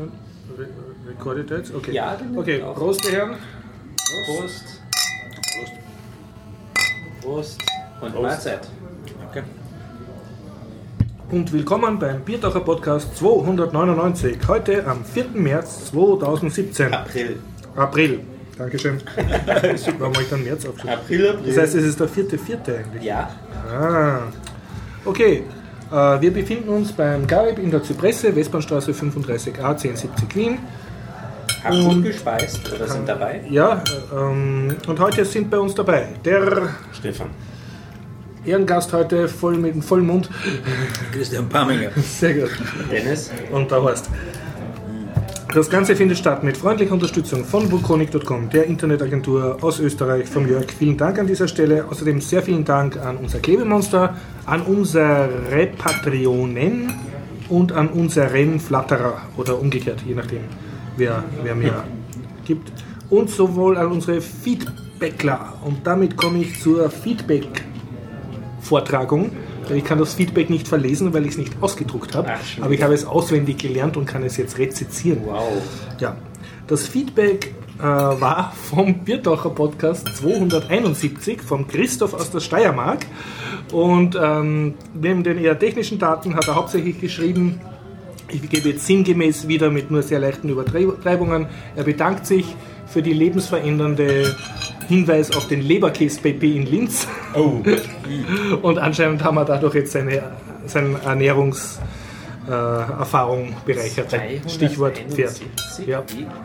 Re recordet jetzt? Okay. Ja, den Okay. Prost, die Herren. Prost. Prost. Prost. Und Prost. Mahlzeit. Okay. Und willkommen beim Biertaucher Podcast 299. Heute am 4. März 2017. April. April. Dankeschön. Warum habe ich dann März aufgeschrieben? April, April. Das heißt, es ist der 4.4. eigentlich. ja. Ah. Okay. Äh, wir befinden uns beim Garib in der Zypresse, Westbahnstraße 35a, 1070 Wien. Haben gut gespeist oder sind dabei? Ja, äh, ähm, und heute sind bei uns dabei der Stefan. Ehrengast heute voll mit dem vollen Mund. Christian Paminger. Sehr gut. Dennis? Und der Horst. Das Ganze findet statt mit freundlicher Unterstützung von Vulconic.com, der Internetagentur aus Österreich, vom Jörg. Vielen Dank an dieser Stelle. Außerdem sehr vielen Dank an unser Klebemonster, an unsere Patreonen und an unseren Flatterer oder umgekehrt, je nachdem, wer, wer mehr gibt. Und sowohl an unsere Feedbackler. Und damit komme ich zur Feedback-Vortragung. Ich kann das Feedback nicht verlesen, weil ich es nicht ausgedruckt habe. Ach, schon Aber ich habe es auswendig gelernt und kann es jetzt rezitieren. Wow. Ja, das Feedback äh, war vom Biertaucher Podcast 271 von Christoph aus der Steiermark. Und ähm, neben den eher technischen Daten hat er hauptsächlich geschrieben, ich gebe jetzt sinngemäß wieder mit nur sehr leichten Übertreibungen. Er bedankt sich für die lebensverändernde Hinweis auf den Leberkäse-Baby in Linz. Oh. Und anscheinend haben wir dadurch jetzt seine, seine Ernährungserfahrung äh, Erfahrung bereichert. Stichwort Pferd. 371? Ja.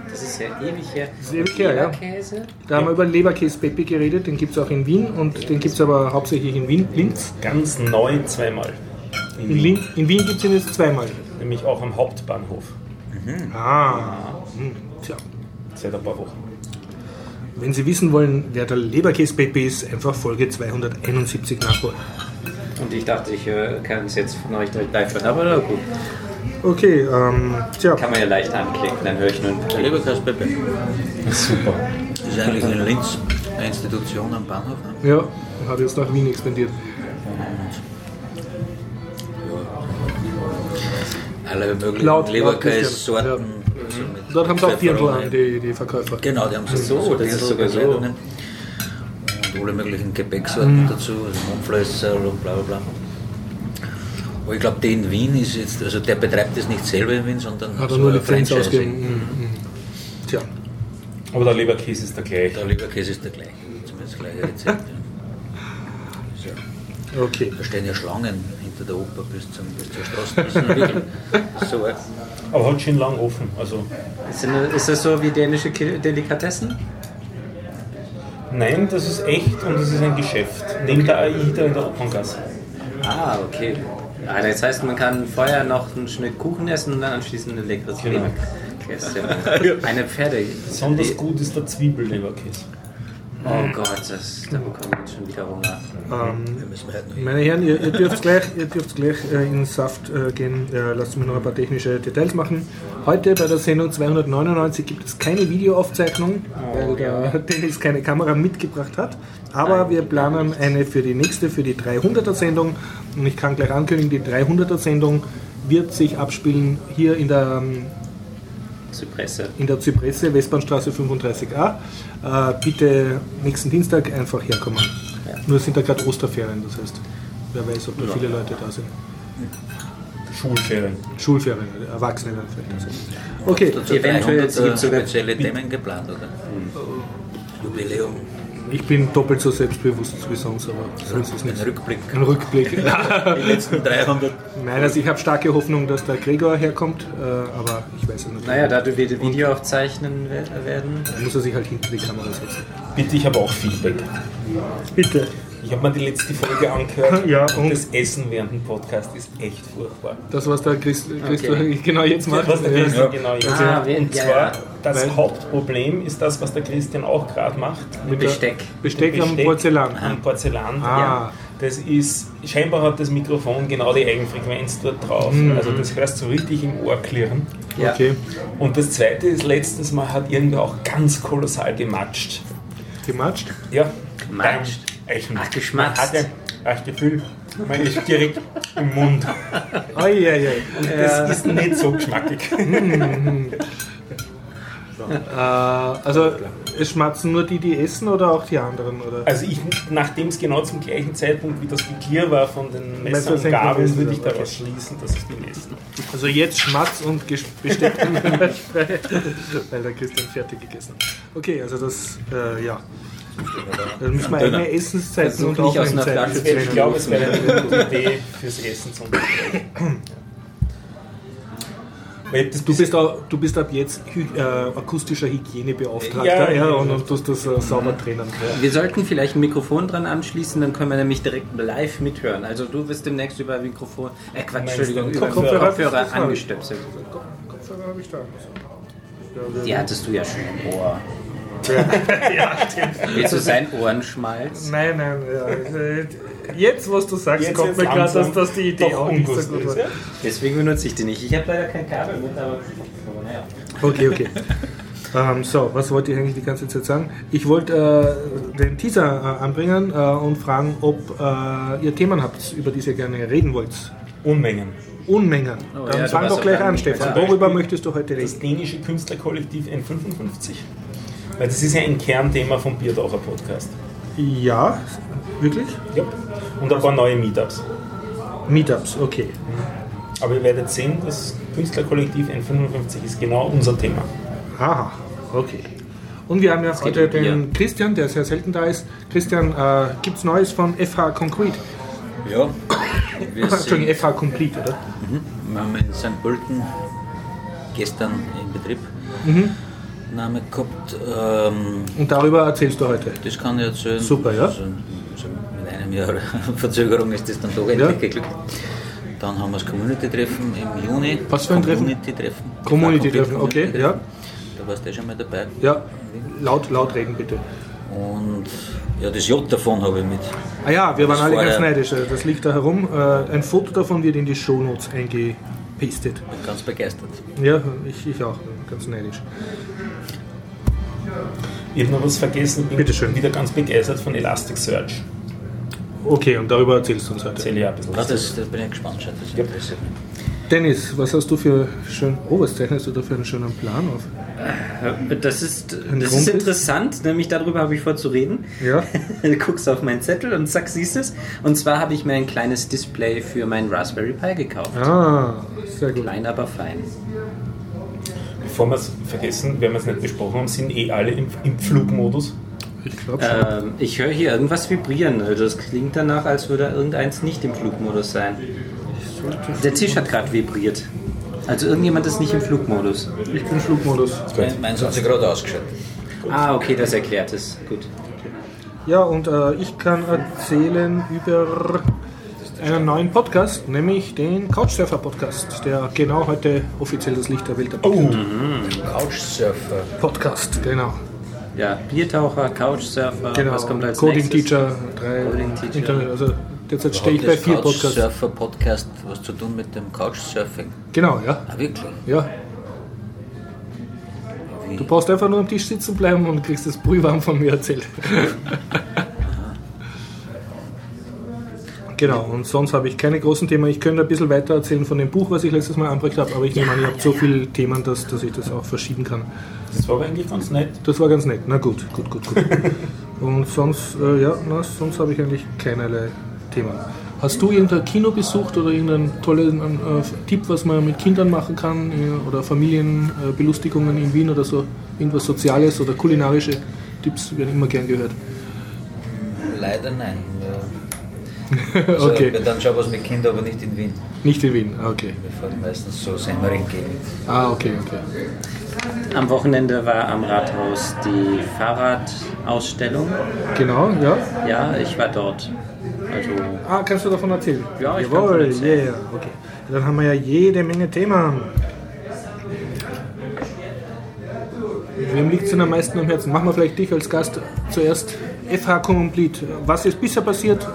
Das ist ja ewig her. ist ewig her, ja. Leberkäse? Da haben wir über Leberkäse Pepe geredet, den gibt es auch in Wien und den gibt es aber hauptsächlich in Wien, Linz. Ganz neu zweimal. In In, Wien. In Wien gibt es ihn jetzt zweimal. Nämlich auch am Hauptbahnhof. Ah, hm, tja. Seit ein paar Wochen. Wenn Sie wissen wollen, wer der Leberkäse Pepe ist, einfach Folge 271 nachholen. Und ich dachte, ich äh, kann es jetzt von euch direkt live hören, aber na gut. Okay, ähm, tja. Kann man ja leicht anklicken, dann höre ich nur Der einen Leberkäse-Pepe. Super. Das ist eigentlich in Linz eine Institution am Bahnhof. Ne? Ja, hat jetzt nach Wien expandiert. Alle möglichen Leberkäse-Sorten. Dort haben sie auch Pfefferohre. an, die, die Verkäufer. Genau, die haben so, so, das ist sogar so. Und alle möglichen Gepäcksorten Mhm. dazu, also Mundflösser und bla bla bla. Aber ich glaube, der in Wien ist jetzt, also der betreibt das nicht selber in Wien, sondern Hat er so nur Lizenz ausgegeben. Mhm, mhm. Tja, Aber der Leberkäse ist der gleiche. Der Leberkäse ist der gleiche, zumindest das gleiche Rezept. ja. So. okay. Da stehen ja Schlangen hinter der Oper bis, zum, bis zur Straße. Das ist wirklich so arg. Aber hat schon lang offen. Also, Ist, eine- das so wie dänische Delikatessen? nein, das ist echt und das ist ein Geschäft. Neben der AIDA in der Operngasse. Ah, okay. Ah, das heißt, man kann vorher noch einen Schnitt Kuchen essen und dann anschließend ein leckeres Genau. Leberkäse. Eine Pferde. Besonders gut ist der Zwiebelleberkäse. Oh Gott, das, da bekommen wir jetzt schon wieder Hunger. Ähm, Wir müssen noch Meine Herren, ihr, ihr dürft gleich, ihr dürft gleich äh, in den Saft äh, gehen. Äh, lasst mich noch ein paar technische Details machen. Heute bei der Sendung 299 gibt es keine Videoaufzeichnung, weil der Dennis keine Kamera mitgebracht hat. Aber wir planen eine für die nächste, für die 300er Sendung. Und ich kann gleich ankündigen, die 300er Sendung wird sich abspielen hier in der ähm, Zypresse. in der Zypresse, Westbahnstraße 35a. Äh, bitte nächsten Dienstag einfach herkommen. Ja. Nur sind da gerade Osterferien, das heißt, wer weiß, ob da viele Leute da sind. Schulferien. Schulferien, Erwachsene dann vielleicht. Okay, Eventuell 300 gibt's sogar- spezielle Themen geplant, oder? Jubiläum, ich bin doppelt so selbstbewusst wie sonst, aber sonst ist ein nichts. Rückblick. Ein Rückblick. Die letzten 300. Nein, also ich habe starke Hoffnung, dass der Gregor herkommt, äh, aber ich weiß es nicht. Naja, da du wieder Video aufzeichnen we- werden. Dann muss er sich halt hinter die Kamera setzen. Bitte, ich habe auch Feedback. Bitte. Ich habe mir die letzte Folge angehört Ja, und und? das Essen während dem Podcast ist echt furchtbar. Das, was der Christ, Christoph Okay. genau jetzt macht. Was der äh, Christian genau jetzt Ah, macht. Und ja, zwar, ja. Das Weil- Hauptproblem ist das, was der Christian auch gerade macht. mit der- Besteck. Besteck am Porzellan. Am Porzellan. Ah. Ja. Das ist, scheinbar hat das Mikrofon genau die Eigenfrequenz dort drauf. Also das hörst du so richtig im Ohr klirren. Ja. Okay, Und das zweite ist, letztens mal hat irgendwer auch ganz kolossal gematscht. gematscht. Ja, Gematscht? Ach, geschmatzt. Man hatte Ach, Gefühl, man ist direkt im Mund. Ai, ai, ai. Das ist nicht so geschmackig. Äh, also es schmatzen nur die, die essen oder auch die anderen? Oder? Also ich, nachdem es genau zum gleichen Zeitpunkt wie das Geklier war von den das und Gabeln, würde ich wieder, daraus okay. schließen, dass es die essen. Also jetzt Schmatz und Besteck frei, weil der Christian fertig gegessen hat. Okay, also das, äh, ja. Dann müssen wir eigene Essenszeiten und nicht aus einer Aufnahmezeiten Flasche für zu Ich glaube, es wäre eine gute Idee fürs Essen zum Beispiel. Du bist, auch, du bist ab jetzt hy äh, akustischer Hygienebeauftragter Ja, ja, ja, und, ja. und tust das äh, sauber trennen. Wir sollten vielleicht ein Mikrofon dran anschließen, dann können wir nämlich direkt live mithören. Also du wirst demnächst über Mikrofon, äh Quatsch, Meinst Entschuldigung, über Kopfhörer? Kopfhörer, angestöpselt. Kopfhörer habe ich da. Die hattest du ja schon im Ohr. Willst du sein Ohrenschmalz? Nein, nein, ja. Jetzt, was du sagst, Jetzt kommt jetzt mir gerade, dass, dass die Idee auch nicht so ungut gut ist, war. Deswegen benutze ich die nicht. Ich habe leider kein Kabel mit, aber naja. Okay, okay. ähm, so, was wollte ich eigentlich die ganze Zeit sagen? Ich wollte äh, den Teaser äh, anbringen äh, und fragen, ob äh, ihr Themen habt, über die ihr gerne reden wollt. Unmengen. Unmengen. Oh, Dann ja, fang doch gleich an, Stefan. Ja. Worüber möchtest du heute Das reden? dänische Künstlerkollektiv N55. Weil das ist ja ein Kernthema vom Biertaucher Podcast. Ja, wirklich? Ja. Und ein paar neue Meetups. Meetups, okay. Aber ihr werdet sehen, das Künstlerkollektiv N55 ist genau unser Thema. Aha, okay. Und wir haben ja heute Bier. den Christian, der sehr selten da ist. Christian, äh, gibt es Neues von FH Concrete? Ja, wir, Entschuldigung, sind, FH Complete, oder? wir haben in St. Pölten gestern im Betrieb Mhm. Name gehabt. Ähm, Und darüber erzählst du heute. das kann ich erzählen. Super, ja. Also, also mit einem Jahr Verzögerung ist das dann doch endlich Ja. geglückt. Dann haben wir das Community-Treffen im Juni. Was für ein Treffen? Community-Treffen. Community-Treffen, okay, Community-Treffen. ja. Da warst du eh schon mal dabei. Ja, laut, laut reden bitte. Und ja, das J davon habe ich mit. Ah ja, wir waren alle ganz neidisch. Das liegt da herum. Äh, Ein Foto davon wird in die Shownotes eingepastet. Bin ganz begeistert. Ja, ich, ich auch. Ganz neidisch. Ich habe noch was vergessen, bin Bitteschön. wieder ganz begeistert von Elasticsearch. Okay, und darüber erzählst du uns heute. Erzähle ich auch ein bisschen. Ja, das, da bin ich gespannt. Schon. Das Ja. Dennis, was hast du für schön. Oh, was zeichnest du da für einen schönen Plan auf? Das ist, das ist? interessant, nämlich darüber habe ich vor zu reden. Ja? Du guckst auf meinen Zettel und zack, siehst es. Und zwar habe ich mir ein kleines Display für meinen Raspberry Pi gekauft. Ah, sehr gut. Klein, aber fein. Bevor wir es vergessen, wenn wir es nicht besprochen haben, sind eh alle im, im Flugmodus. Ich glaube schon. Ähm, ich höre hier irgendwas vibrieren. Also Das klingt danach, als würde irgendeins nicht im Flugmodus sein. Der Tisch hat gerade vibriert. Also irgendjemand ist nicht im Flugmodus. Ich bin Flugmodus. Mein- Meins hat sich gerade ausgeschaltet. Ah, okay, das erklärt es. Gut. Ja, und äh, ich kann erzählen über einen neuen Podcast, nämlich den Couchsurfer Podcast, der genau heute offiziell das Licht der Welt erblickt. Couchsurfer. Podcast, genau. Ja, Biertaucher, Couchsurfer, genau. was kommt als Coding nächstes? Teacher, drei Coding Teacher. Internet, also derzeit stehe ich bei vier Podcasts. Couchsurfer Podcast was zu tun mit dem Couchsurfing? Genau, ja. Ah, wirklich? ja. Wie? Du brauchst einfach nur am Tisch sitzen bleiben und kriegst das brühwarm von mir erzählt. Genau, und sonst habe ich keine großen Themen. Ich könnte ein bisschen weiter erzählen von dem Buch, was ich letztes Mal angebracht habe, aber ich nehme an, ihr habt so viele Themen, dass, dass ich das auch verschieben kann. Das war aber eigentlich ganz nett. Das war ganz nett. Na gut, gut, gut, gut. Und sonst, äh, ja, na, sonst habe ich eigentlich keinerlei Themen. Hast du irgendein Kino besucht oder irgendeinen tollen äh, Tipp, was man mit Kindern machen kann äh, oder Familienbelustigungen in Wien oder so? Irgendwas Soziales oder kulinarische Tipps werden immer gern gehört. Leider nein. Also, okay, Wir dann schon was mit Kindern, aber nicht in Wien. nicht in Wien. Ah, Okay. Wir fahren meistens so Semmering-Gegend. Ah, okay, okay. Am Wochenende war am Rathaus die Fahrradausstellung. Genau, ja. Ja, ich war dort. Also, Ah, kannst du davon erzählen? Ja, ich kann Jawohl, davon erzählen. yeah, okay. Dann haben wir ja jede Menge Themen. Wem liegt es denn am meisten am Herzen? Machen wir vielleicht dich als Gast zuerst. FH Complete. Was ist bisher passiert?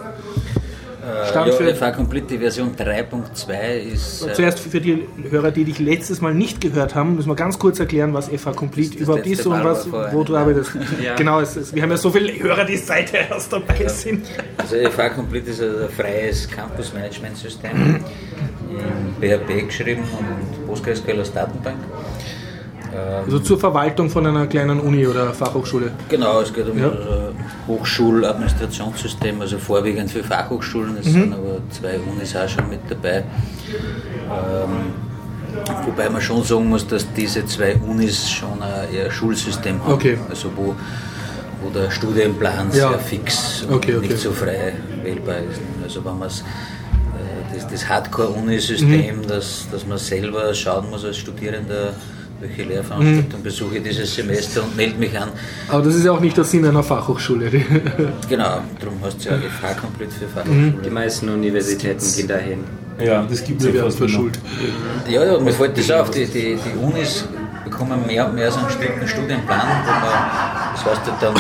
Stand ja, für. FH Complete die Version 3.2 ist. äh, Zuerst für die Hörer, die dich letztes Mal nicht gehört haben, müssen wir ganz kurz erklären, was FH Complete das überhaupt ist und was, wo du arbeitest. Ja. Genau, es ist, wir haben ja so viele Hörer, die seither erst dabei sind. Also FH Complete ist ein freies Campus-Management-System in PHP geschrieben und PostgreSQL als Datenbank. Ähm, Also zur Verwaltung von einer kleinen Uni oder Fachhochschule. Genau, es geht um Ja. Hochschuladministrationssystem, also vorwiegend für Fachhochschulen. Es sind aber zwei Unis auch schon mit dabei. Ähm, wobei man schon sagen muss, dass diese zwei Unis schon ein eher Schulsystem haben. Okay. Also wo, wo der Studienplan Ja. sehr fix und Okay, okay. nicht so frei wählbar ist. Also wenn man es das, das Hardcore-Uni-System, Mhm. dass, dass man selber schauen muss als Studierender, welche Lehrveranstaltung Mhm. besuche ich dieses Semester und melde mich an. Aber das ist ja auch nicht der Sinn einer Fachhochschule. Genau, darum heißt es ja FH komplett für Mhm. Fachhochschule. Die meisten Universitäten gehen dahin. Ja, das gibt es ja fast immer. verschult. Ja, ja, mir fällt das auf, die, die, die Unis bekommen mehr und mehr so einen strikten Studienplan, wo man, das heißt ja dann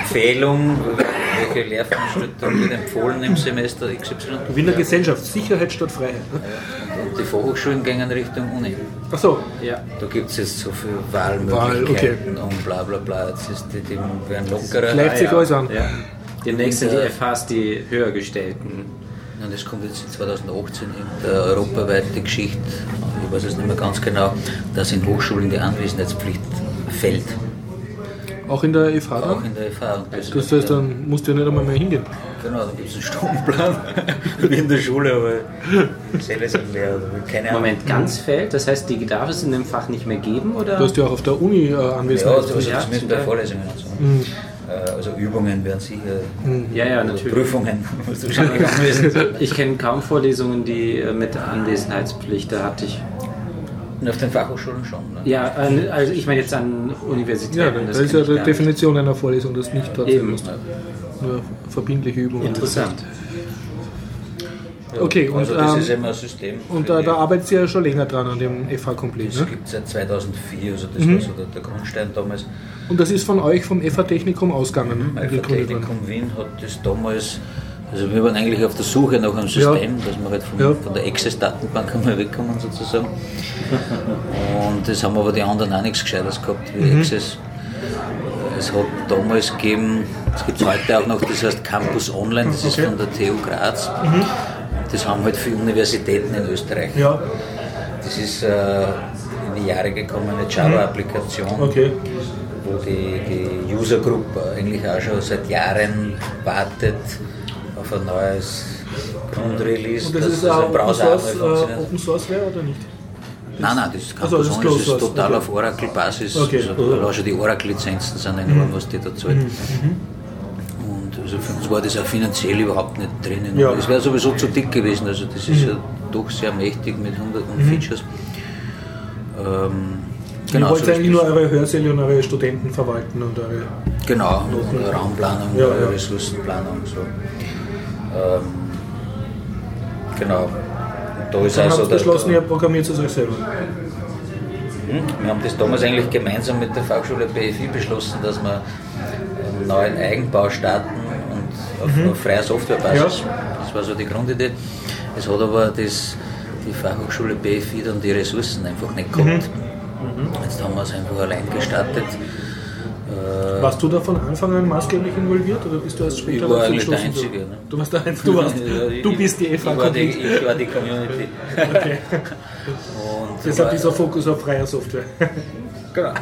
Empfehlung, welche Lehrveranstaltung wird empfohlen im Semester XY. Wiener Gesellschaft, Sicherheit statt Freiheit. Ne? Und, und die Fachhochschulen gehen Richtung Uni. Achso, Ja. Da gibt es jetzt so viele Wahlmöglichkeiten und bla bla bla. Jetzt ist die, die werden lockerer. Gleicht sich ja. alles an. Ja. Demnächst sind die Ja. FHs die höhergestellten. Und das kommt jetzt in 2018 in der europaweite Geschichte, ich weiß es nicht mehr ganz genau, dass in Hochschulen die Anwesenheitspflicht fällt. Auch in der FH Auch dann? in der FH. Und das heißt, dann musst du ja nicht einmal mehr hingehen. Genau, dann gibt es einen Stundenplan, wie in der Schule, aber Säle sind leer. Keine Ahnung. Moment, ganz fällt? Das heißt, die darf es in dem Fach nicht mehr geben? Oder? Du hast ja auch auf der Uni äh, Ja, also, Anwesenheitspflicht. Ja, zumindest zum bei. Vorlesungen und so. Äh, Also Übungen werden sicher, ja, ja, oder natürlich. Prüfungen, musst du schon anwesend sein. Ich kenne kaum Vorlesungen, die äh, mit Anwesenheitspflicht, da hatte ich. Und auf den Fachhochschulen schon. Ne? Ja, äh, also ich meine jetzt an Universitäten. Ja, das, kenn ist ja die. Definition einer Vorlesung, dass nicht dort sein muss. Nur verbindliche Übungen. Interessant. Okay, und, also das ähm, ist immer ein System. Und da, da arbeitet ihr ja schon länger dran an dem FH Complete. Das Ne? gibt es seit 2004, also das Mhm. war so der, der Grundstein damals. Und das ist von euch vom FH Technikum ausgegangen. Gegründet worden. Technikum Wien hat das damals, also wir waren eigentlich auf der Suche nach einem System, dass wir halt von, Ja. von der Access-Datenbank einmal wegkommen sozusagen. Und das haben aber die anderen auch nichts Gescheites gehabt wie Mhm. Access. Es hat damals gegeben, es gibt es heute auch noch, das heißt Campus Online, das ist Okay. von der TU Graz. Das haben halt viele Universitäten in Österreich. Ja, Das ist äh, in die Jahre gekommen, eine Java-Applikation, Mhm. okay. wo die, die User Group eigentlich auch schon seit Jahren wartet auf ein neues Grundrelease, Und das dass ist das auch Open Source, funktioniert. Open Source wäre oder nicht? Nein, nein, das ist Ach so, das ist das total okay. auf Oracle-Basis. Okay. Also, schon die Oracle-Lizenzen sind enorm, was die da zahlt. Und also für uns war das auch finanziell überhaupt nicht drinnen. Ja. Es wäre sowieso zu dick gewesen, also das ist ja doch sehr mächtig mit hunderten Features. Ähm, Ihr wollt so eigentlich nur das. eure Hörsäle und eure Studenten verwalten und eure. Genau, Raumplanung, Ja, ja. Ressourcenplanung. So. Ähm, genau. Und da ist Dann also beschlossen, ihr programmiert es euch selber. Hm, wir haben das damals eigentlich gemeinsam mit der Fachschule BFI beschlossen, dass wir einen neuen Eigenbau starten und auf, auf freier Softwarebasis. Mhm. Ja. Das war so die Grundidee. Es hat aber das, die Fachhochschule BFI dann die Ressourcen einfach nicht gehabt. Mhm. Jetzt haben wir es einfach allein gestartet. Äh, Warst du da von Anfang an maßgeblich involviert oder bist du erst später Ich war dazu eigentlich der gestoßen? Einzige, ne? Du warst der Einzige. Du, warst, ich- du bist die ich FH war die, ich war die Community. Okay. Und Deshalb war- dieser Fokus auf freier Software. Genau.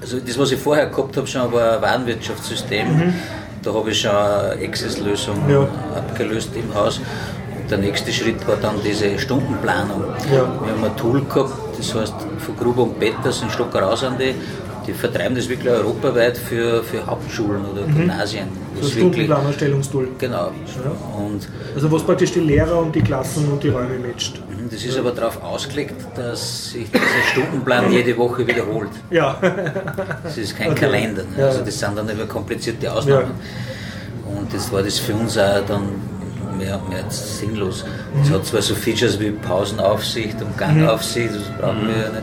Also das, was ich vorher gehabt habe, schon war ein Warenwirtschaftssystem. Da habe ich schon eine Access-Lösung Ja. abgelöst im Haus. Und der nächste Schritt war dann diese Stundenplanung. Ja. Wir haben ein Tool gehabt, das heißt und Peters raus an die. Vertreiben das wirklich europaweit für, für Hauptschulen oder Gymnasien. wo Das wirklich- Stundenplanerstellungstool. Genau. Und Also was praktisch die Lehrer und die Klassen und die Räume matcht. mhm, das ist aber darauf ausgelegt, dass sich dieser Stundenplan jede Woche wiederholt. Ja, Das ist kein Okay. Kalender. Ne? Ja. Also das sind dann immer komplizierte Ausnahmen. Und das war das für uns auch dann mehr, mehr sinnlos. Es hat zwar so Features wie Pausenaufsicht und Gangaufsicht, das brauchen wir ja nicht.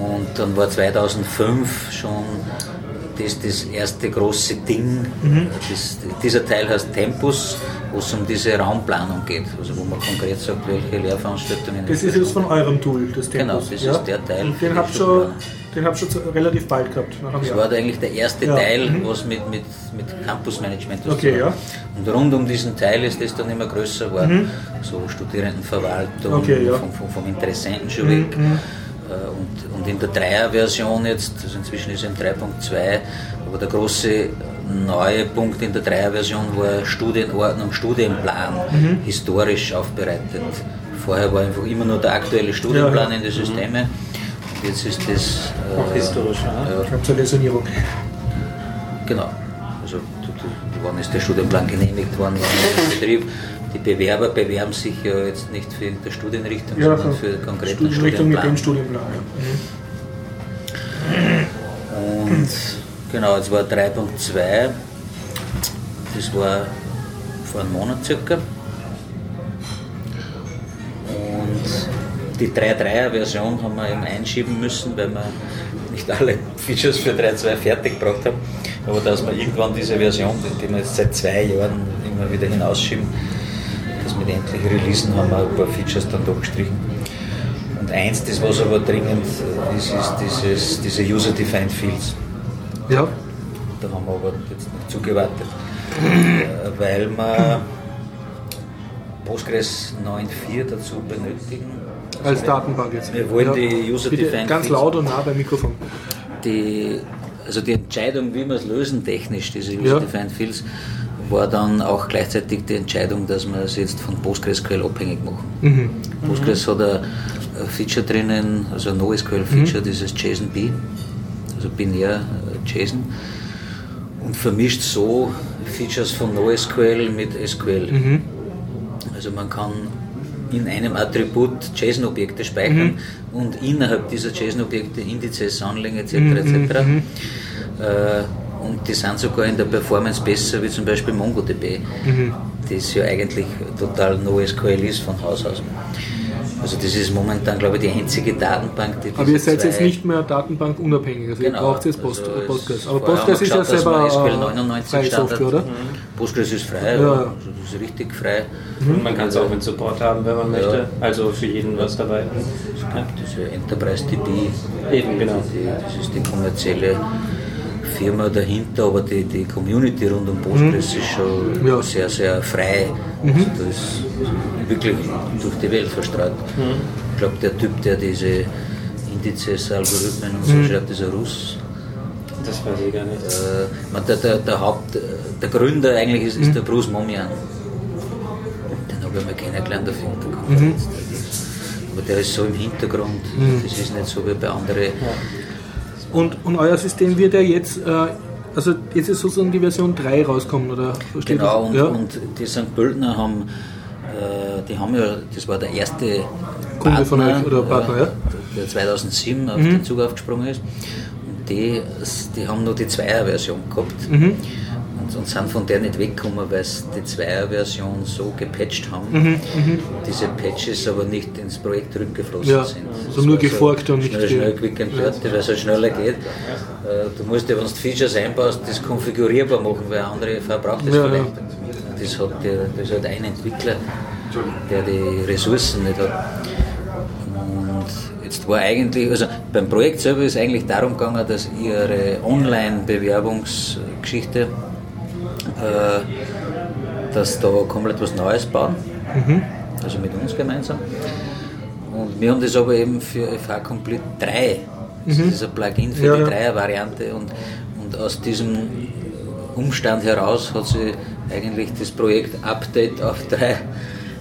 Und dann war 2005 schon das das erste große Ding. Das, dieser Teil heißt Tempus, wo es um diese Raumplanung geht, also wo man konkret sagt, welche Lehrveranstaltungen. Das ist jetzt von eurem Tool, das Genau, Tempus, das ja? ist der Teil. Und den habt ihr schon, den schon zu- relativ bald gehabt, Das Jahr. war da eigentlich der erste Ja. Teil, Mhm. was mit, mit, mit Campusmanagement zu Okay, tun hat. ja. Und rund um diesen Teil ist das dann immer größer geworden. So Studierendenverwaltung, Mhm. Okay, ja. Mhm, vom, vom, vom Interessenten schon weg. Äh, Und, und in der Dreier-Version jetzt, also inzwischen ist es in 3.2, aber der große neue Punkt in der Dreier-Version war Studienordnung, Studienplan, Mhm. historisch aufbereitet. Vorher war einfach immer nur der aktuelle Studienplan in den Systemen. Und jetzt ist das äh, Auch historisch, ja. hab zur Lesonierung. Genau. Also wann ist der Studienplan genehmigt worden, wann ist der Betrieb. Die Bewerber bewerben sich ja jetzt nicht für irgendeine Studienrichtung, Ja, sondern für konkreten Studienrichtung mit dem Studienplan. Studienplan. Ja. Mhm. Und genau, es war 3.2, das war vor einem Monat circa. Und die 3.3er-Version haben wir eben einschieben müssen, weil wir nicht alle Features für 3.2 fertig gebracht haben. Aber dass wir irgendwann diese Version, die wir jetzt seit zwei Jahren immer wieder hinausschieben, wir die endlich releasen, haben wir ein paar Features dann doch gestrichen. Und eins, das was aber dringend ist, ist dieses, diese User-Defined Fields. ja. Da haben wir aber jetzt noch zugewartet, äh, weil wir Postgres 9.4 dazu benötigen. Als Datenbank jetzt. Wir wollen ja. die User-Defined Ganz laut und nah beim Mikrofon. Die, also die Entscheidung, wie wir es lösen technisch, diese User-Defined Fields, war dann auch gleichzeitig die Entscheidung, dass wir es jetzt von PostgreSQL abhängig machen. Mhm. Postgres hat ein Feature drinnen, also ein NoSQL-Feature, Mhm. dieses JSON-B, also binär äh, JSON, und vermischt so Features von NoSQL mit SQL. Mhm. Also man kann in einem Attribut JSON-Objekte speichern Mhm. und innerhalb dieser JSON-Objekte Indizes anlegen etc. Mhm, etc. Äh, und die sind sogar in der Performance besser wie zum Beispiel MongoDB, Mhm. das ja eigentlich total NoSQL ist von Haus aus. Also das ist momentan, glaube ich, die einzige Datenbank, die Aber ihr seid jetzt nicht mehr datenbankunabhängig, also ihr Genau, braucht jetzt Post, also es- Postgres. Aber Postgres ist ja selber SQL äh, 99 freie Standard- Software, oder? Postgres ist frei, Ja. ja. also das ist richtig frei. Und man kann es auch mit Support haben, wenn man möchte. Also für jeden was dabei. Ja. Diese Enterprise DB, Eben, genau. die, das ist die kommerzielle Firma dahinter, aber die, die Community rund um Postgres ist schon Ja. sehr, sehr frei. Also das ist wirklich durch die Welt verstreut. Ich glaube, der Typ, der diese Indizes, Algorithmen und so schreibt, ist ein Russ. Das weiß ich gar nicht. Äh, der, der, der, Haupt, der Gründer eigentlich ist, ist der Bruce Momian. Den habe ich mal kennengelernt auf irgendeiner Konferenz. Aber der ist so im Hintergrund. Das ist nicht so wie bei anderen. Und, und euer System wird ja jetzt, äh, also jetzt ist sozusagen die Version 3 rauskommen, oder? Versteht Genau, das? und, ja. und die St. Pöltner haben, äh, die haben ja, das war der erste Kunde von euch, oder Partner, ja? Mhm. der 2007 auf den Zug aufgesprungen ist. Und die, die haben nur die Zweier-Version gehabt. Mhm. Und, und sind von der nicht weggekommen, weil sie die Zweier-Version so gepatcht haben. Mhm, Diese Patches aber nicht ins Projekt rückgeflossen Ja, sind. so Das nur geforkt und nicht schnell, schnell quick and dirty, weil es halt schneller geht. Äh, Du musst ja, wenn du Features einbaust, das konfigurierbar machen, weil andere verbraucht das Ja, vielleicht. Das hat der, das hat ein Entwickler, der die Ressourcen nicht hat. Und jetzt war eigentlich, also beim Projekt selber ist eigentlich darum gegangen, dass ihre Online-Bewerbungsgeschichte, äh, dass da komplett was Neues bauen, also mit uns gemeinsam. Und wir haben das aber eben für FH Complete 3. Das ist ein Plugin für Ja, die ja. Dreier-Variante und, und aus diesem Umstand heraus hat sich eigentlich das Projekt Update auf 3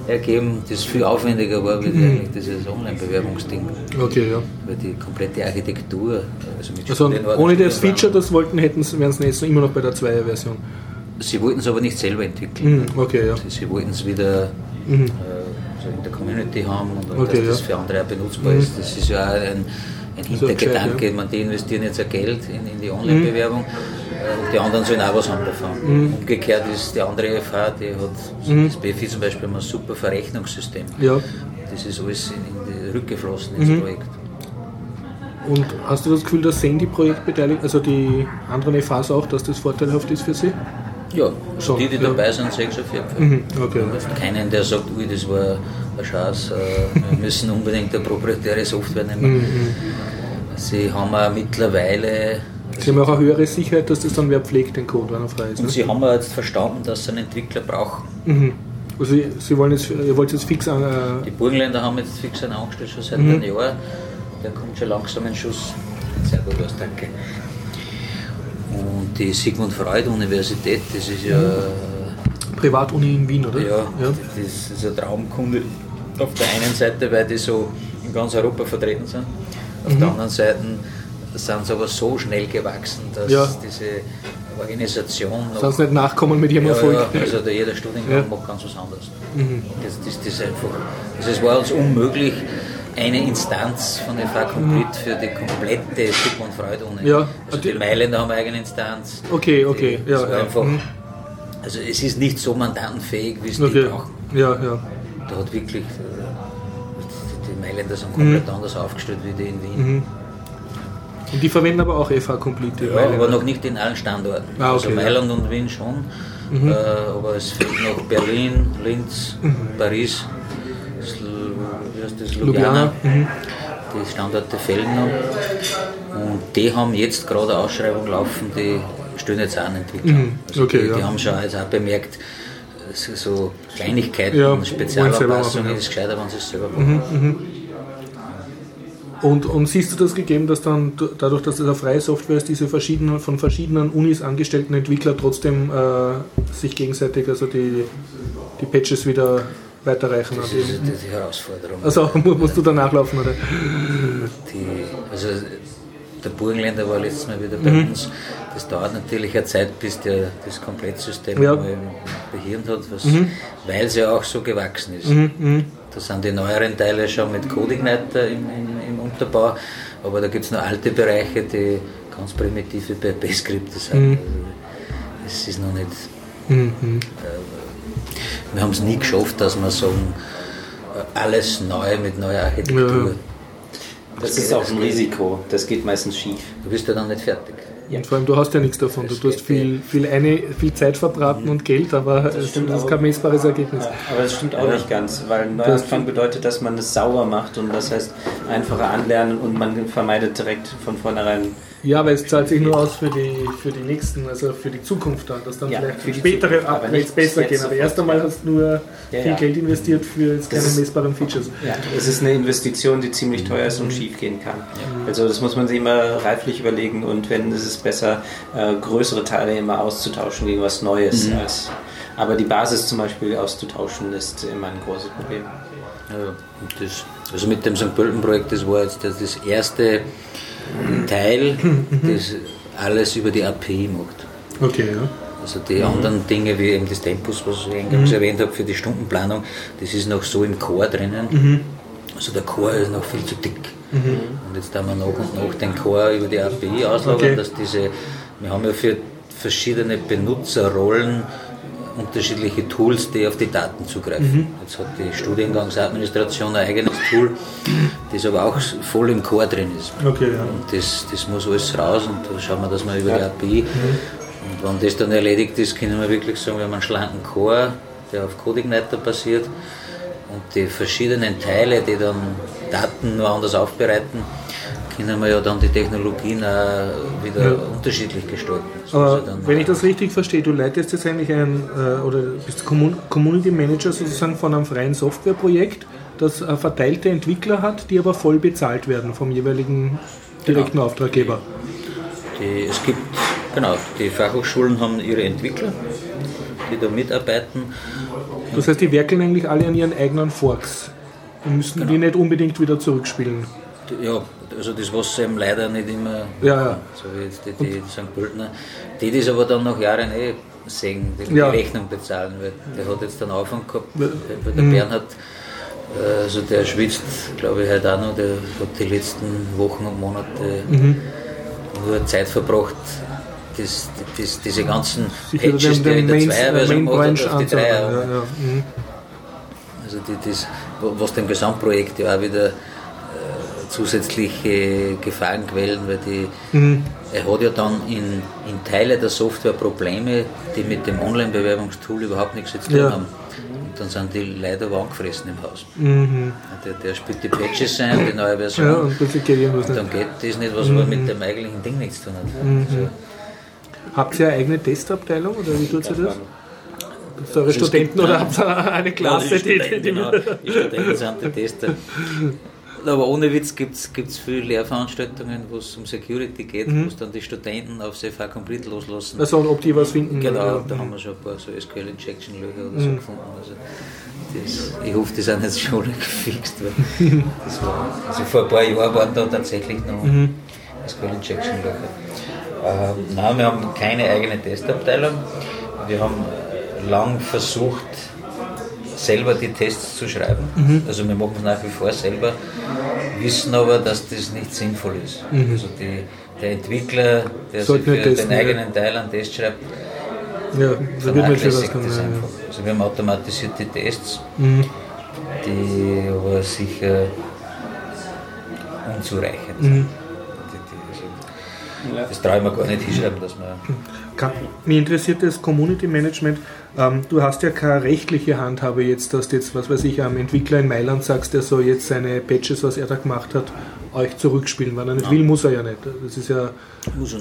ergeben, das viel aufwendiger war wie eigentlich dieses Online-Bewerbungsding. Okay, ja. Weil die komplette Architektur, also mit Also ohne das Feature, das wollten, hätten wären sie jetzt immer noch bei der 2er-Version. Sie wollten es aber nicht selber entwickeln. Mhm, okay, ja. Sie, wollten es wieder äh, so in der Community haben und, Okay, dass das ja. für andere auch benutzbar ist. Das ist ja auch ein, ein So Hintergedanke. ja. Man, die investieren jetzt auch Geld in, in die Online-Bewerbung äh, und die anderen sollen auch was haben davon. Umgekehrt ist die andere FH, die hat das BFI zum Beispiel ein super Verrechnungssystem. Ja. Das ist alles in, in die rückgeflossen ins Projekt. Und hast du das Gefühl, dass sehen die Projektbeteiligten, also die anderen FAs auch, dass das vorteilhaft ist für sie? Ja, Schon, die, die ja. dabei sind, ich auf jeden Fall. Mhm, okay. Keinen, der sagt, ui, das war eine Chance, äh, wir müssen unbedingt eine proprietäre Software nehmen. Mhm. Sie haben auch mittlerweile, Sie haben auch eine höhere Sicherheit, dass das dann wer pflegt, den Code, wenn er frei ist. und Ne? sie haben auch jetzt verstanden, dass sie einen Entwickler brauchen. Mhm. Also Sie, sie wollen jetzt, ihr wollt jetzt fix an, Die äh, Burgenländer haben jetzt fix einen angestellt, schon seit Mhm. einem Jahr. Der kommt schon langsam in Schuss. Sehr gut aus, danke. Und die Sigmund Freud Universität, das ist ja, Privatuni in Wien, oder? ja, ja. Das ist ein Traumkunde auf der einen Seite, weil die so in ganz Europa vertreten sind. Auf Mhm. der anderen Seite sind sie aber so schnell gewachsen, dass Ja. diese Organisation noch- Sonst nicht nachkommen mit ihrem ja, Erfolg. ja, also der, jeder Studiengang Ja. macht ganz was anderes. Mhm. Das, das, das, ist einfach, es war uns unmöglich, eine Instanz von FA Complete für die komplette Sigmund Freud Uni. Ja. Also die Mailänder haben eine eigene Instanz. Okay, okay, Die, ja, ja. einfach, Mhm. also es ist nicht so mandantenfähig, wie es die Okay. brauchen. Ja, ja. Da hat wirklich, äh, die, die Mailänder sind komplett anders aufgestellt wie die in Wien. Mhm. Und die verwenden aber auch FH Complete. die Ja, Mailänder. aber noch nicht in allen Standorten. Ah, okay, also. Mailand und Wien schon, Mhm. äh, aber es fehlt noch Berlin, Linz, Paris, heißt das, Ljubljana. Ljubljana. Mhm. Die Standorte fehlen noch. Und die haben jetzt gerade eine Ausschreibung laufen, die stellen jetzt auch Entwickler. Mhm, Also okay, die, ja. die haben schon jetzt auch bemerkt, so- Kleinigkeiten, Ja, Spezialanpassungen ja. ist gescheiter, wenn sie es selber machen. Und, und siehst du das gegeben, dass dann dadurch, dass das eine freie Software ist, diese verschiedenen, von verschiedenen Unis angestellten Entwickler trotzdem äh, sich gegenseitig, also die, die Patches wieder weiterreichen? Das ist die- die, Herausforderung. Also mu- musst du da nachlaufen, oder? Die, also der Burgenländer war letztes Mal wieder bei uns. Das dauert natürlich eine Zeit, bis der das Komplettsystem Ja. behirnt hat, was, weil es ja auch so gewachsen ist. Mhm, Da sind die neueren Teile schon mit Codeigniter im, im, im Unterbau, aber da gibt es noch alte Bereiche, die ganz primitive PHP-Skripte sind. Also, es ist noch nicht. Mhm. Wir haben es nie geschafft, dass wir sagen, alles neu mit neuer Architektur. Ja, ja. Das ist auch ein Risiko. Das geht meistens schief. Du bist ja dann nicht fertig. Und vor allem, du hast ja nichts davon. Du hast viel, viel, eine, viel Zeit verbraten und Geld, aber es stimmt das ist kein messbares Ergebnis. Aber das stimmt auch nicht ganz, weil Neuanfang bedeutet, dass man es sauber macht und das heißt einfacher anlernen und man vermeidet direkt von vornherein. Ja, aber es zahlt sich nur aus für die, für die nächsten, also für die Zukunft dann, dass dann Ja, vielleicht für die spätere Zukunft, Upgrades besser gehen. Aber erst einmal hast du nur Ja, viel ja. Geld investiert für jetzt keine messbaren Features. Ja, es ist eine Investition, die ziemlich teuer ist und schief gehen kann. Also das muss man sich immer reiflich überlegen und wenn ist es besser, äh, größere Teile immer auszutauschen gegen was Neues. Als, aber die Basis zum Beispiel auszutauschen ist immer ein großes Problem. Das, also mit dem St. Pölten-Projekt, das war jetzt das, das erste Teil, das alles über die API macht. Okay, ja. Also die anderen Dinge wie eben das Tempus, was ich eingangs erwähnt habe, für die Stundenplanung, das ist noch so im Core drinnen. Also der Core ist noch viel zu dick. Und jetzt haben wir nach und nach den Core über die API auslagern, Okay. dass diese, wir haben ja für verschiedene Benutzerrollen unterschiedliche Tools, die auf die Daten zugreifen. Jetzt hat die Studiengangsadministration ein eigenes Tool, das aber auch voll im Core drin ist. Okay, ja. Und das, das muss alles raus und da schauen wir, dass wir über die API. Und wenn das dann erledigt ist, können wir wirklich sagen, wir haben einen schlanken Core, der auf Codeigniter basiert. Und die verschiedenen Teile, die dann Daten anders aufbereiten, können wir ja dann die Technologien auch wieder Ja. unterschiedlich gestalten. Aber dann- wenn ich das richtig verstehe, du leitest jetzt eigentlich ein, äh, oder bist Commun- Community Manager sozusagen von einem freien Softwareprojekt, das äh, verteilte Entwickler hat, die aber voll bezahlt werden vom jeweiligen direkten Auftraggeber. Die, es gibt, genau, die Fachhochschulen haben ihre Entwickler, die da mitarbeiten. Das heißt, die werkeln eigentlich alle an ihren eigenen Forks und müssen Genau. die nicht unbedingt wieder zurückspielen. Ja, also das was eben leider nicht immer, Ja, ja. so wie jetzt die, die St. Pöltener, die das aber dann nach Jahren eh sehen, die Ja. die Rechnung bezahlen, weil der hat jetzt einen Aufwand gehabt, weil der Bernhard, äh, also der schwitzt, glaube ich, heute auch noch, der hat die letzten Wochen und Monate Mhm. nur Zeit verbracht, das, das, diese ganzen Patches, die er in der gemacht hat, Branch auf die Dreier. Ja, ja. Mhm. Also die, das, was dem Gesamtprojekt ja auch wieder zusätzliche Gefahrenquellen, weil die, Mhm. er hat ja dann in, in Teile der Software Probleme, die mit dem Online-Bewerbungstool überhaupt nichts zu tun Ja. haben. Und dann sind die Leute aber angefressen im Haus. Mhm. Der, der spielt die Patches ein, die neue Version. Ja, und und dann geht das nicht, was aber mit dem eigentlichen Ding nichts zu tun hat. Mhm. Also, Habt ihr eine eigene Testabteilung oder wie tut ihr das? Ihr eure Also Studenten gibt- oder habt ihr eine Klasse, die die, die, genau, die Studenten sind die Tester. Aber ohne Witz gibt es viele Lehrveranstaltungen, wo es um Security geht, wo es dann die Studenten auf CFA Complete loslassen. also ob die was finden? Genau, da haben wir schon ein paar so SQL-Injection-Löcher oder so gefunden. Also das, ich hoffe, die sind jetzt schon gefixt. Weil das war, also vor ein paar Jahren waren da tatsächlich noch SQL-Injection-Löcher. Ähm, nein, wir haben keine eigene Testabteilung. Wir haben lang versucht, selber die Tests zu schreiben. Also wir machen es nach wie vor selber, wissen aber, dass das nicht sinnvoll ist. Also die, der Entwickler, der sich Sollte für nicht testen, den ja. eigenen Teil einen Test schreibt, Ja, vernachlässigt das Ja, einfach. Also wir haben automatisierte Tests, Mhm. die aber sicher unzureichend Mhm. sind. Die, also, das traue ich mir gar nicht hinschreiben, dass man. Mich interessiert das Community Management. Ähm, du hast ja keine rechtliche Handhabe jetzt, dass du jetzt, was weiß ich, einem Entwickler in Mailand sagst, der soll jetzt seine Patches, was er da gemacht hat, euch zurückspielen. Wenn er nicht will, muss er ja nicht. Das ist ja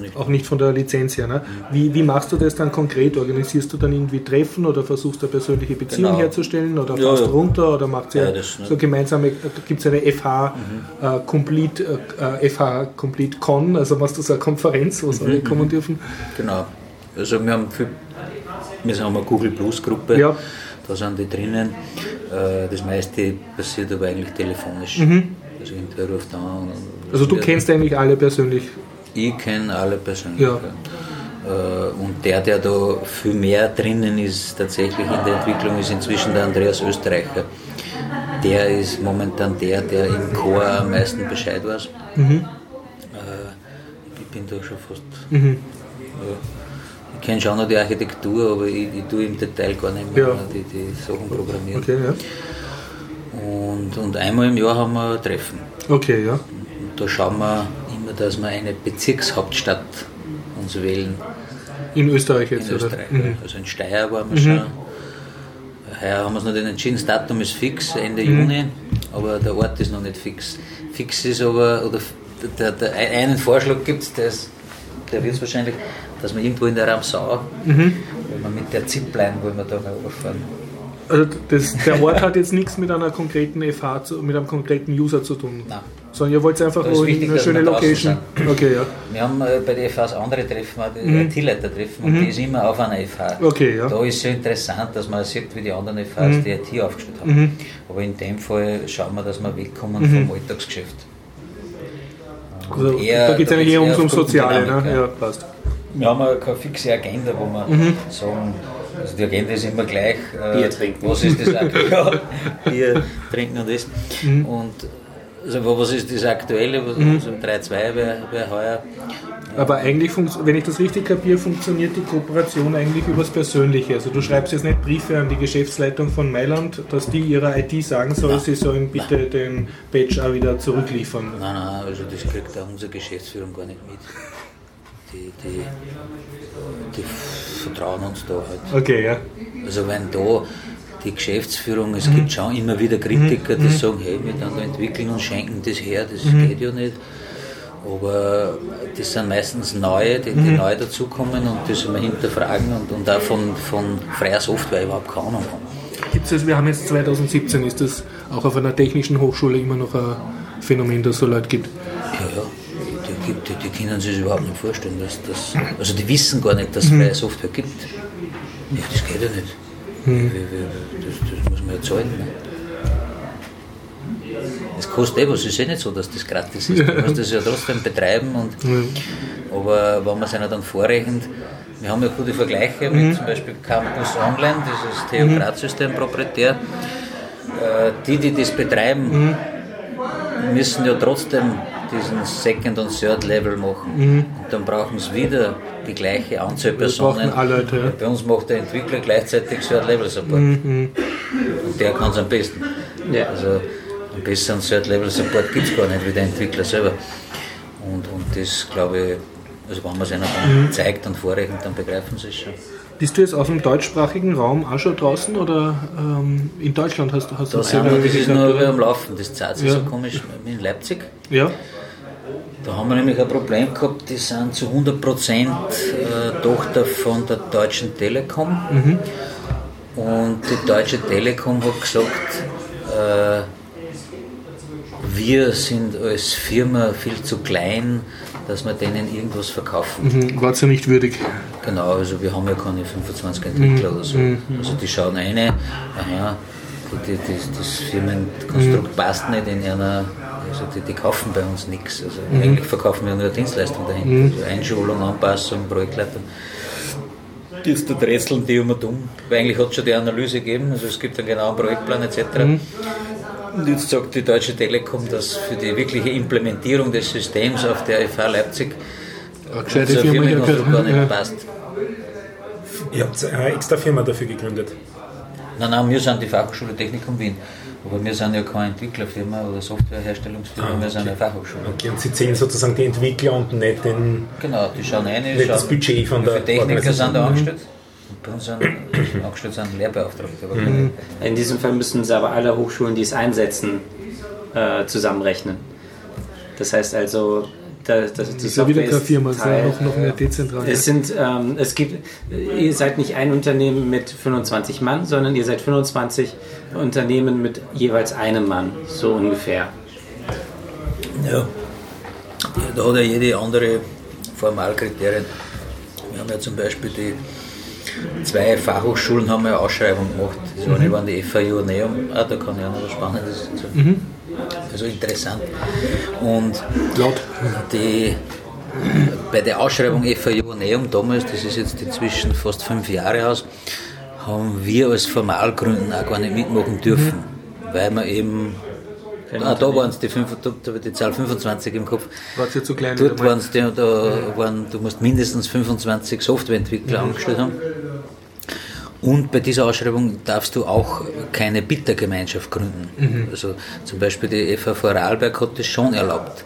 nicht. auch nicht von der Lizenz her. Ne? Wie, wie machst du das dann konkret? Organisierst du dann irgendwie Treffen oder versuchst du eine persönliche Beziehung Genau. herzustellen oder Ja, fährst ja. runter oder macht Ja, ne. so gemeinsame, gibt es eine FH äh, Complete, äh, FH Complete Con, also machst du so eine Konferenz, wo alle kommen dürfen? Genau. Also wir haben viel, wir haben eine Google Plus Gruppe, Ja. da sind die drinnen. Äh, Das meiste passiert aber eigentlich telefonisch. Also irgendwer ruft an. Mhm. Also du kennst eigentlich alle persönlich. Ich kenne alle persönlich. Ja. Äh, Und der, der da viel mehr drinnen ist, tatsächlich in der Entwicklung, ist inzwischen der Andreas Österreicher. Der ist momentan der, der im Chor am meisten Bescheid weiß. Mhm. Äh, Ich bin da schon fast. Ja. Ich kenne schon noch die Architektur, aber ich, ich tue im Detail gar nicht mehr Ja. die, die Sachen programmieren. Okay, ja. Und, und einmal im Jahr haben wir ein Treffen. Okay, ja. Und da schauen wir immer, dass wir eine Bezirkshauptstadt uns wählen In Österreich jetzt, in oder? Österreich. Mhm. Also in Steyr waren wir schon. Heuer haben wir es noch nicht entschieden, das Datum ist fix, Ende Juni, aber der Ort ist noch nicht fix. Fix ist aber, oder der, der, einen Vorschlag gibt es, der, ist- der wird es wahrscheinlich, dass wir irgendwo in der Ramsau, Mhm. wo wir mit der Zipline wollen wir da mal überfahren. Also das, der Ort hat jetzt nichts mit einer konkreten FH, zu, mit einem konkreten User zu tun. Nein. Sondern ihr wollt einfach wo wichtig, eine schöne Location. Okay, ja. Wir haben äh, bei der FHs andere Treffen, die Mhm. IT-Leiter-Treffen, und die ist immer auf einer FH. Okay, ja. Mhm. Da ist es ja interessant, dass man sieht, wie die anderen FHs die IT aufgestellt haben. Aber in dem Fall schauen wir, dass wir wegkommen vom Alltagsgeschäft. Also, eher- da geht es eigentlich geht's eher ums, auf Soziale. Ne? Ja. Ja, passt. Wir haben auch keine fixe Agenda, wo wir Mhm. sagen, also die Agenda ist immer gleich. äh, Bier trinken. Was ist das ja, Bier trinken und das. Mhm. Und also, was ist das Aktuelle? Was, also 3-2 wäre wär heuer. Aber eigentlich, wenn ich das richtig kapiere, funktioniert die Kooperation eigentlich übers Persönliche. Also du schreibst jetzt nicht Briefe an die Geschäftsleitung von Mailand, dass die ihrer IT sagen soll, sie sollen bitte den Badge auch wieder zurückliefern. Nein, nein, also das kriegt auch unsere Geschäftsführung gar nicht mit. Die, die, die vertrauen uns da halt. Okay, ja. Also wenn da die Geschäftsführung, es gibt schon immer wieder Kritiker, die sagen, hey, wir dann da entwickeln und schenken das her, das geht ja nicht. Aber das sind meistens neue, die, die neu dazukommen und das wir hinterfragen und, und auch von, von freier Software überhaupt keine Ahnung haben. Gibt's das, wir haben jetzt 2017, ist das auch auf einer technischen Hochschule immer noch ein Phänomen, dass es so Leute gibt? Ja, ja, die, gibt, die, die können sich das überhaupt nicht vorstellen. Dass das, also die wissen gar nicht, dass es freie Software gibt. Ja, das geht ja nicht. Wie- Das, das muss man ja zahlen. Ne? Das kostet eh was, es ist eh nicht so, dass das gratis ist. Du musst das ja trotzdem betreiben. Und, Aber wenn man es einer dann vorrechnet, wir haben ja gute Vergleiche mit zum Beispiel Campus Online, dieses Theokratsystem proprietär. Äh, Die, die das betreiben, müssen ja trotzdem diesen Second- und Third-Level machen. Und dann brauchen sie wieder die gleiche Anzahl Personen. Leute, ja. Bei uns macht der Entwickler gleichzeitig Third-Level-Support. Und der kann es am besten. Ja. Also, einen besseren Third-Level-Support gibt es gar nicht wie der Entwickler selber. Und, und das glaube ich, also wenn man es einer dann zeigt und vorrechnet, dann begreifen sie es schon. Bist du jetzt aus dem deutschsprachigen Raum auch schon draußen oder ähm, in Deutschland hast, du- hast du Da sind wir, selber das ist nur am Laufen, das zahlt sich Ja. so komisch in Leipzig. Ja, Da haben wir nämlich ein Problem gehabt, die sind zu 100% äh, Tochter von der Deutschen Telekom. Und die Deutsche Telekom hat gesagt, äh, wir sind als Firma viel zu klein, dass wir denen irgendwas verkaufen. mhm. war ja nicht würdig. Genau, also wir haben ja keine 25 Entwickler oder so. Also die schauen eine, aha, die, die, die, das Firmenkonstrukt passt nicht in einer, also die, die kaufen bei uns nichts. Also eigentlich verkaufen wir nur eine Dienstleistung dahinter. Also Einschulung, Anpassung, Projektleitung. Jetzt da drätseln die immer dumm, weil eigentlich hat es schon die Analyse gegeben, also es gibt einen genauen Projektplan etc. Und jetzt sagt die Deutsche Telekom, dass für die wirkliche Implementierung des Systems auf der FH Leipzig unser Firma gar nicht Ja. passt. Ihr habt eine extra Firma dafür gegründet. Nein, nein, wir sind die Fachhochschule Technikum Wien. Aber wir sind ja keine Entwicklerfirma oder Softwareherstellungsfirma, Ah, wir sind okay. eine Fachhochschule. Okay, und Sie zählen sozusagen die Entwickler und nicht, den, Genau, die schauen rein, nicht das schauen, Budget von der Techniker sind da angestellt. Und bei uns sind angestellt sind Lehrbeauftragte. Aber keine- In diesem Fall müssen Sie aber alle Hochschulen, die es einsetzen, äh, zusammenrechnen. Das heißt also, das, Das ist ja wieder Software keine Firma, es ist Teil, noch, noch mehr dezentral. Es sind, ähm, es gibt, ihr seid nicht ein Unternehmen mit 25 Mann, sondern ihr seid 25 Unternehmen mit jeweils einem Mann, so ungefähr. Ja. Da hat ja jede andere Formalkriterien. Wir haben ja zum Beispiel die zwei Fachhochschulen haben ja eine Ausschreibung gemacht. Das eine waren die FAU Neum, ah, da kann ich auch noch was Spannendes sagen. Also interessant. Und Laut. die, bei der Ausschreibung FAU Neum damals, das ist jetzt inzwischen fast fünf Jahre aus, haben wir als Formalgründen auch gar nicht mitmachen dürfen, weil wir eben, ah, da waren es die, fünf- da die Zahl 25 im Kopf, War es ja zu klein. Dort waren es die, da waren, du musst mindestens 25 Softwareentwickler angestellt haben. Und bei dieser Ausschreibung darfst du auch keine Bittergemeinschaft gründen. Also zum Beispiel die FH Vorarlberg hat das schon erlaubt.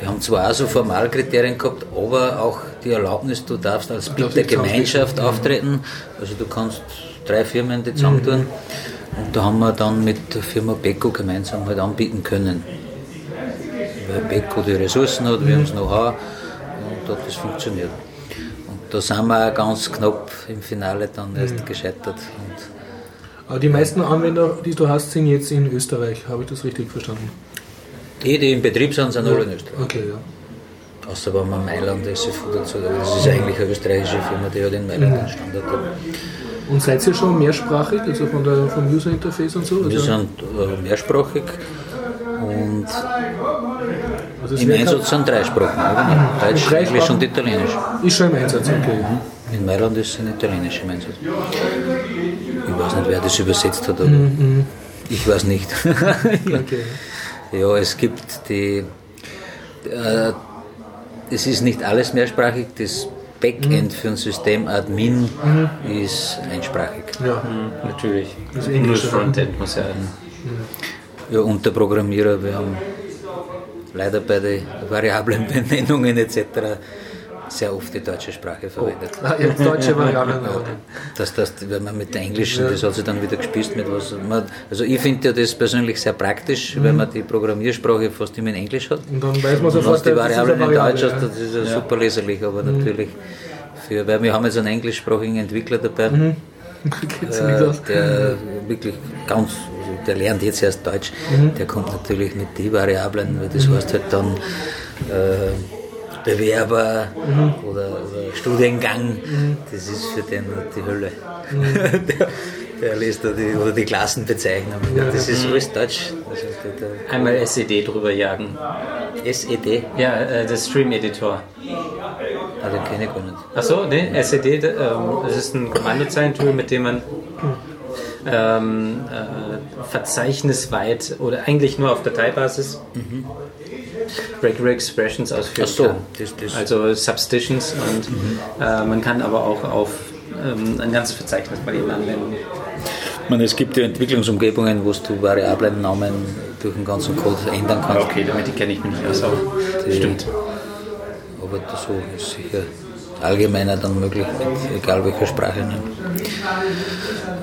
Die haben zwar auch so Formalkriterien gehabt, aber auch die Erlaubnis, du darfst als nicht Bittergemeinschaft auftreten. Also du kannst drei Firmen die zusammentun. Und da haben wir dann mit der Firma Beko gemeinsam halt anbieten können weil Beko die Ressourcen hat, wir haben das Know-how und hat das funktioniert. Da sind wir ganz knapp im Finale dann erst gescheitert. Und Aber die meisten Anwender, die du hast, sind jetzt in Österreich. Habe ich das richtig verstanden? die, die im Betrieb sind, sind alle in Österreich. Okay, ja. Außer wenn man Mailand SFU dazu das ist eigentlich eine österreichische Firma, die hat in Mailand einen Standort. hat. Und seid ihr schon mehrsprachig, also von der, vom User Interface und so? Also, Wir sind äh, mehrsprachig und also im Einsatz sind drei Sprachen. Ja, genau. Deutsch, drei Englisch Sprachen? und Italienisch. Ist schon im Einsatz, okay. In Mailand ist es ein Italienisch im Einsatz. Ich weiß nicht, wer das übersetzt hat, aber ich weiß nicht. okay. ja, es gibt die. Äh, es ist nicht alles mehrsprachig, das Backend für ein System Admin ist einsprachig. Ja. Natürlich. Das das Frontend muss ja. Ja, und der Programmierer, wir haben leider bei den Variablenbenennungen etc. sehr oft die deutsche Sprache verwendet. Ah, jetzt deutsche Variablen. dass das, wenn man mit der englischen, das hat sich dann wieder gespießt mit was. Man, also ich finde ja das persönlich sehr praktisch, wenn man die Programmiersprache fast immer in Englisch hat. Und dann weiß man sofort, die das ist eine Variablen in Deutsch hast, ja. das ist ja super leserlich, aber natürlich für, weil wir haben jetzt einen englischsprachigen Entwickler dabei, nicht äh, der wirklich ganz, der lernt jetzt erst Deutsch, der kommt natürlich mit die Variablen, weil das heißt halt dann äh, Bewerber oder, oder Studiengang, das ist für den die Hölle. der, der liest da die, oder die Klassenbezeichnung, das ist alles Deutsch. Also der, Einmal SED drüber jagen. der SED, Ja, äh, der Stream Editor. ah, den kenne ich gar nicht. Achso, ne, SED, ähm, das ist ein Kommandozeilentool, mit dem man ähm, äh, verzeichnisweit oder eigentlich nur auf Dateibasis Regular Expressions ausführen Ach so, kann. das- das- Also Substitutions und äh, man kann aber auch auf ähm, ein ganzes Verzeichnis bei ihm anwenden. Ich meine, es gibt ja Entwicklungsumgebungen, wo du Variablennamen durch den ganzen Code ändern kannst. Okay, damit kenne ich mich nicht aus, aber stimmt. Aber so ist sicher allgemeiner dann möglich, mit egal welcher Sprache. Ne?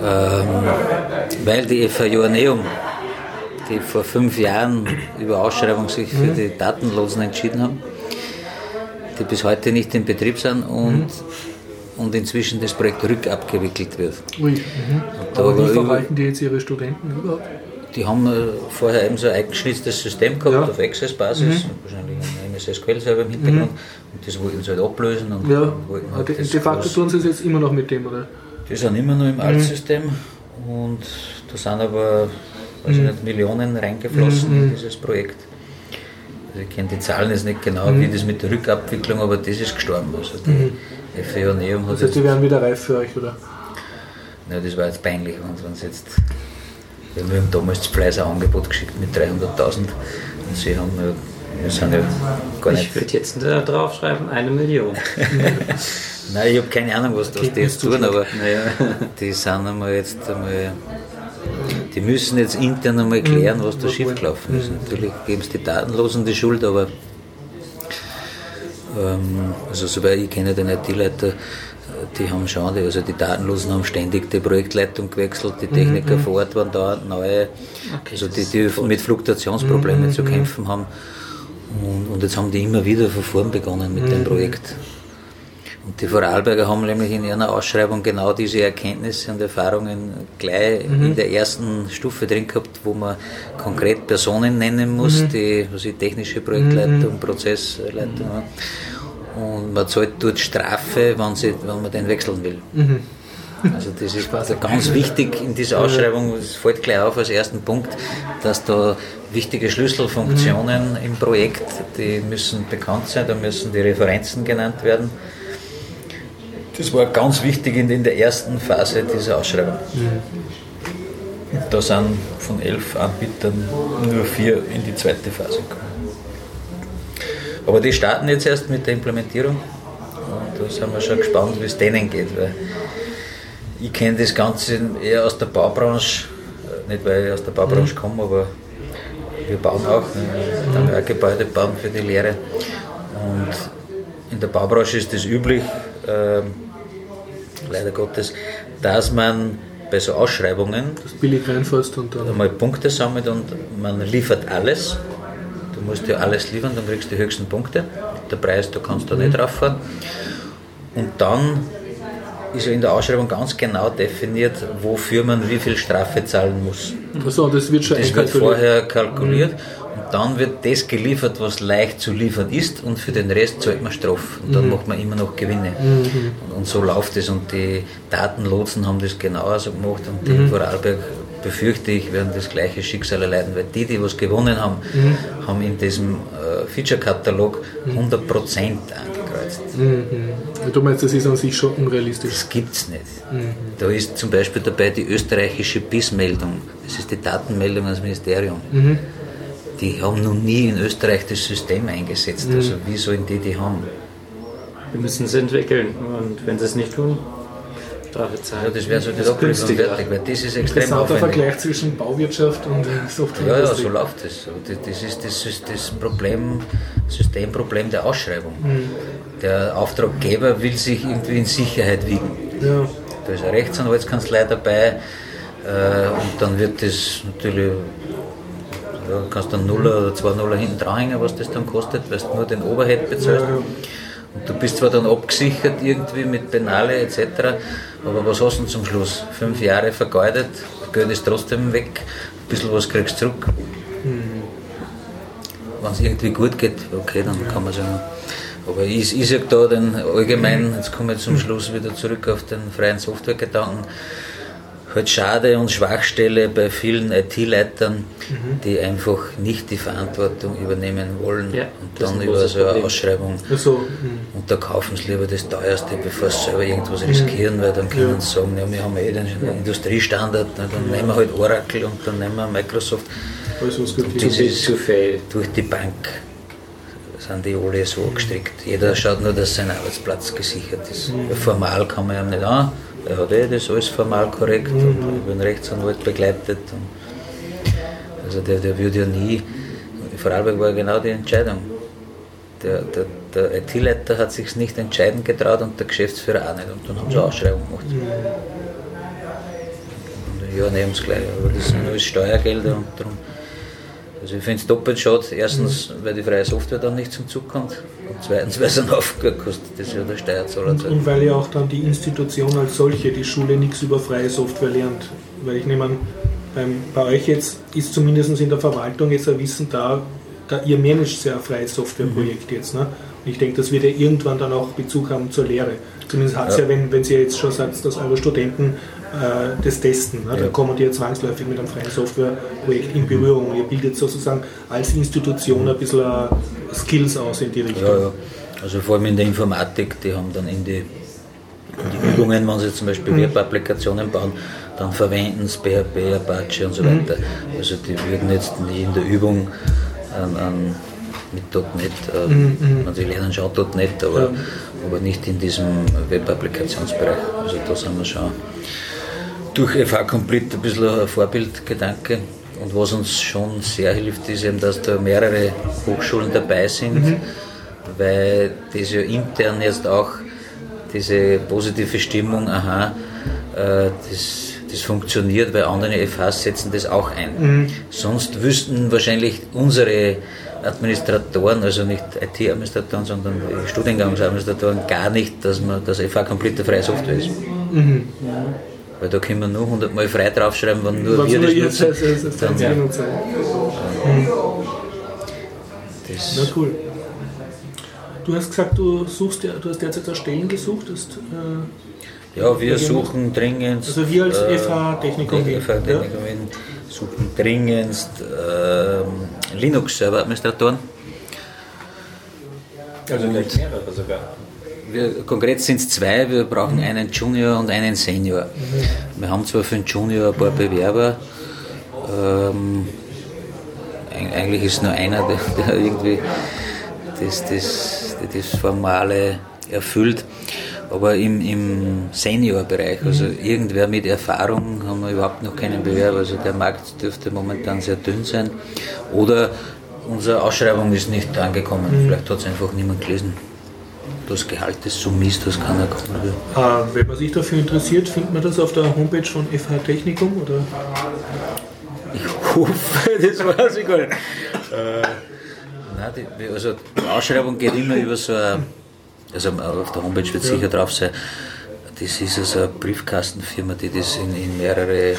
Ähm, weil die FA Joanneum, die vor fünf Jahren über Ausschreibung sich für die Datenlosen entschieden haben, die bis heute nicht in Betrieb sind und, und inzwischen das Projekt rückabgewickelt wird. Ui. Mhm. Aber wie verwalten die jetzt ihre Studenten überhaupt? Die haben äh, vorher eben so ein eingeschnitztes System gehabt Ja. Mhm. auf Access-Basis, wahrscheinlich ein MS SQL-Server im Hintergrund. Und das wollten sie halt ablösen. Und Ja, halt de, facto tun sie es jetzt immer noch mit dem, oder? Die sind immer noch im Altsystem und da sind aber weiß ich nicht, Millionen reingeflossen in dieses Projekt. Also ich kenne die Zahlen jetzt nicht genau, wie das mit der Rückabwicklung, aber das ist gestorben. Also die FEO Neum hat Das heißt, die werden wieder reif für euch, oder? na, das war jetzt peinlich, wenn sie jetzt, wir haben damals das Fleißer Angebot geschickt mit 300.000 und sie haben gar nicht Ich würde jetzt da draufschreiben, eine Million. Nein, ich habe keine Ahnung, was, was die jetzt tun, aber Naja. die sind einmal jetzt einmal. Die müssen jetzt intern einmal klären, was da schiefgelaufen ist. Natürlich geben es die Datenlosen die Schuld, aber ähm, also soweit ich kenne den IT-Leiter, die haben schon, die, also die Datenlosen haben ständig die Projektleitung gewechselt, die Techniker vor Ort waren da neue, also die, die mit Fluktuationsproblemen zu kämpfen haben. Und, und jetzt haben die immer wieder von vorn begonnen mit dem Projekt. Und die Vorarlberger haben nämlich in ihrer Ausschreibung genau diese Erkenntnisse und Erfahrungen gleich in der ersten Stufe drin gehabt, wo man konkret Personen nennen muss, die was ich, technische Projektleitung, Prozessleitung haben. Und man zahlt dort Strafe, wenn, sie, wenn man den wechseln will. Also das ist also ganz wichtig in dieser Ausschreibung, es fällt gleich auf als ersten Punkt, dass da wichtige Schlüsselfunktionen im Projekt, die müssen bekannt sein, da müssen die Referenzen genannt werden. Das war ganz wichtig in, in der ersten Phase dieser Ausschreibung. Da sind von elf Anbietern nur vier in die zweite Phase gekommen. Aber die starten jetzt erst mit der Implementierung und da sind wir schon gespannt, wie es denen geht, weil ich kenne das Ganze eher aus der Baubranche, äh, nicht weil ich aus der Baubranche komme, aber wir bauen auch, ne, dann wir auch Gebäude bauen für die Lehre. Und in der Baubranche ist es üblich, ähm, leider Gottes, dass man bei so Ausschreibungen Das billig reinfährst und dann. einmal Punkte sammelt und man liefert alles. Du musst ja alles liefern, dann kriegst du die höchsten Punkte. Der Preis, da kannst du nicht drauf fahren. Und dann ist ja in der Ausschreibung ganz genau definiert, wofür man wie viel Strafe zahlen muss. Achso, das wird schon Das wird vorher kalkuliert. Und dann wird das geliefert, was leicht zu liefern ist und für den Rest zahlt man Strafe. Und dann macht man immer noch Gewinne. Und, und so läuft es und die Datenlotsen haben das genauso gemacht. Und die in Vorarlberg befürchte ich, werden das gleiche Schicksal erleiden, weil die, die was gewonnen haben, haben in diesem äh, Feature-Katalog 100% angekreuzt. Mhm. Du meinst, das ist an sich schon unrealistisch. Das gibt's nicht. Da ist zum Beispiel dabei die österreichische BIS-Meldung. Das ist die Datenmeldung ans Ministerium. Die haben noch nie in Österreich das System eingesetzt. Also wie sollen die die haben? Wir müssen es entwickeln und wenn sie es nicht tun, Strafe zahlen. Ja, das wäre so die ist Ablösung fertig, weil das ist extrem Interessanter aufwendig. Vergleich zwischen Bauwirtschaft und Ja, ja, Softwareindustrie. so läuft es. Das, das ist das, ist das Problem, Systemproblem der Ausschreibung. Der Auftraggeber will sich irgendwie in Sicherheit wiegen. Ja. Da ist eine Rechtsanwaltskanzlei dabei äh, und dann wird das natürlich, ja, kannst dann Nuller oder zwei Nuller hinten dranhängen, was das dann kostet, weil du nur den Overhead bezahlst. Ja, ja. Und du bist zwar dann abgesichert irgendwie mit Penale etc., aber was hast du zum Schluss? Fünf Jahre vergeudet, Geld ist trotzdem weg, ein bisschen was kriegst du zurück. Wenn es irgendwie gut geht, okay, dann kann man sagen. Aber ich, ich sage da den allgemein, jetzt komme ich zum Schluss wieder zurück auf den freien Softwaregedanken, halt schade und Schwachstelle bei vielen IT-Leitern, die einfach nicht die Verantwortung übernehmen wollen Ja, und dann über so eine. Ausschreibung Also, mhm. und da kaufen sie lieber das teuerste, bevor sie selber irgendwas riskieren, weil dann können sie sagen, ja, wir haben eh den Industriestandard, na, dann nehmen wir halt Oracle und dann nehmen wir Microsoft. gut Das ist. zu fail. durch die Bank sind die alle so gestrickt. Jeder schaut nur, dass sein Arbeitsplatz gesichert ist. Formal kann man ihm nicht an, er hat eh das alles formal korrekt und über den Rechtsanwalt begleitet. Also der, der würde ja nie, in Vorarlberg war genau die Entscheidung. Der, der, der IT-Leiter hat sich nicht entscheiden getraut und der Geschäftsführer auch nicht. Und dann haben sie eine Ausschreibung gemacht. Und ja, nehmen es gleich. Aber das sind alles Steuergelder und darum. Also ich finde es doppelt schade. Erstens, weil die freie Software dann nicht zum Zug kommt. Und zweitens, weil es einen Aufgabe kostet. Das ist ja der Steuerzahler. Und, und weil ja auch dann die Institution als solche, die Schule nichts über freie Software lernt. Weil ich nehme an, bei euch jetzt ist zumindest in der Verwaltung jetzt ein Wissen da, da ihr managt ja ein freies Softwareprojekt jetzt. Ne? Und ich denke, das wird ja irgendwann dann auch Bezug haben zur Lehre. Zumindest hat es ja, ja wenn, wenn ihr jetzt schon sagt, dass eure Studenten äh, das testen, ne? da kommen die ja zwangsläufig mit einem freien Softwareprojekt in Berührung. Ihr bildet sozusagen als Institution ein bisschen uh, Skills aus in die Richtung. Ja, ja. Also vor allem in der Informatik, die haben dann in die, die Übungen, wenn sie zum Beispiel mhm. Web-Applikationen bauen, dann verwenden es PHP, Apache und so mhm. weiter. Also die würden jetzt nicht in der Übung an, an mit .NET, äh, mhm, mhm. also lernen schon .NET, aber, aber nicht in diesem Web-Applikationsbereich. Also da sind wir schon durch FH Complete ein bisschen ein Vorbildgedanke. Und was uns schon sehr hilft, ist eben, dass da mehrere Hochschulen dabei sind, mhm. weil das ja intern jetzt auch diese positive Stimmung, aha, äh, das das funktioniert, weil andere FHs setzen das auch ein. Mhm. Sonst wüssten wahrscheinlich unsere Administratoren, also nicht IT-Administratoren, sondern Studiengangsadministratoren, gar nicht, dass man das FH komplett freie Software ist. Mhm. Weil da können wir nur 100 Mal frei draufschreiben, wenn nur wir das nutzen. Das, das, das, dann, ja. Mhm. das Na cool. Du hast gesagt, du suchst, du hast derzeit auch Stellen gesucht. Hast, äh ja, wir suchen dringend. Also wir als äh, FH Technikum Wien. FH Technikum Wien suchen dringendst äh, Linux-Server-Administratoren. Also gleich mehrere sogar. Wir, konkret sind es zwei, wir brauchen mhm. einen Junior und einen Senior. Wir haben zwar für den Junior ein paar Bewerber, ähm, eigentlich ist nur einer, der, der irgendwie das, das, das Formale erfüllt. Aber im, im Seniorbereich, also mhm. irgendwer mit Erfahrung, haben wir überhaupt noch keinen Bewerber. Also der Markt dürfte momentan sehr dünn sein. Oder unsere Ausschreibung ist nicht angekommen. Mhm. Vielleicht hat es einfach niemand gelesen. Das Gehalt ist so mies, dass keiner kommen. Ah, wenn man sich dafür interessiert, findet man das auf der Homepage von FH Technikum? Oder? Ich hoffe, das weiß ich gar nicht. äh, nein, die, also die Ausschreibung geht immer über so ein also auf der Homepage wird ja. sicher drauf sein. Das ist also eine Briefkastenfirma, die das in, in mehrere. Äh,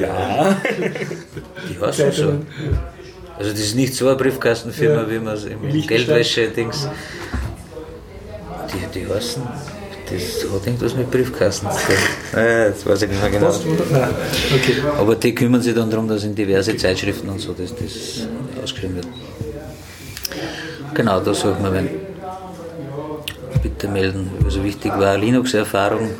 ja. Die heißen so. Also das ist nicht so eine Briefkastenfirma, ja. wie man es im Geldwäsche-Dings. Die, die heißen. Das hat irgendwas mit Briefkasten zu tun. das weiß ich nicht mehr genau. Okay. Aber die kümmern sich dann darum, dass in diverse Zeitschriften und so das, das ausgeschrieben wird. Genau, da suchen wir wen. Bitte melden. Also wichtig war Linux-Erfahrung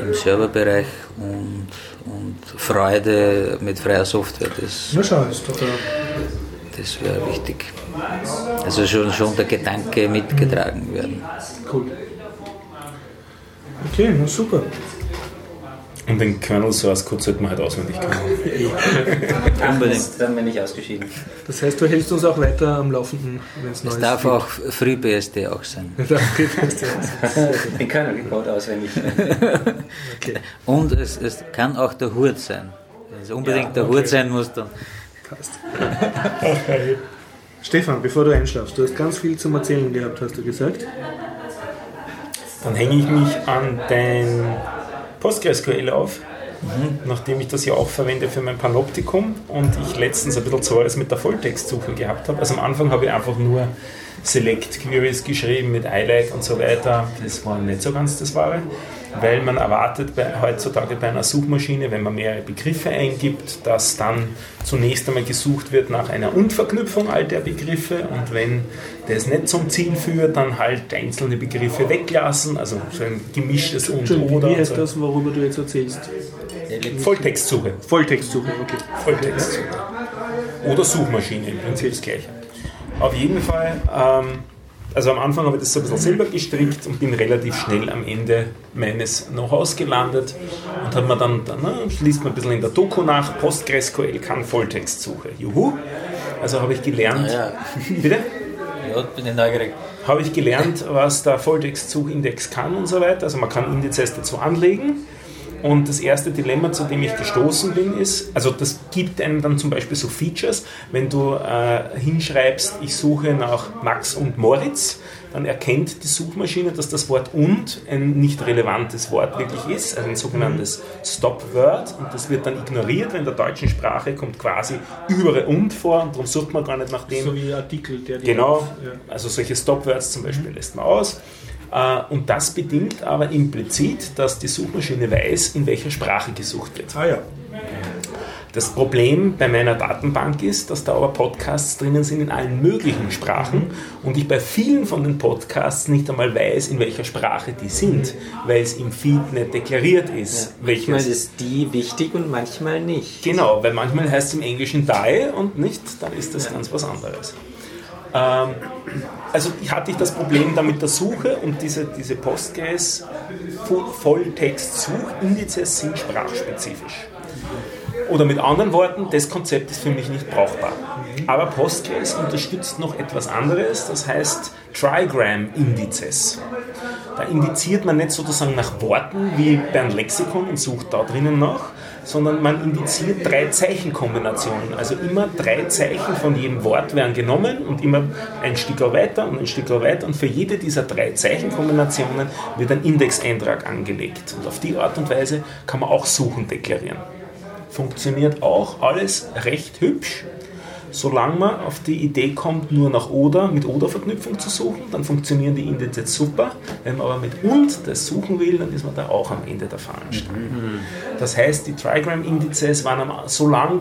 im Serverbereich und, und Freude mit freier Software. Das, Na schau, ist doch Das wäre wichtig. Also schon, schon der Gedanke mitgetragen werden. Cool. Okay, na super. Und den Kernel Source Code sollte man halt auswendig können. Unbedingt. Dann bin ich ausgeschieden. Das heißt, du hältst uns auch weiter am Laufenden, wenn es Neues Es darf gibt. auch FreeBSD auch sein. den Kernel gebaut auswendig. okay. Und es, es kann auch der Hurt sein. Wenn es unbedingt ja, der okay. Hurt sein muss, dann. Passt. Okay. Stefan, bevor du einschlafst, du hast ganz viel zum Erzählen gehabt, hast du gesagt. Dann hänge ich mich an den PostgreSQL auf, mhm. nachdem ich das ja auch verwende für mein Panoptikum und ich letztens ein bisschen Zores mit der Volltextsuche gehabt habe. Also am Anfang habe ich einfach nur Select Queries geschrieben mit iLike und so weiter. Das war nicht so ganz das Wahre weil man erwartet bei, heutzutage bei einer Suchmaschine, wenn man mehrere Begriffe eingibt, dass dann zunächst einmal gesucht wird nach einer Unverknüpfung all der Begriffe und wenn das nicht zum Ziel führt, dann halt einzelne Begriffe weglassen, also so ein gemischtes und oder. Wie heißt das, worüber du jetzt erzählst? Volltextsuche. Volltextsuche, okay. Volltextsuche. Oder Suchmaschine, im Prinzip das gleiche. Auf jeden Fall ähm, also am Anfang habe ich das so ein bisschen selber gestrickt und bin relativ schnell am Ende meines Know-hows gelandet und habe mir dann, dann na, liest man ein bisschen in der Doku nach, PostgreSQL kann Volltextsuche. Juhu! Also habe ich gelernt. Ja. Bitte? Ja, bin ich neugierig. Habe ich gelernt, was der Volltextsuchindex kann und so weiter. Also man kann Indizes dazu anlegen. Und das erste Dilemma, zu dem ich gestoßen bin, ist, also das gibt einem dann zum Beispiel so Features, wenn du äh, hinschreibst, ich suche nach Max und Moritz, dann erkennt die Suchmaschine, dass das Wort und ein nicht relevantes Wort wirklich ist, also ein sogenanntes Stop-Word und das wird dann ignoriert, weil in der deutschen Sprache kommt quasi überall und vor und darum sucht man gar nicht nach dem. So wie Artikel, der die Genau, Ja. also solche Stop-Words zum Beispiel lässt man aus. Äh, Und das bedingt aber implizit, dass die Suchmaschine weiß, in welcher Sprache gesucht wird. Ah ja. Das Problem bei meiner Datenbank ist, dass da aber Podcasts drinnen sind in allen möglichen Sprachen und ich bei vielen von den Podcasts nicht einmal weiß, in welcher Sprache die sind, weil es im Feed nicht deklariert ist. Manchmal welches. ist die wichtig und manchmal nicht. Genau, weil manchmal heißt es im Englischen die und nicht, dann ist das ganz was anderes. Ähm, also hatte ich das Problem da mit der Suche und diese, diese Postgres Volltext-Suchindizes sind sprachspezifisch. Oder mit anderen Worten, das Konzept ist für mich nicht brauchbar. Aber Postgres unterstützt noch etwas anderes, das heißt Trigram-Indizes. Da indiziert man nicht sozusagen nach Worten wie bei einem Lexikon und sucht da drinnen nach, sondern man indiziert drei Zeichenkombinationen. Also immer drei Zeichen von jedem Wort werden genommen und immer ein Stück weiter und ein Stück weiter und für jede dieser drei Zeichenkombinationen wird ein Indexeintrag angelegt. Und auf die Art und Weise kann man auch Suchen deklarieren funktioniert auch alles recht hübsch. Solange man auf die Idee kommt, nur nach Oder mit Oder-Verknüpfung zu suchen, dann funktionieren die Indizes super. Wenn man aber mit und das suchen will, dann ist man da auch am Ende der Fahnenstange. Das heißt, die Trigram-Indizes waren am, solange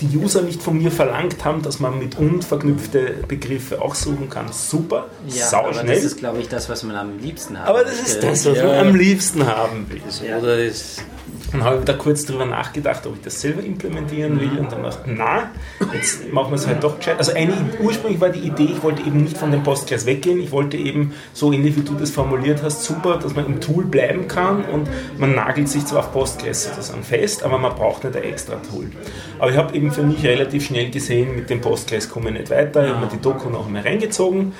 die User nicht von mir verlangt haben, dass man mit und verknüpfte Begriffe auch suchen kann, super, Ja, sau aber schnell. das ist, glaube ich, das, was man am liebsten hat. aber das ist das, was Ja. man am liebsten haben will. Das Oder ist Dann habe ich da kurz drüber nachgedacht, ob ich das selber implementieren will. Und dann dachte ich, na, jetzt machen wir es halt doch gescheit. Also eine, ursprünglich war die Idee, ich wollte eben nicht von dem Postgres weggehen, ich wollte eben, so ähnlich wie du das formuliert hast, super, dass man im Tool bleiben kann. Und man nagelt sich zwar auf Postgres sozusagen fest, aber man braucht nicht ein extra Tool. Aber ich habe eben für mich relativ schnell gesehen, mit dem Postgres komme ich nicht weiter, ich habe mir die Doku noch einmal reingezogen,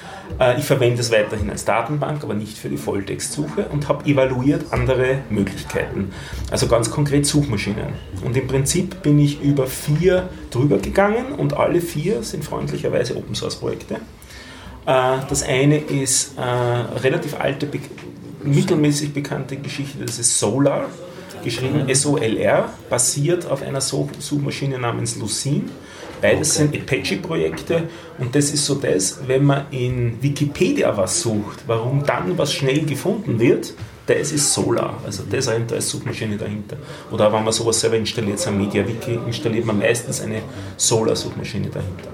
ich verwende es weiterhin als Datenbank, aber nicht für die Volltextsuche und habe evaluiert andere Möglichkeiten. Also ganz konkret Suchmaschinen. Und im Prinzip bin ich über vier drüber gegangen und alle vier sind freundlicherweise Open Source Projekte. Äh, Das eine ist äh, relativ alte, mittelmäßig bekannte Geschichte, das ist Solar, geschrieben S-O-L-R, basiert auf einer Such Suchmaschine namens Lucene. Beides sind Apache-Projekte und das ist so das, wenn man in Wikipedia was sucht, warum dann was schnell gefunden wird, das ist Solar, also das ist als Suchmaschine dahinter. Oder wenn man sowas selber installiert, so ein MediaWiki, installiert man meistens eine Solar-Suchmaschine dahinter.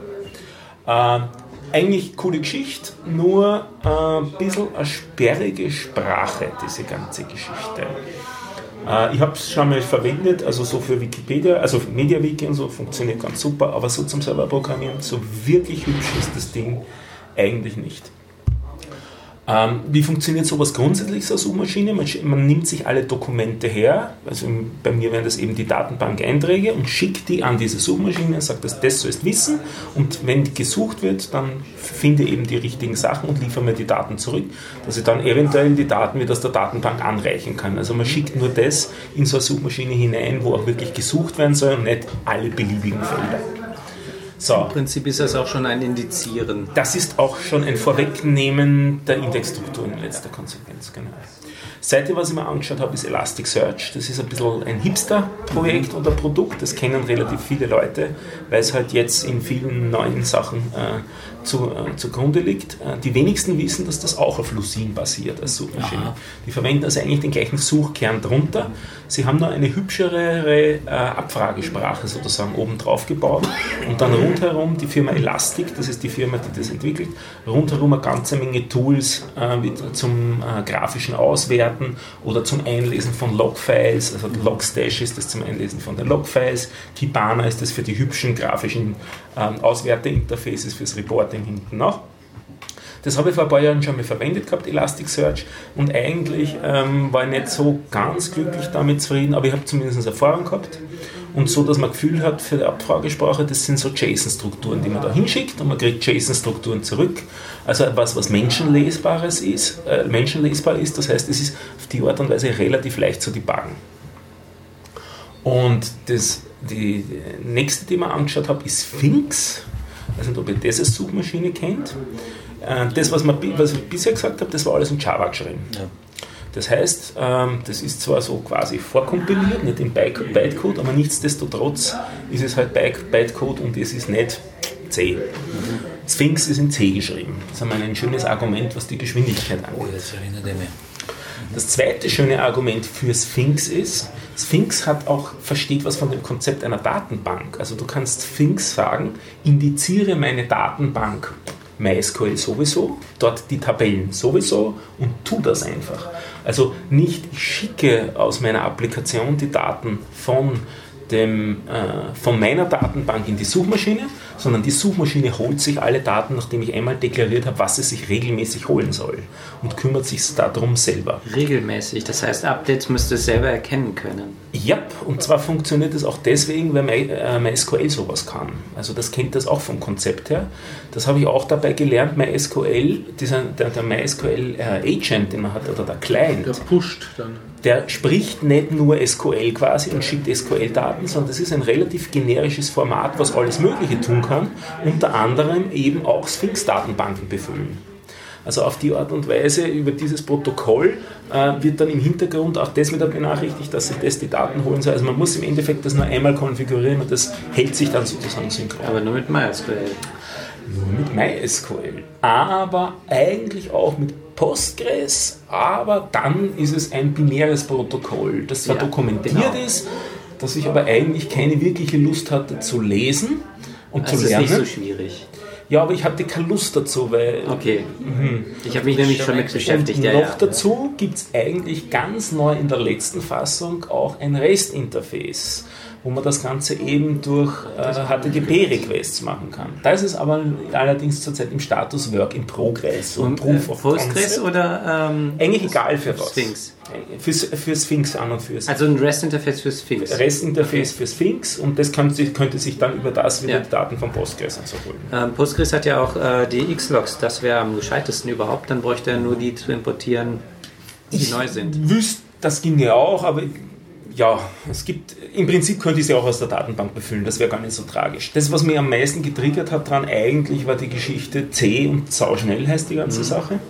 Äh, eigentlich coole Geschichte, nur äh, ein bisschen eine sperrige Sprache, diese ganze Geschichte. Äh, ich habe es schon mal verwendet, also so für Wikipedia, also für MediaWiki und so, funktioniert ganz super, aber so zum selber programmieren, so wirklich hübsch ist das Ding eigentlich nicht. Ähm, wie funktioniert sowas grundsätzlich, so eine Suchmaschine? Man, man nimmt sich alle Dokumente her, also im, bei mir wären das eben die Datenbank-Einträge und schickt die an diese Suchmaschine und sagt, dass das sollst wissen und wenn gesucht wird, dann finde eben die richtigen Sachen und liefere mir die Daten zurück, dass ich dann eventuell die Daten wieder aus der Datenbank anreichen kann. Also man schickt nur das in so eine Suchmaschine hinein, wo auch wirklich gesucht werden soll und nicht alle beliebigen Felder. So. Im Prinzip ist das auch schon ein Indizieren. Das ist auch schon ein Vorwegnehmen der Indexstruktur in letzter Konsequenz. Genau. Zweite, was ich mir angeschaut habe, ist Elasticsearch. Das ist ein bisschen ein Hipster-Projekt oder Produkt. Das kennen relativ viele Leute, weil es halt jetzt in vielen neuen Sachen äh, zu, äh, zugrunde liegt. Äh, die wenigsten wissen, dass das auch auf Lucene basiert als Suchmaschine. Aha. Die verwenden also eigentlich den gleichen Suchkern drunter. Sie haben nur eine hübschere äh, Abfragesprache sozusagen oben drauf gebaut und dann rundherum die Firma Elastic, das ist die Firma, die das entwickelt, rundherum eine ganze Menge Tools äh, zum äh, grafischen Auswerten oder zum Einlesen von Logfiles, also Logstash ist das zum Einlesen von den Logfiles, Kibana ist das für die hübschen grafischen ähm, Auswerteinterfaces fürs Reporting hinten noch. Das habe ich vor ein paar Jahren schon mal verwendet gehabt, Elasticsearch, und eigentlich ähm, war ich nicht so ganz glücklich damit zufrieden, aber ich habe zumindest Erfahrung gehabt und so, dass man Gefühl hat für die Abfragesprache, das sind so JSON-Strukturen, die man da hinschickt und man kriegt JSON-Strukturen zurück. Also etwas, was Menschenlesbares ist, äh, menschenlesbar ist, das heißt, es ist auf die Art und Weise relativ leicht zu debuggen. Und das die nächste, die mir angeschaut habe, ist Sphinx. Ich weiß nicht, ob ihr das als Suchmaschine kennt. Äh, das, was, man, was ich bisher gesagt habe, das war alles in Java geschrieben. Ja. Das heißt, ähm, das ist zwar so quasi vorkompiliert, nicht in Bytecode, aber nichtsdestotrotz ist es halt Bytecode und es ist nicht C. Sphinx ist in C geschrieben. Das ist einmal ein schönes Argument, was die Geschwindigkeit angeht. Oh, das erinnert mich. Das zweite schöne Argument für Sphinx ist, Sphinx hat auch, versteht was von dem Konzept einer Datenbank. Also du kannst Sphinx sagen, indiziere meine Datenbank MySQL sowieso, dort die Tabellen sowieso und tu das einfach. Also nicht ich schicke aus meiner Applikation die Daten von dem, äh, von meiner Datenbank in die Suchmaschine, sondern die Suchmaschine holt sich alle Daten, nachdem ich einmal deklariert habe, was sie sich regelmäßig holen soll und kümmert sich darum selber. Regelmäßig, das heißt, Updates müsste es selber erkennen können. Ja, und zwar funktioniert es auch deswegen, weil äh, MySQL sowas kann. Also das kennt das auch vom Konzept her. Das habe ich auch dabei gelernt, MySQL, dieser, der, der MySQL äh, Agent, den man hat, oder der Client. Der pusht dann der spricht nicht nur SQL quasi und schickt SQL-Daten, sondern das ist ein relativ generisches Format, was alles Mögliche tun kann, unter anderem eben auch Sphinx-Datenbanken befüllen. Also auf die Art und Weise über dieses Protokoll äh, wird dann im Hintergrund auch das wieder benachrichtigt, dass sich das die Daten holen soll. Also man muss im Endeffekt das nur einmal konfigurieren und das hält sich dann sozusagen synchron. Aber nur mit MySQL. Nur mit MySQL. Aber eigentlich auch mit Postgres, aber dann ist es ein binäres Protokoll, das zwar ja, dokumentiert genau. ist, das ich aber eigentlich keine wirkliche Lust hatte zu lesen und also zu lernen. Das ist nicht so schwierig. Ja, aber ich hatte keine Lust dazu, weil. Okay. Mh. Ich habe mich nämlich schon mit beschäftigt. Und ja, noch ja. dazu gibt es eigentlich ganz neu in der letzten Fassung auch ein REST-Interface wo man das Ganze eben durch äh, HTTP-Requests machen kann. Da ist es aber allerdings zurzeit im Status Work in Progress und, und Proof äh, of Postgres oder ähm, eigentlich egal für was. Sphinx. Für, für Sphinx an und für Sphinx. Also ein REST-Interface für Sphinx. REST-Interface okay. für Sphinx und das könnte, könnte, sich dann über das wieder ja. die Daten von Postgres und so holen. Ähm, Postgres hat ja auch äh, die X-Logs, das wäre am gescheitesten überhaupt, dann bräuchte er nur die zu importieren, die ich neu sind. Wüsste, das ginge auch, aber ja, es gibt, im Prinzip könnte ich sie auch aus der Datenbank befüllen, das wäre gar nicht so tragisch. Das, was mir am meisten getriggert hat dran, eigentlich war die Geschichte C und sauschnell heißt die ganze mhm. Sache.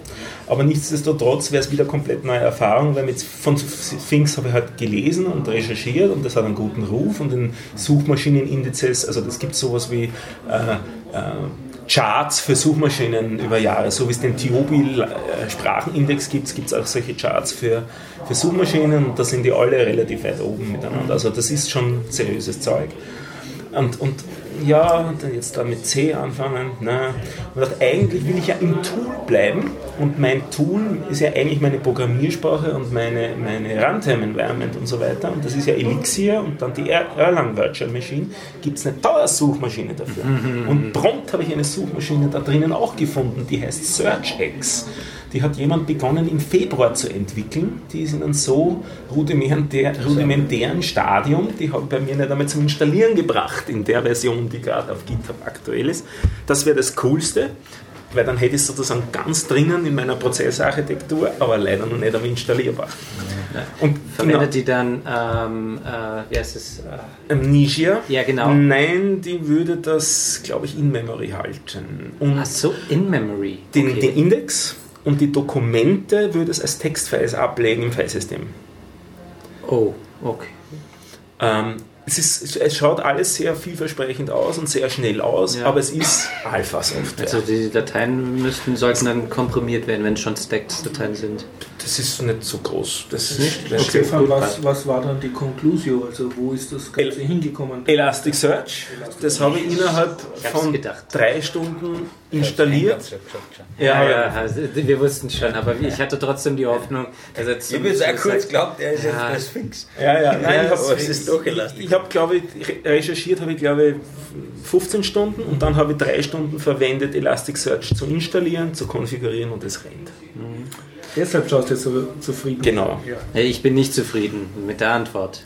Aber nichtsdestotrotz wäre es wieder komplett neue Erfahrung, weil mit, von Sphinx habe ich halt gelesen und recherchiert und das hat einen guten Ruf und den Suchmaschinenindizes, also das gibt sowas wie äh, äh, Charts für Suchmaschinen über Jahre. So wie es den Tiobil äh, gibt, gibt es auch solche Charts für, für Suchmaschinen und da sind die alle relativ weit oben miteinander. Also das ist schon seriöses Zeug. Und, und ja, jetzt da mit C anfangen. Na. Und dachte, eigentlich will ich ja im Tool bleiben und mein Tool ist ja eigentlich meine Programmiersprache und meine, meine Runtime-Environment und so weiter. Und das ist ja Elixir und dann die Erlang Virtual Machine. Gibt es eine tolle Suchmaschine dafür. Mhm. Und prompt habe ich eine Suchmaschine da drinnen auch gefunden, die heißt SearchX die hat jemand begonnen im Februar zu entwickeln. Die ist in einem so rudimentär, rudimentären Stadium, die habe ich bei mir nicht einmal zum Installieren gebracht in der Version, die gerade auf GitHub aktuell ist. Das wäre das Coolste, weil dann hätte ich es sozusagen ganz drinnen in meiner Prozessarchitektur, aber leider noch nicht am installierbar. Und Verwendet genau. die dann, ähm, äh, wie heißt es? Äh, Amnesia? Ja, genau. Nein, die würde das, glaube ich, in Memory halten. Und Ach so, in Memory. Den, okay. den Index und die Dokumente würde es als Textfiles ablegen im Filesystem. Oh, okay. Ähm, es, ist, es schaut alles sehr vielversprechend aus und sehr schnell aus, ja. aber es ist Alpha-Software. Also die Dateien müssten, sollten dann komprimiert werden, wenn es schon Stacked-Dateien sind. Das ist nicht so groß. Das ist nicht. Okay, Stefan, was, was war dann die Conclusio? Also wo ist das Ganze El hingekommen? Elasticsearch. Das habe ich innerhalb von drei Stunden installiert. Ja, ja, also wir wussten schon, aber ich hatte trotzdem die Hoffnung. Also ich habe jetzt auch kurz geglaubt, er ist ja. jetzt bei Sphinx. Ja, ja, nein, ja, ich habe habe, glaube ich, recherchiert habe ich, glaube ich, 15 Stunden und dann habe ich drei Stunden verwendet, Elasticsearch zu installieren, zu konfigurieren und es rennt. Mhm. Deshalb schaust du jetzt so zufrieden. Genau. Ja. Ich bin nicht zufrieden mit der Antwort.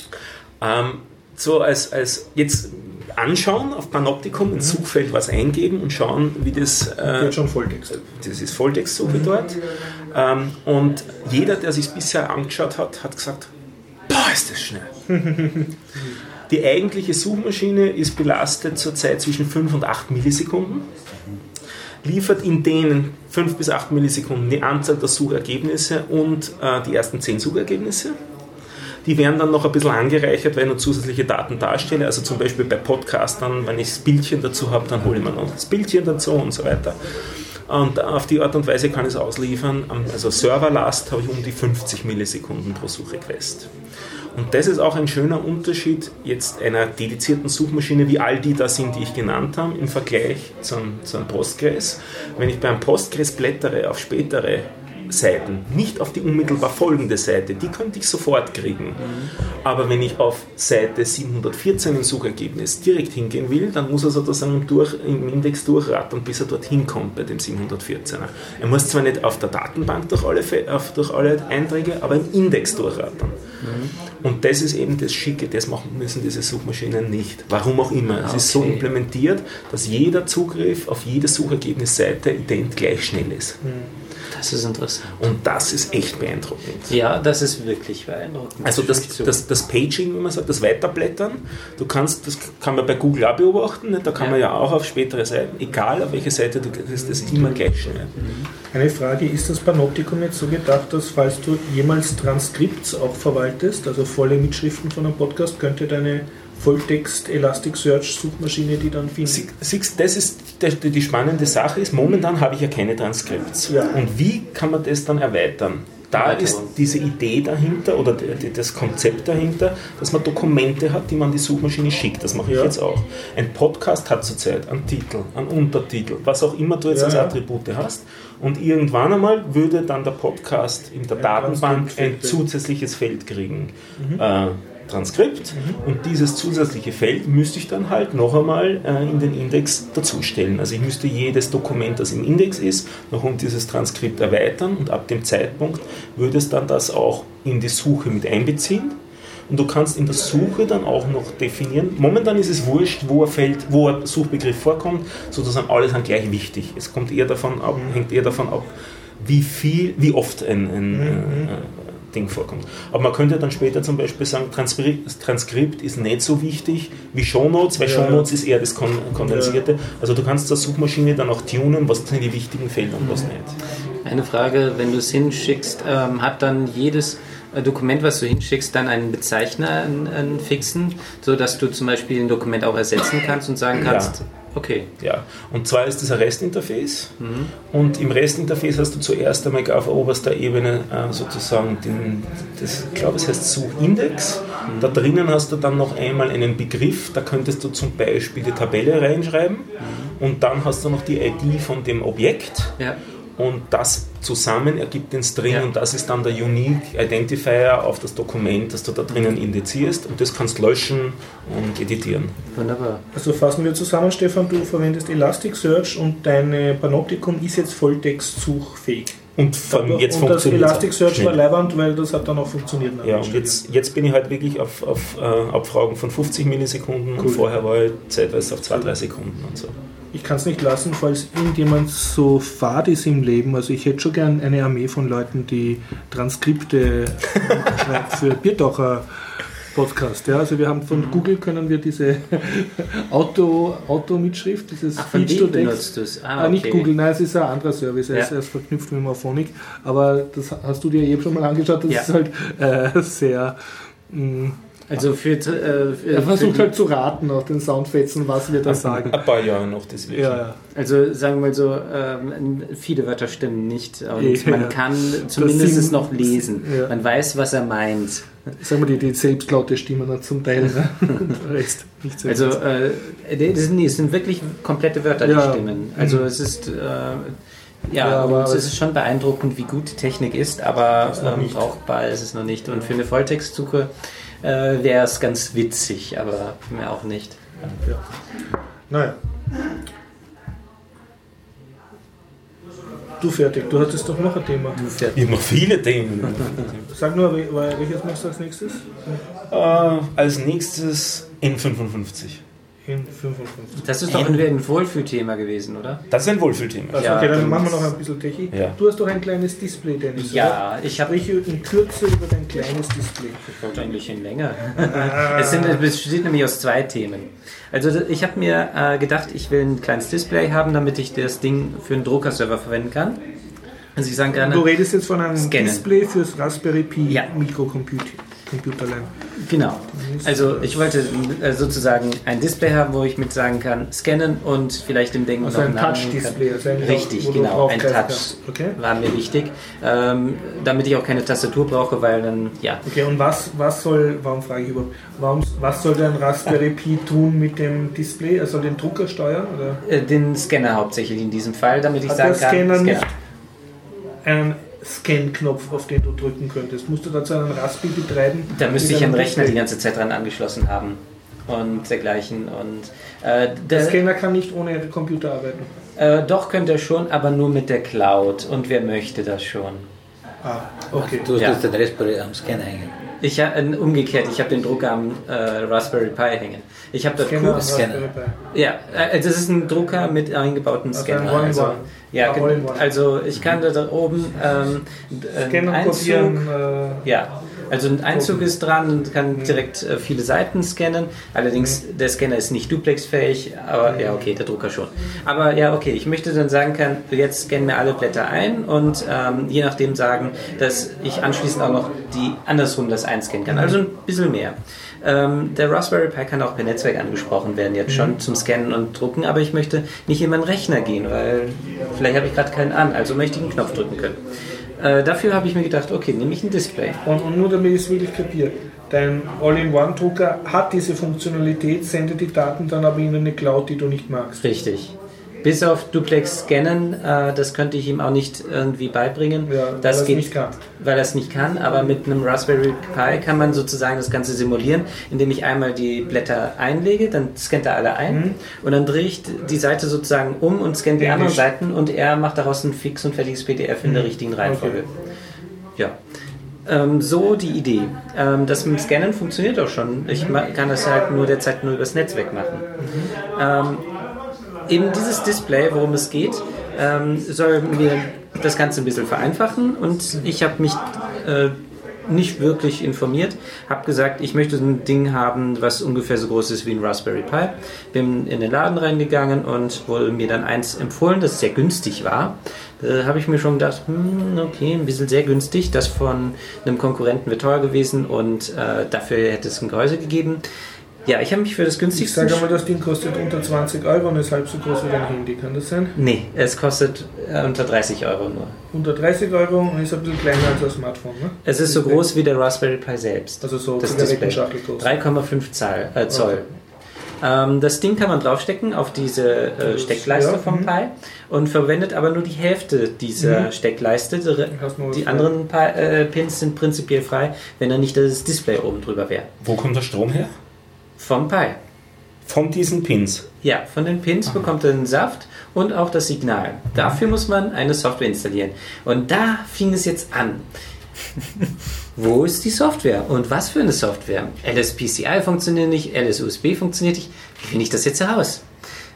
Ähm, so als, als jetzt anschauen auf Panoptikum, ins mhm. Suchfeld was eingeben und schauen, wie das. Äh, Wird schon Volltext. Das ist Volltextsuche mhm. dort. Ähm, und jeder, der sich bisher angeschaut hat, hat gesagt: Boah, ist das schnell. Die eigentliche Suchmaschine ist belastet zurzeit zwischen 5 und 8 Millisekunden. Liefert in denen 5 bis 8 Millisekunden die Anzahl der Suchergebnisse und äh, die ersten 10 Suchergebnisse. Die werden dann noch ein bisschen angereichert, weil ich zusätzliche Daten darstelle. Also zum Beispiel bei Podcastern, wenn ich das Bildchen dazu habe, dann hole ich mir noch das Bildchen dazu und so weiter. Und auf die Art und Weise kann ich es ausliefern. Also Serverlast habe ich um die 50 Millisekunden pro Suchrequest. Und das ist auch ein schöner Unterschied jetzt einer dedizierten Suchmaschine, wie all die da sind, die ich genannt habe, im Vergleich zu einem, Postgres. Wenn ich beim Postgres blättere auf spätere Seiten, nicht auf die unmittelbar folgende Seite, die könnte ich sofort kriegen. Aber wenn ich auf Seite 714 im Suchergebnis direkt hingehen will, dann muss er sozusagen durch, im Index durchrattern, bis er dorthin kommt bei dem 714er. Er muss zwar nicht auf der Datenbank durch alle, durch alle Einträge, aber im Index durchrattern. Und das ist eben das Schicke, das machen müssen diese Suchmaschinen nicht. Warum auch immer. Es ist so implementiert, dass jeder Zugriff auf jede Suchergebnisseite ident gleich schnell ist. Mhm. Das ist interessant. Und das ist echt beeindruckend. Ja, das ist wirklich beeindruckend. Also das, das, das Paging, wie man sagt, das Weiterblättern, du kannst, das kann man bei Google auch beobachten, ne? da kann ja. man ja auch auf spätere Seiten, egal auf welche Seite du gehst, das immer gleich schnell. Eine Frage, ist das Panoptikum jetzt so gedacht, dass falls du jemals Transkripts auch verwaltest, also volle Mitschriften von einem Podcast, könnte deine Volltext Elasticsearch Suchmaschine, die dann findet. Siehst, das ist die, die spannende Sache ist, momentan habe ich ja keine Transkripts. Ja. Und wie kann man das dann erweitern? Da ist diese Idee dahinter oder das Konzept dahinter, dass man Dokumente hat, die man die Suchmaschine schickt. Das mache ich ja. jetzt auch. Ein Podcast hat zurzeit einen Titel, einen Untertitel, was auch immer du jetzt ja, als Attribute hast. Und irgendwann einmal würde dann der Podcast in der Datenbank ein zusätzliches Feld kriegen. Mhm. Äh, Transkript und dieses zusätzliche Feld müsste ich dann halt noch einmal äh, in den Index dazustellen. Also ich müsste jedes Dokument, das im Index ist, noch um dieses Transkript erweitern und ab dem Zeitpunkt würde es dann das auch in die Suche mit einbeziehen. Und du kannst in der Suche dann auch noch definieren. Momentan ist es wurscht, wo ein Feld, wo ein Suchbegriff vorkommt, sozusagen alle sind gleich wichtig. Es kommt eher davon ab, hängt eher davon ab, wie viel, wie oft ein, ein mhm. äh, Ding vorkommt. Aber man könnte dann später zum Beispiel sagen, Transkript, Transkript ist nicht so wichtig wie Shownotes, weil ja. Shownotes ist eher das Kondensierte. Ja. Also du kannst der Suchmaschine dann auch tunen, was sind die wichtigen Felder und was nicht. Eine Frage, wenn du es hinschickst, ähm, hat dann jedes äh, Dokument, was du hinschickst, dann einen Bezeichner, einen, einen fixen, sodass du zum Beispiel ein Dokument auch ersetzen kannst und sagen kannst, ja Okay. Ja. Und zwar ist das ein REST-Interface. Mhm. Und im REST-Interface hast du zuerst einmal auf oberster Ebene äh, sozusagen den, das, ich glaube, es heißt Suchindex. Mhm. Da drinnen hast du dann noch einmal einen Begriff, da könntest du zum Beispiel die Tabelle reinschreiben. Mhm. Und dann hast du noch die ID von dem Objekt. Ja und das zusammen ergibt den String ja. und das ist dann der Unique Identifier auf das Dokument, das du da drinnen indizierst und das kannst löschen und editieren. Wunderbar. Also fassen wir zusammen, Stefan, du verwendest Elasticsearch und dein Panoptikum ist jetzt Volltext-suchfähig. Und von jetzt und funktioniert das Elasticsearch war leibend, weil das hat dann auch funktioniert. Ja, und jetzt, jetzt bin ich halt wirklich auf, auf äh, Abfragen von 50 Millisekunden cool. und vorher war ich zeitweise auf 2-3 Sekunden und so ich kann es nicht lassen, falls irgendjemand so fad ist im Leben. Also ich hätte schon gern eine Armee von Leuten, die Transkripte schreibt für Biertaucher. Podcast. Ja, also wir haben von mhm. Google können wir diese Auto, Auto-Mitschrift, dieses Ach, Feature benutzt du es? Ah, okay. Nicht Google, nein, es ist ein anderer Service, er, ja. ist, er ist verknüpft mit Morphonic, aber das hast du dir eben schon mal angeschaut, das ja. ist halt äh, sehr mh, mm, also für, äh, für er versucht halt zu raten auf den Soundfetzen, was wir da sagen. Ein paar Jahre noch, deswegen. Ja, ja. Also sagen wir mal so, ähm, viele Wörter stimmen nicht und ja, man kann zumindest es noch lesen. Ja. Man weiß, was er meint. Sagen wir die, die selbstlaute Stimmen zum Teil. Ne? Rest nicht also äh, das, sind, das sind wirklich komplette Wörter, die stimmen. Also es ist... Äh, ja, ja aber es ist schon beeindruckend, wie gut die Technik ist, aber ähm, brauchbar ist es noch nicht. Und für eine Volltextsuche äh, wäre es ganz witzig, aber mehr auch nicht. Naja. Du fertig, du hattest doch noch ein Thema. Ich habe noch viele Themen. Sag nur, wel- welches machst du als nächstes? äh, als nächstes N55. In 55. Das ist doch ein, ein Wohlfühlthema gewesen, oder? Das ist ein Wohlfühlthema. Also, Ja, okay, dann machen wir noch ein bisschen Techie. Ja. Du hast doch ein kleines Display, Dennis. Ja, ich habe Sprich in Kürze über dein kleines Display. Ich wollte eigentlich hin länger. es, sind, es besteht nämlich aus zwei Themen. Also ich habe mir äh, gedacht, ich will ein kleines Display haben, damit ich das Ding für einen Druckerserver verwenden kann. Also ich sagen Du gerne, redest jetzt von einem Scannen. Display fürs Raspberry Pi Ja. Mikrocomputerlein. genau. Also ich wollte äh, sozusagen ein Display haben, wo ich mit sagen kann, scannen und vielleicht dem Ding Also noch ein geben kann. Touch-Display. Also ein- Richtig, genau, ein Touch. Okay. war mir wichtig, ähm, damit ich auch keine Tastatur brauche, weil dann, ja, Okay, und was, was soll, warum frage ich überhaupt, warum, was soll dein Raspberry Pi tun mit dem Display? Er soll den Drucker steuern? Oder? äh, den Scanner hauptsächlich in diesem Fall, damit ich Hat sagen der kann, Scanner Scanner. nicht einen Scan-Knopf, auf den du drücken könntest? Musst du dazu einen Raspi betreiben? Da müsste ich einen Rechner die ganze Zeit dran angeschlossen haben und dergleichen. Und äh, Der der, Scanner kann nicht ohne Computer arbeiten. äh, doch könnte er schon, aber nur mit der Cloud. Und wer möchte das schon? Ah, okay. Du hast Ja. den Raspberry am Scanner hängen. Ich ha- äh, umgekehrt, ich habe den Drucker am äh, Raspberry Pi hängen. Ich habe das Scanner, cool, Scanner. Ja, äh, das ist ein Drucker mit eingebautem Also Scanner. Also, ja, also ich kann da, oben ähm, einen Scannen, Einzug, kopieren. Äh, Ja, also ein Einzug ist dran und kann direkt äh, viele Seiten scannen. Allerdings, der Scanner ist nicht duplexfähig, aber ja, okay, der Drucker schon. Aber ja, okay, ich möchte dann sagen kann, jetzt scannen mir alle Blätter ein und ähm, je nachdem sagen, dass ich anschließend auch noch die andersrum das einscannen kann. Also ein bisschen mehr. Ähm, der Raspberry Pi kann auch per Netzwerk angesprochen werden, jetzt schon zum Scannen und Drucken, aber ich möchte nicht in meinen Rechner gehen, weil vielleicht habe ich gerade keinen an, also möchte ich einen Knopf drücken können. Äh, dafür habe ich mir gedacht, okay, nehme ich ein Display. Und, und nur damit ich es wirklich kapiere, dein All-in-One-Drucker hat diese Funktionalität, sendet die Daten dann aber in eine Cloud, die du nicht magst. Richtig. Bis auf Duplex scannen, äh, das könnte ich ihm auch nicht irgendwie beibringen. Ja, weil das er's geht nicht kann. Weil er es nicht kann, aber mit einem Raspberry Pi kann man sozusagen das Ganze simulieren, indem ich einmal die Blätter einlege, dann scannt er alle ein Mhm. und dann drehe ich die Seite sozusagen um und scanne die anderen. Seiten und er macht daraus ein fix und fertiges PDF in der richtigen Reihenfolge. Ja. Ähm, so die Idee. Ähm, das mit dem Scannen funktioniert auch schon. Ich kann das halt nur derzeit nur übers Netzwerk machen. Ähm, eben dieses Display, worum es geht, ähm, soll mir das Ganze ein bisschen vereinfachen und ich habe mich äh, nicht wirklich informiert, habe gesagt, ich möchte ein Ding haben, was ungefähr so groß ist wie ein Raspberry Pi. Bin in den Laden reingegangen und wurde mir dann eins empfohlen, das sehr günstig war. Da habe ich mir schon gedacht, hm, okay, ein bisschen sehr günstig. Das von einem Konkurrenten wäre teuer gewesen und äh, dafür hätte es ein Gehäuse gegeben. Ja, ich habe mich für das Ich günstigste... sage mal, das Ding kostet unter 20 Euro und ist halb so groß wie dein Handy. Kann das sein? Nee, es kostet äh, unter 30 Euro nur. Unter 30 Euro und ist ein bisschen kleiner als ein Smartphone. Ne? Es ist so groß wie der Raspberry Pi selbst. Also so das Display. Zigarettenschachtel groß. 3,5 Zahl- äh, Zoll. Ähm, das Ding kann man draufstecken auf diese äh, Steckleiste ja, vom mhm. Pi und verwendet aber nur die Hälfte dieser Mhm. Steckleiste. Die, die anderen Pi, äh, Pins sind prinzipiell frei, wenn da nicht das Display oben drüber wäre. Wo kommt der Strom her? Vom Pi. Von diesen Pins. Ja, von den Pins bekommt er den Saft und auch das Signal. Dafür muss man eine Software installieren. Und da fing es jetzt an. Wo ist die Software? Und was für eine Software? LSPCI funktioniert nicht, LSUSB funktioniert nicht. Wie finde ich das jetzt heraus?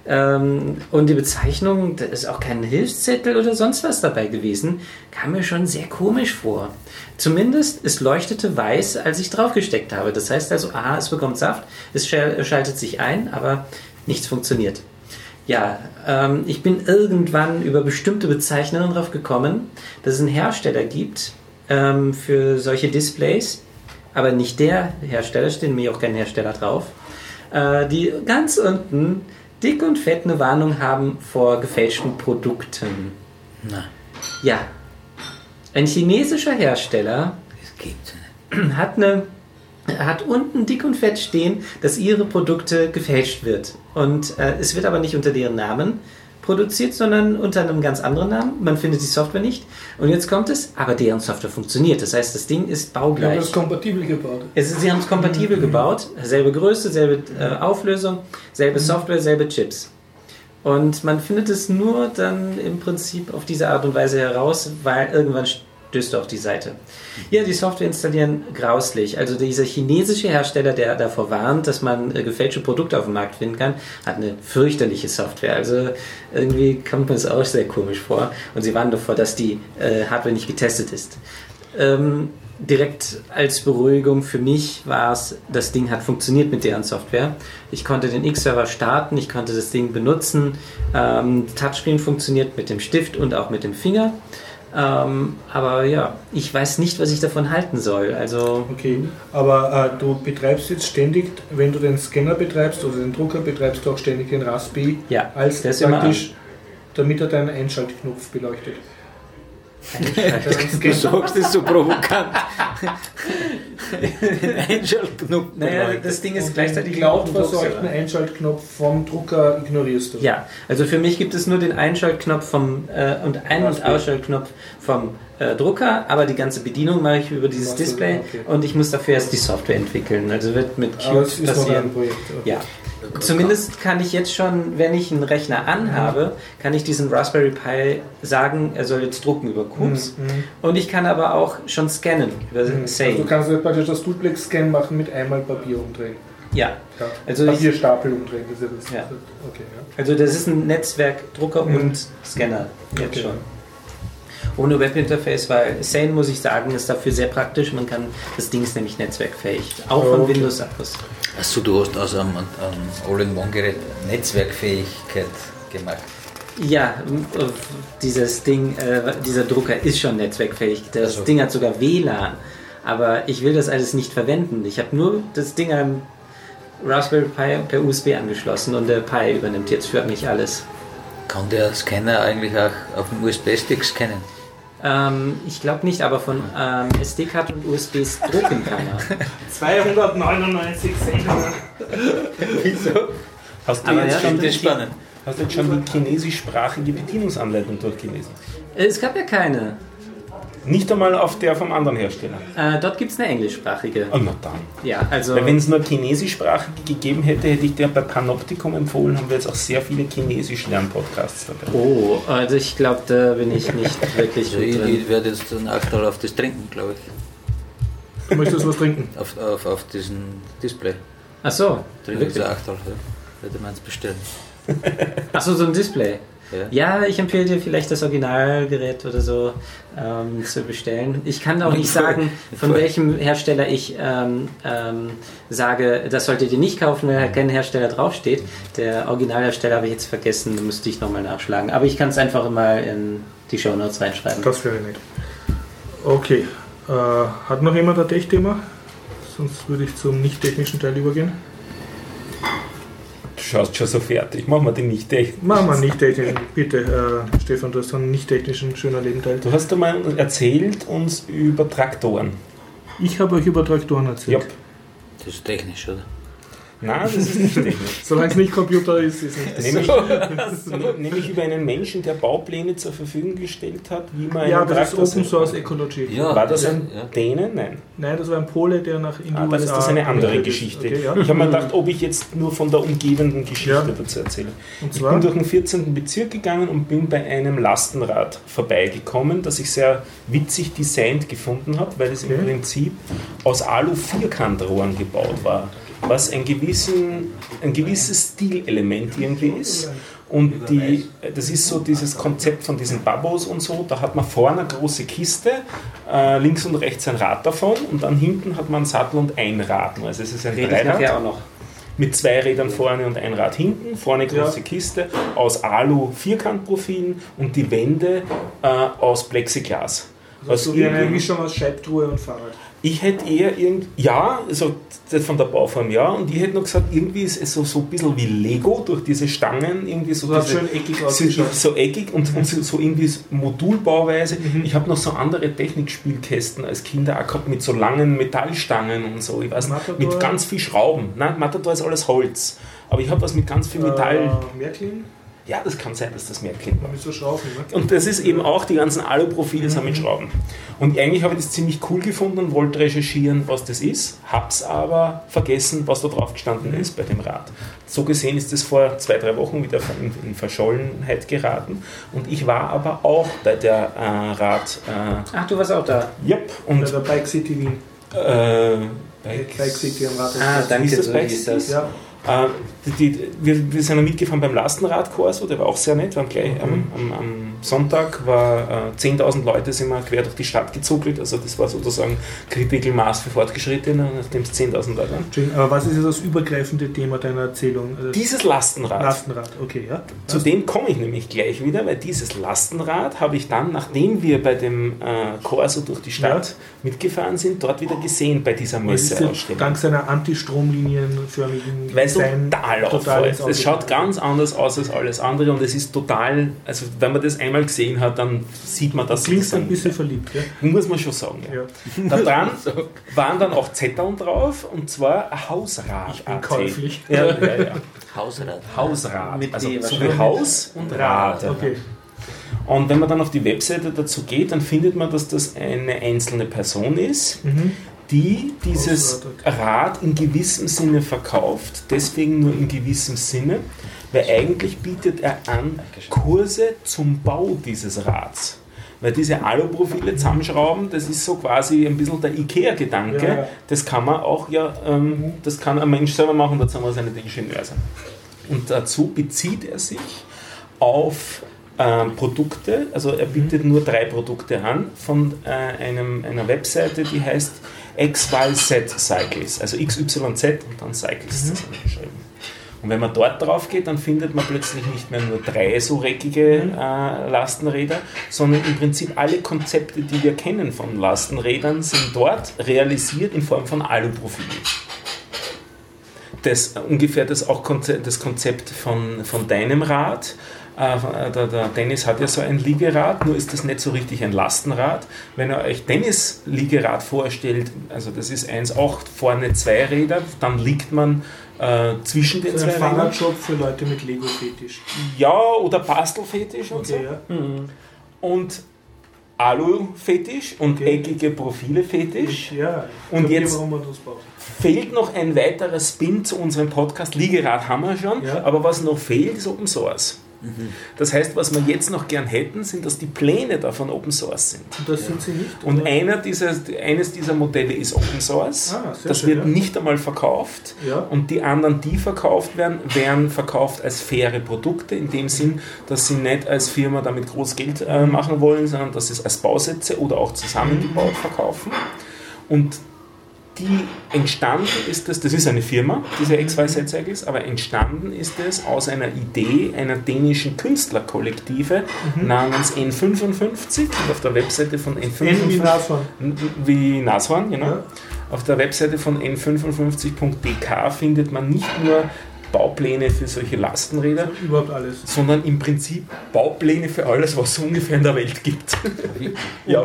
Ähm, und die Bezeichnung, da ist auch kein Hilfszettel oder sonst was dabei gewesen, kam mir schon sehr komisch vor. Zumindest, es leuchtete weiß, als ich draufgesteckt habe. Das heißt also, aha, es bekommt Saft, es schal- schaltet sich ein, aber nichts funktioniert. Ja, ähm, ich bin irgendwann über bestimmte Bezeichnungen drauf gekommen, dass es einen Hersteller gibt ähm, für solche Displays, aber nicht der Hersteller, stehen mir auch kein Hersteller drauf, äh, die ganz unten dick und fett eine Warnung haben vor gefälschten Produkten. Na, Ja, ein chinesischer Hersteller hat eine hat unten dick und fett stehen, dass ihre Produkte gefälscht wird. Und äh, es wird aber nicht unter deren Namen produziert, sondern unter einem ganz anderen Namen. Man findet die Software nicht. Und jetzt kommt es, aber deren Software funktioniert. Das heißt, das Ding ist Wir haben baugleich. das kompatibel gebaut. Es ist, sie haben es kompatibel gebaut, selbe Größe, selbe äh, Auflösung, selbe Software, selbe Chips. Und man findet es nur dann im Prinzip auf diese Art und Weise heraus, weil irgendwann stößt du auf die Seite. Ja, die Software installieren grauslich. Also dieser chinesische Hersteller, der davor warnt, dass man äh, gefälschte Produkte auf dem Markt finden kann, hat eine fürchterliche Software. Also irgendwie kommt mir das auch sehr komisch vor. Und sie warnen davor, dass die äh, Hardware nicht getestet ist. Ähm, direkt als Beruhigung für mich war es, das Ding hat funktioniert mit deren Software. Ich konnte den X-Server starten, ich konnte das Ding benutzen. Ähm, Touchscreen funktioniert mit dem Stift und auch mit dem Finger. Ähm, aber ja, ich weiß nicht, was ich davon halten soll. Also Okay, aber äh, du betreibst jetzt ständig, wenn du den Scanner betreibst oder den Drucker, betreibst du auch ständig den Raspi Ja, als praktisch, damit er deinen Einschaltknopf beleuchtet. Du sagst es so provokant. Den Einschaltknopf. naja, das Ding ist Und gleichzeitig den laut. Einschaltknopf vom Drucker ignorierst du. Ja, also für mich gibt es nur den Einschaltknopf vom äh, und Ein- und Ausschaltknopf vom äh, Drucker, aber die ganze Bedienung mache ich über dieses Display okay. und ich muss dafür erst die Software entwickeln. Also wird mit noch passieren. ein Projekt. Okay. Ja. Zumindest kann ich jetzt schon, wenn ich einen Rechner anhabe, kann ich diesem Raspberry Pi sagen, er soll jetzt drucken über Cubes. Mhm. Und ich kann aber auch schon scannen über Also du kannst jetzt praktisch das Duplex-Scan machen mit einmal Papier umdrehen. Ja, Ja. Also Papierstapel umdrehen. Das ist ja das. Ja. Okay, ja. also das ist ein Netzwerkdrucker Mhm. und Scanner jetzt Okay. schon. Ohne Webinterface, weil Sane, muss ich sagen, ist dafür sehr praktisch. Man kann, das Ding ist nämlich netzwerkfähig. Auch von Okay. Windows-Akkus. Achso, du hast aus einem, einem All-in-One-Gerät Netzwerkfähigkeit gemacht. Ja, äh, dieses Ding, äh, dieser Drucker ist schon netzwerkfähig. Das Also. Ding hat sogar WLAN. Aber ich will das alles nicht verwenden. Ich habe nur das Ding am Raspberry Pi per USB angeschlossen und der Pi übernimmt jetzt für mich alles. Kann der Scanner eigentlich auch auf dem USB-Stick scannen? Ähm, ich glaube nicht, aber von ähm, SD-Karte und USBs drucken kann er. 299 Cent. Hast du, Aber jetzt ja, schon die, spannend. hast du jetzt schon die chinesischsprachige Bedienungsanleitung durchgelesen? Äh, Es gab ja keine. Nicht einmal auf der vom anderen Hersteller. Äh, dort gibt es eine englischsprachige. Oh, na dann. Ja, also. Weil wenn es nur chinesischsprachige gegeben hätte, hätte ich dir bei Panoptikum empfohlen, haben wir jetzt auch sehr viele chinesisch-Lernpodcasts dabei. Oh, also ich glaube, da bin ich nicht wirklich Also gut ich, ich werde jetzt einen Achtel auf das trinken, glaube ich. Du möchtest was trinken? Auf, auf, auf diesen Display. Ach so, Trinke jetzt wirklich? ein Achtel. Ja. Werde ich meins bestellen. Ach so, so ein Display. Ja. Ja, ich empfehle dir vielleicht das Originalgerät oder so ähm, zu bestellen. Ich kann auch nicht sagen, von welchem Hersteller ich ähm, ähm, sage, das solltet ihr nicht kaufen, weil halt kein Hersteller draufsteht. Der Originalhersteller habe ich jetzt vergessen, da müsste ich nochmal nachschlagen. Aber ich kann es einfach mal in die Show Notes reinschreiben. Das wäre nett. Okay. Äh, hat noch jemand ein Tech-Thema? Sonst würde ich zum nicht-technischen Teil übergehen. Du schaust schon so fertig. Machen wir den nicht echt. Machen wir nicht technischen. Bitte, äh, Stefan, du hast einen nicht-technischen schöner Lebenteil. Du hast einmal erzählt uns über Traktoren. Ich habe euch über Traktoren erzählt. Ja. Das ist technisch, oder? Nein, das ist nicht technisch. Solange es nicht Computer ist, ist es nicht. Nämlich, ne- nämlich über einen Menschen, der Baupläne zur Verfügung gestellt hat, wie man Ja, das ist Open Source. Ecology. Ja. War das ein Ja. Däne? Nein. Nein, das war ein Pole, der nach in Ah, dann ist das eine andere. Geschichte. Okay, ja. Ich habe mir gedacht, ob ich jetzt nur von der umgebenden Geschichte Ja. dazu erzähle. Und Ich bin durch den 14. Bezirk gegangen und bin bei einem Lastenrad vorbeigekommen, das ich sehr witzig designt gefunden habe, weil es im Okay. Prinzip aus Alu-Vierkantrohren gebaut war, was ein, gewissen, ein gewisses Stilelement irgendwie ist. Und die, das ist so dieses Konzept von diesen Babos und so, da hat man vorne eine große Kiste, äh, links und rechts ein Rad davon und dann hinten hat man einen Sattel und ein Rad. Also es ist ein Dreirad auch noch. mit zwei Rädern vorne und ein Rad hinten, vorne große Kiste aus Alu Vierkantprofilen und die Wände äh, aus Plexiglas. Was so wie eine Mischung aus Scheibtruhe und Fahrrad. Ich hätte eher irgend ja, also das von der Bauform ja, und ich hätte noch gesagt, irgendwie ist es so, so ein bisschen wie Lego durch diese Stangen, irgendwie so, diese, schön eckig so, so eckig und, und so, so irgendwie Modulbauweise. Mhm. Ich habe noch so andere Technikspielkästen als Kinder auch gehabt mit so langen Metallstangen und so, ich weiß nicht, Matador? mit ganz viel Schrauben. Nein, Matador ist alles Holz. Aber ich habe was mit ganz viel Metall. Äh, Märklin? Ja, das kann sein, dass das mehr klingt. Mit so Schrauben, ne? Und das ist eben auch, die ganzen Aluprofile sind mit Schrauben. Und eigentlich habe ich das ziemlich cool gefunden und wollte recherchieren, was das ist, hab's aber vergessen, was da drauf gestanden ist bei dem Rad. So gesehen ist das vor zwei, drei Wochen wieder in, in Verschollenheit geraten. Und ich war aber auch bei der äh, Rad. Äh, Ach, du warst auch da. yep, Bei und der Bike City Wien. äh, Bike City am Rad. Ah, danke, Hieß das so bei hieß das. Ja, Äh, die, wir, wir sind ja mitgefahren beim Lastenradkurs, der war auch sehr nett. Wir haben gleich am, am, am Sonntag war äh, 10.000 Leute sind wir quer durch die Stadt gezuckelt. Also das war sozusagen Kritikelmaß für Fortgeschrittene, nachdem es 10.000 Leute waren. Aber was ist jetzt das übergreifende Thema deiner Erzählung? Also Dieses Lastenrad, Lastenrad, okay, ja. zu dem komme ich nämlich gleich wieder, weil dieses Lastenrad habe ich dann, nachdem wir bei dem äh, Corso durch die Stadt mitgefahren sind, dort wieder gesehen bei dieser ja Messeausstellung. dank seiner antistromlinienförmigen Weil es Design total Auge Es schaut ganz anders aus als alles andere und es ist total, also wenn man das einmal gesehen hat, dann sieht man, dass Klingt das ein bisschen verliebt, ja? muss man schon sagen. Ja. ja. Da dran waren dann auch Zetteln drauf und zwar ein Hausrad. Ich bin käuflich. Ja, ja, ja. Hausrat. Hausrad. Mit also D so wie. Haus und Rad. Okay. Und wenn man dann auf die Webseite dazu geht, dann findet man, dass das eine einzelne Person ist, Mhm. Die dieses Rad in gewissem Sinne verkauft, deswegen nur in gewissem Sinne, weil eigentlich bietet er an Kurse zum Bau dieses Rads. Weil diese Aluprofile zusammenschrauben, das ist so quasi ein bisschen der IKEA-Gedanke. Ja, ja. Das kann man auch ja, ähm, das kann ein Mensch selber machen, dazu muss er nicht Ingenieur sein. Und dazu bezieht er sich auf ähm, Produkte, also er bietet nur drei Produkte an von äh, einem, einer Webseite, die heißt XYZ Cycles, also XYZ und dann Cycles zusammengeschrieben. Und wenn man dort drauf geht, dann findet man plötzlich nicht mehr nur drei so reckige äh, Lastenräder, sondern im Prinzip alle Konzepte, die wir kennen von Lastenrädern, sind dort realisiert in Form von Aluprofilen das ungefähr das auch Konzept, das Konzept von, von deinem Rad. Äh, der, der Dennis hat ja so ein Liegerad, nur ist das nicht so richtig ein Lastenrad. Wenn ihr euch Dennis Liegerad vorstellt, also das ist 1,8, vorne zwei Räder, dann liegt man äh, zwischen den Das ist zwei ein Rädern. Fahrradshop für Leute mit Lego-Fetisch. Ja, oder Bastelfetisch und Okay, so. ja. Und Alu-Fetisch und Okay. eckige Profile-Fetisch. Ja, Und jetzt- fehlt noch ein weiterer Spin zu unserem Podcast. Liegerad haben wir schon, Ja. aber was noch fehlt, ist Open Source. Das heißt, was wir jetzt noch gern hätten, sind, dass die Pläne davon Open Source sind. Und das sind sie nicht? Und einer dieser, eines dieser Modelle ist Open Source. Ah, das schön, wird ja. nicht einmal verkauft. Ja. Und die anderen, die verkauft werden, werden verkauft als faire Produkte, in dem Sinn, dass sie nicht als Firma damit groß Geld äh, machen wollen, sondern dass sie es als Bausätze oder auch zusammengebaut verkaufen. Und die entstanden ist das, das ist eine Firma, diese XYZ Cycles, aber entstanden ist es aus einer Idee einer dänischen Künstlerkollektive namens N55 und auf der Webseite von N wie N55 Nashorn. wie Nashorn, genau. Ja. Auf der Webseite von n55.dk findet man nicht nur Baupläne für solche Lastenräder, Überhaupt alles. sondern im Prinzip Baupläne für alles, was es so ungefähr in der Welt gibt. ja.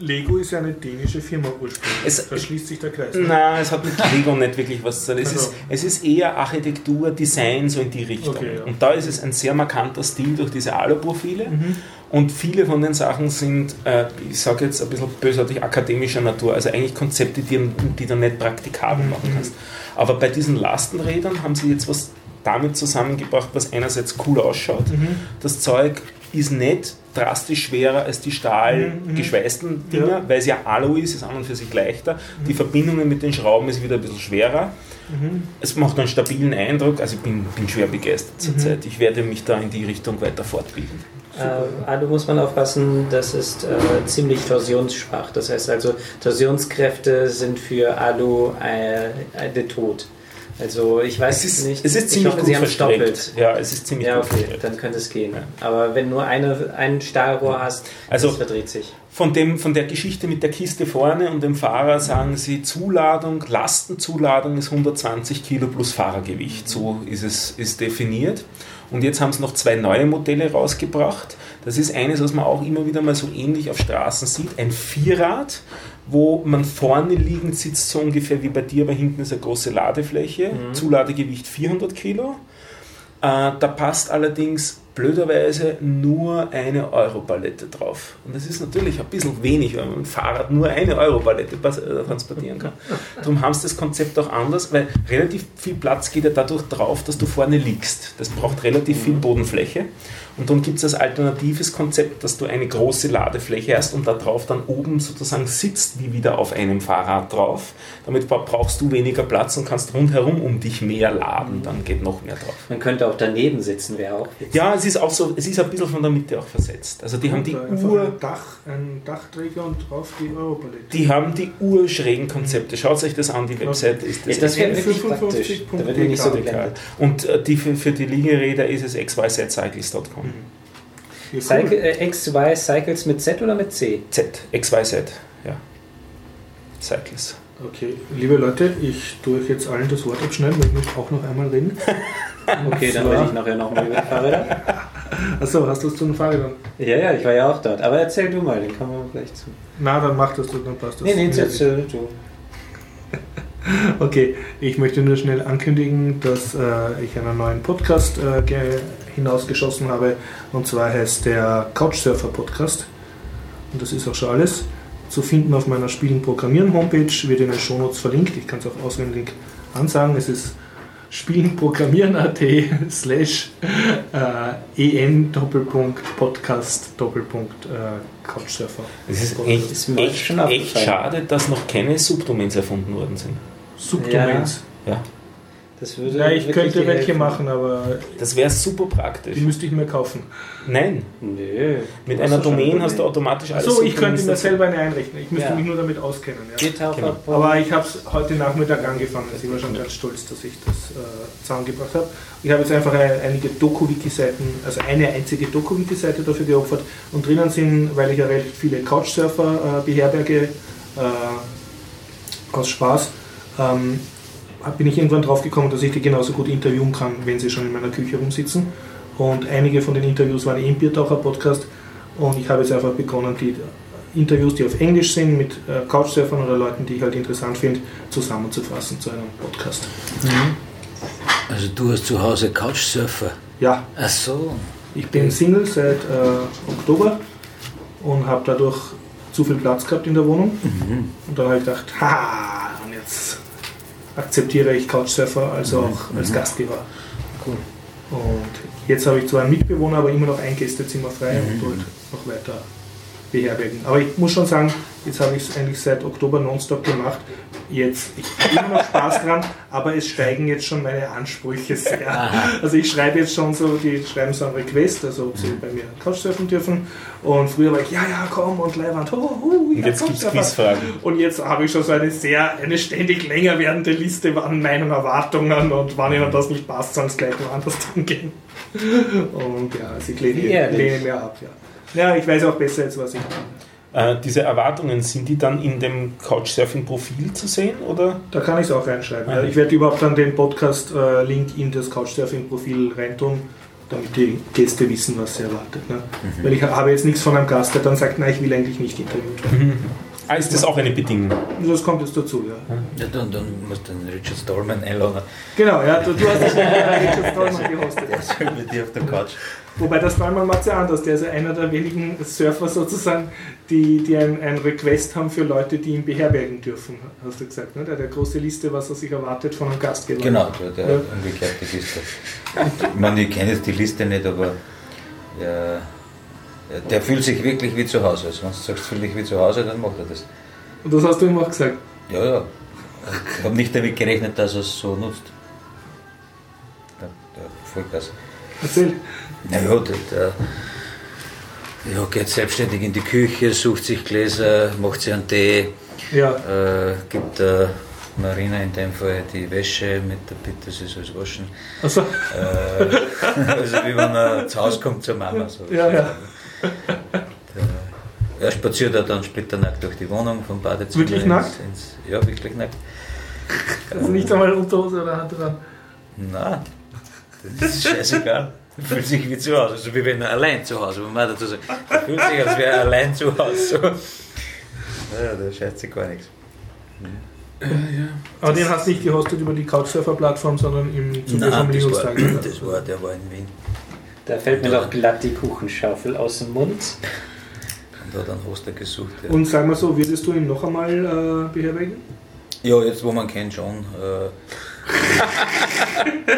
Lego ist ja eine dänische Firma ursprünglich. Es- da schließt sich der Kreis. ne? Nein, es hat mit Lego nicht wirklich was zu tun. Es, Also. ist, es ist eher Architektur, Design, so in die Richtung. Okay, ja. Und da ist es ein sehr markanter Stil durch diese Aluprofile. Mhm. Und viele von den Sachen sind, äh, ich sage jetzt ein bisschen bösartig, akademischer Natur. Also eigentlich Konzepte, die, die du nicht praktikabel Mhm. machen kannst. Aber bei diesen Lastenrädern haben sie jetzt was damit zusammengebracht, was einerseits cool ausschaut. Mhm. Das Zeug ist nicht drastisch schwerer als die stahlgeschweißten Dinger, Mhm, Ja. weil es ja Alu ist, ist an und für sich leichter. Die Verbindungen mit den Schrauben ist wieder ein bisschen schwerer. Mhm. Es macht einen stabilen Eindruck, also ich bin, bin schwer begeistert zurzeit. Ich werde mich da in die Richtung weiter fortbilden. Äh, Alu muss man aufpassen, das ist äh, ziemlich torsionsschwach. Das heißt also, Torsionskräfte sind für Alu äh, der Tod. Also ich weiß Es ist, nicht. es ist ich ziemlich hoffe, gut Sie haben es doppelt. Ja, es ist ziemlich Ja, okay, dann könnte es gehen. Aber wenn nur eine, ein Stahlrohr hast, Also- das verdreht sich. Von, dem, von der Geschichte mit der Kiste vorne und dem Fahrer sagen sie, Zuladung, Lastenzuladung ist 120 Kilo plus Fahrergewicht. So ist es ist definiert. Und jetzt haben sie noch zwei neue Modelle rausgebracht. Das ist eines, was man auch immer wieder mal so ähnlich auf Straßen sieht. Ein Vierrad, wo man vorne liegend sitzt, so ungefähr wie bei dir, aber hinten ist eine große Ladefläche. Zuladegewicht 400 Kilo. Äh, da passt allerdings blöderweise nur eine Euro-Palette drauf. Und das ist natürlich ein bisschen wenig, wenn man mit dem Fahrrad nur eine Euro-Palette äh, transportieren kann. Darum haben sie das Konzept auch anders, weil relativ viel Platz geht ja dadurch drauf, dass du vorne liegst. Das braucht relativ viel Bodenfläche. Und dann gibt es als alternatives Konzept, dass du eine große Ladefläche hast und da drauf dann oben sozusagen sitzt wie wieder auf einem Fahrrad drauf. Damit brauchst du weniger Platz und kannst rundherum um dich mehr laden. Dann geht noch mehr drauf. Man könnte auch daneben sitzen, wäre auch witzig. Ja, es ist auch so, es ist ein bisschen von der Mitte auch versetzt. Also die haben die Uhr... Ein, Dach, ein Dachträger und drauf die Europalette. Die haben die urschrägen Konzepte. Schaut euch das an, die Website ist das. Ja, das wäre wirklich praktisch. Da wird nicht so Und äh, die für, für die Liegeräder ist es xyzcycles.com. Ja, Cycle, äh, XY Cycles mit Z oder mit C? Z, XYZ, ja. Cycles. Okay, liebe Leute, ich tue euch jetzt allen das Wort abschneiden, weil ich möchte auch noch einmal reden. okay, dann rede ich nachher nochmal über die Fahrräder. Achso, hast du es zu den Fahrrädern? Ja, ja, ich war ja auch dort. Aber erzähl du mal, den kommen wir gleich zu. Na, dann mach das, dann passt das. Nee, nee, erzähl du. Okay, ich möchte nur schnell ankündigen, dass äh, ich einen neuen Podcast äh, hinausgeschossen habe. Und zwar heißt der Couchsurfer Podcast. Und das ist auch schon alles. Zu finden auf meiner Spielen Programmieren Homepage, wird in den Shownotes verlinkt. Ich kann es auch auswendig ansagen. Es ist spielenprogrammieren.at slash äh, en Doppelpunkt Podcast Doppelpunkt äh, Couchsurfer. Es ist echt, echt, echt schade, dass noch keine Subdomains erfunden worden sind. Subdomains? Ja. ja. Das würde ja, ich könnte welche helfen. machen, aber. Das wäre super praktisch. Die müsste ich mir kaufen. Nein. Nee. Mit einer Domain hast du automatisch alles. So, ich könnte mir selber eine einrichten. Ich müsste ja. mich nur damit auskennen. Ja. Genau. Aber ich habe es heute Nachmittag angefangen. Also ich war schon ganz stolz, dass ich das äh, zusammengebracht habe. Ich habe jetzt einfach einige Doku-Wiki-Seiten, also eine einzige Doku-Wiki-Seite dafür geopfert. Und drinnen sind, weil ich ja recht viele Couchsurfer äh, beherberge, äh, aus Spaß, ähm, bin ich irgendwann drauf gekommen, dass ich die genauso gut interviewen kann, wenn sie schon in meiner Küche rumsitzen. Und einige von den Interviews waren im Biertaucher-Podcast. Und ich habe jetzt einfach begonnen, die Interviews, die auf Englisch sind, mit äh, Couchsurfern oder Leuten, die ich halt interessant finde, zusammenzufassen zu einem Podcast. Mhm. Also du hast zu Hause Couchsurfer? Ja. Ach so. Ich bin Single seit äh, Oktober und habe dadurch zu viel Platz gehabt in der Wohnung. Mhm. Und dann habe ich gedacht, ha, akzeptiere ich Couchsurfer also auch als Gastgeber. Cool. Und jetzt habe ich zwar einen Mitbewohner, aber immer noch ein Gästezimmer frei mhm. und dort noch weiter beherbergen. Aber ich muss schon sagen, jetzt habe ich es eigentlich seit Oktober nonstop gemacht. Jetzt, ich habe immer noch Spaß dran, aber es steigen jetzt schon meine Ansprüche sehr. Aha. Also ich schreibe jetzt schon so, die schreiben so ein Request, also ob sie mhm. bei mir Couchsurfen dürfen. Und früher war ich, ja, ja, komm und Leihwand, oh, oh, ja, Und jetzt gibt es Quizfragen. Und jetzt habe ich schon so eine sehr, eine ständig länger werdende Liste an meinen Erwartungen und wann ihnen das nicht passt, soll es gleich woanders gehen. Und ja, sie lehnen, lehnen mir ab, ja. Ja, ich weiß auch besser jetzt, was ich mache. Äh, diese Erwartungen, sind die dann in dem Couchsurfing-Profil zu sehen? Oder? Da kann ich es auch reinschreiben. Ja. Ich werde überhaupt dann den Podcast-Link in das Couchsurfing-Profil reintun, damit die Gäste wissen, was sie erwartet. Ne? Mhm. Weil ich habe jetzt nichts von einem Gast, der dann sagt, nein, ich will eigentlich nicht interviewt werden. Mhm. Ah, ist das auch eine Bedingung? Das kommt jetzt dazu, ja. Ja, dann, dann musst du den Richard Stallman einladen. Genau, ja, du, du hast dich Richard Stallman gehostet. Der ist mit dir auf der Couch. Wobei das Stallman macht es ja anders. Der ist ja einer der wenigen Surfer sozusagen, die, die ein, ein Request haben für Leute, die ihn beherbergen dürfen, hast du gesagt. Ne? Der hat eine große Liste, was er sich erwartet von einem Gastgeber. Genau, der, der ja. umgekehrte Liste. Ich meine, ich kenne jetzt die Liste nicht, aber ja, der fühlt sich wirklich wie zu Hause. Also wenn du sagst, fühl dich wie zu Hause, dann macht er das. Und das hast du ihm auch gesagt? Ja, ja. Ich habe nicht damit gerechnet, dass er es so nutzt. Der, der Vollgas. Erzähl. Naja, der, der ja, geht selbstständig in die Küche, sucht sich Gläser, macht sich einen Tee, ja. äh, gibt der Marina in dem Fall die Wäsche mit der Bitte, sie soll es waschen. Also. Äh, also wie wenn er zu Hause kommt zur Mama. So. Ja, ja. Er spaziert er dann splitternackt durch die Wohnung vom Badezimmer. Wirklich nackt? Ins, ja, wirklich nackt. Also nicht einmal Unterhose oder Hand dran? Nein, das ist scheißegal. Er fühlt sich wie zu Hause, so wie wenn er allein zu Hause, dazu sagen. Er fühlt sich, als wäre er allein zu Hause. So. Ja, da scheißt sich gar nichts. Aber den hast du nicht gehostet über die Couchsurfer-Plattform, sondern im Zuge Nein, vom das Linux-Tag. war, das war, der war in Wien. Da fällt mir doch glatt die Kuchenschaufel aus dem Mund. Und hat einen Hoster gesucht. Ja. Und sagen wir so, würdest du ihn noch einmal äh, beherbergen? Ja, jetzt wo man kennt schon. Äh,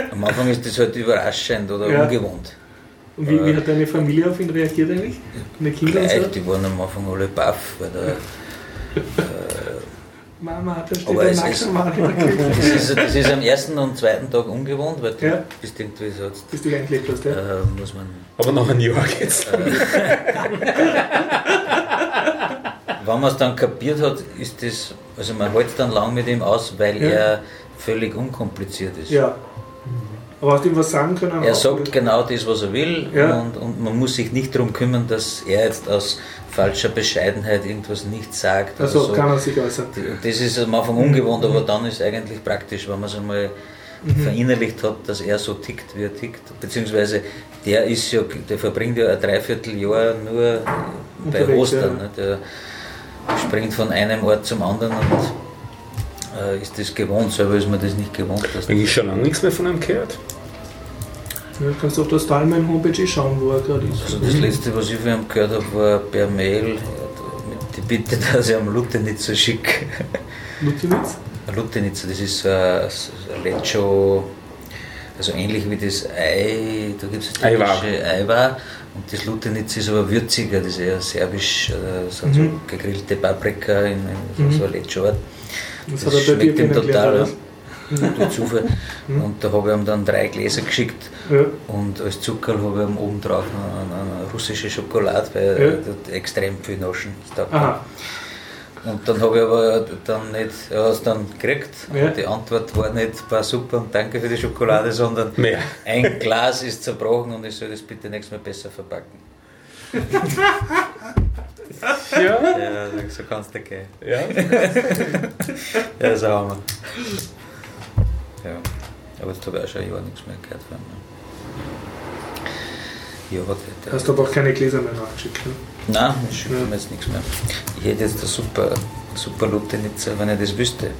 am Anfang ist das halt überraschend oder Ja. ungewohnt. Und wie, wie Äh, hat deine Familie auf ihn reagiert eigentlich? Deine Kinder und Gleich, so? die waren am Anfang alle baff, weil der, Mama, da steht Aber ein es Küche. das, ist, das ist am ersten und zweiten Tag ungewohnt, weil du Ja. bist irgendwie so, jetzt, Bis du eingelebt hast, ja? äh, muss man Aber nach einem Jahr geht's. Wenn man es dann kapiert hat, ist das, also man hält dann lang mit ihm aus, weil Ja. er völlig unkompliziert ist. Ja. Aber hast du ihm was sagen können? Er sagt genau das, was er will Ja. und, und man muss sich nicht darum kümmern, dass er jetzt aus falscher Bescheidenheit irgendwas nicht sagt. Also so. kann er sich äußern. Das ist am Anfang ungewohnt, aber dann ist es eigentlich praktisch, wenn man es einmal Mhm. verinnerlicht hat, dass er so tickt, wie er tickt. Beziehungsweise der ist ja, der verbringt ja ein Dreivierteljahr nur bei Unterwegs, Ostern. ja. Ne? Der springt von einem Ort zum anderen und äh, ist das gewohnt. Selber ist man das nicht gewohnt. Dass Eigentlich schon lange nichts mehr von ihm gehört. Ja, kannst du auf das Talman Homepage eh schauen, wo er gerade ist. also das letzte, was ich von ihm gehört habe, war per Mail mit die Bitte, dass ich am Lutenitzer schicke. Lutinitz? Lutenitzer, das ist ein, Lecho, also ähnlich wie das Ei, da gibt es das türkische Eiwar und das Lutenitz ist aber würziger, das ist eher serbisch, äh, sind Mhm. so gegrillte Paprika in, in Mhm. so Lecho-Art. Das, Das er schmeckt ihm total, oder? Durch Zufall. Und da habe ich ihm dann drei Gläser geschickt Ja. und als Zucker habe ich ihm oben drauf eine, eine russische Schokolade, weil Ja. er extrem viel Naschen. Und dann habe ich aber dann nicht, er hat es dann gekriegt. Ja. Und die Antwort war nicht, war super und danke für die Schokolade, sondern Mehr. ein Glas ist zerbrochen und ich soll das bitte nächstes Mal besser verpacken. Ja. Ja, so kannst du gehen. ja. Ja, so haben wir. Ja, aber jetzt habe ich auch schon ein Jahr nichts mehr gehört von ihm. Ja, hat Hast aber auch keine Gläser mehr nachgeschickt. Ne? Nein, ich schicke Ja. mir jetzt nichts mehr. Ich hätte jetzt eine super, super Lutenitzer, wenn ich das wüsste.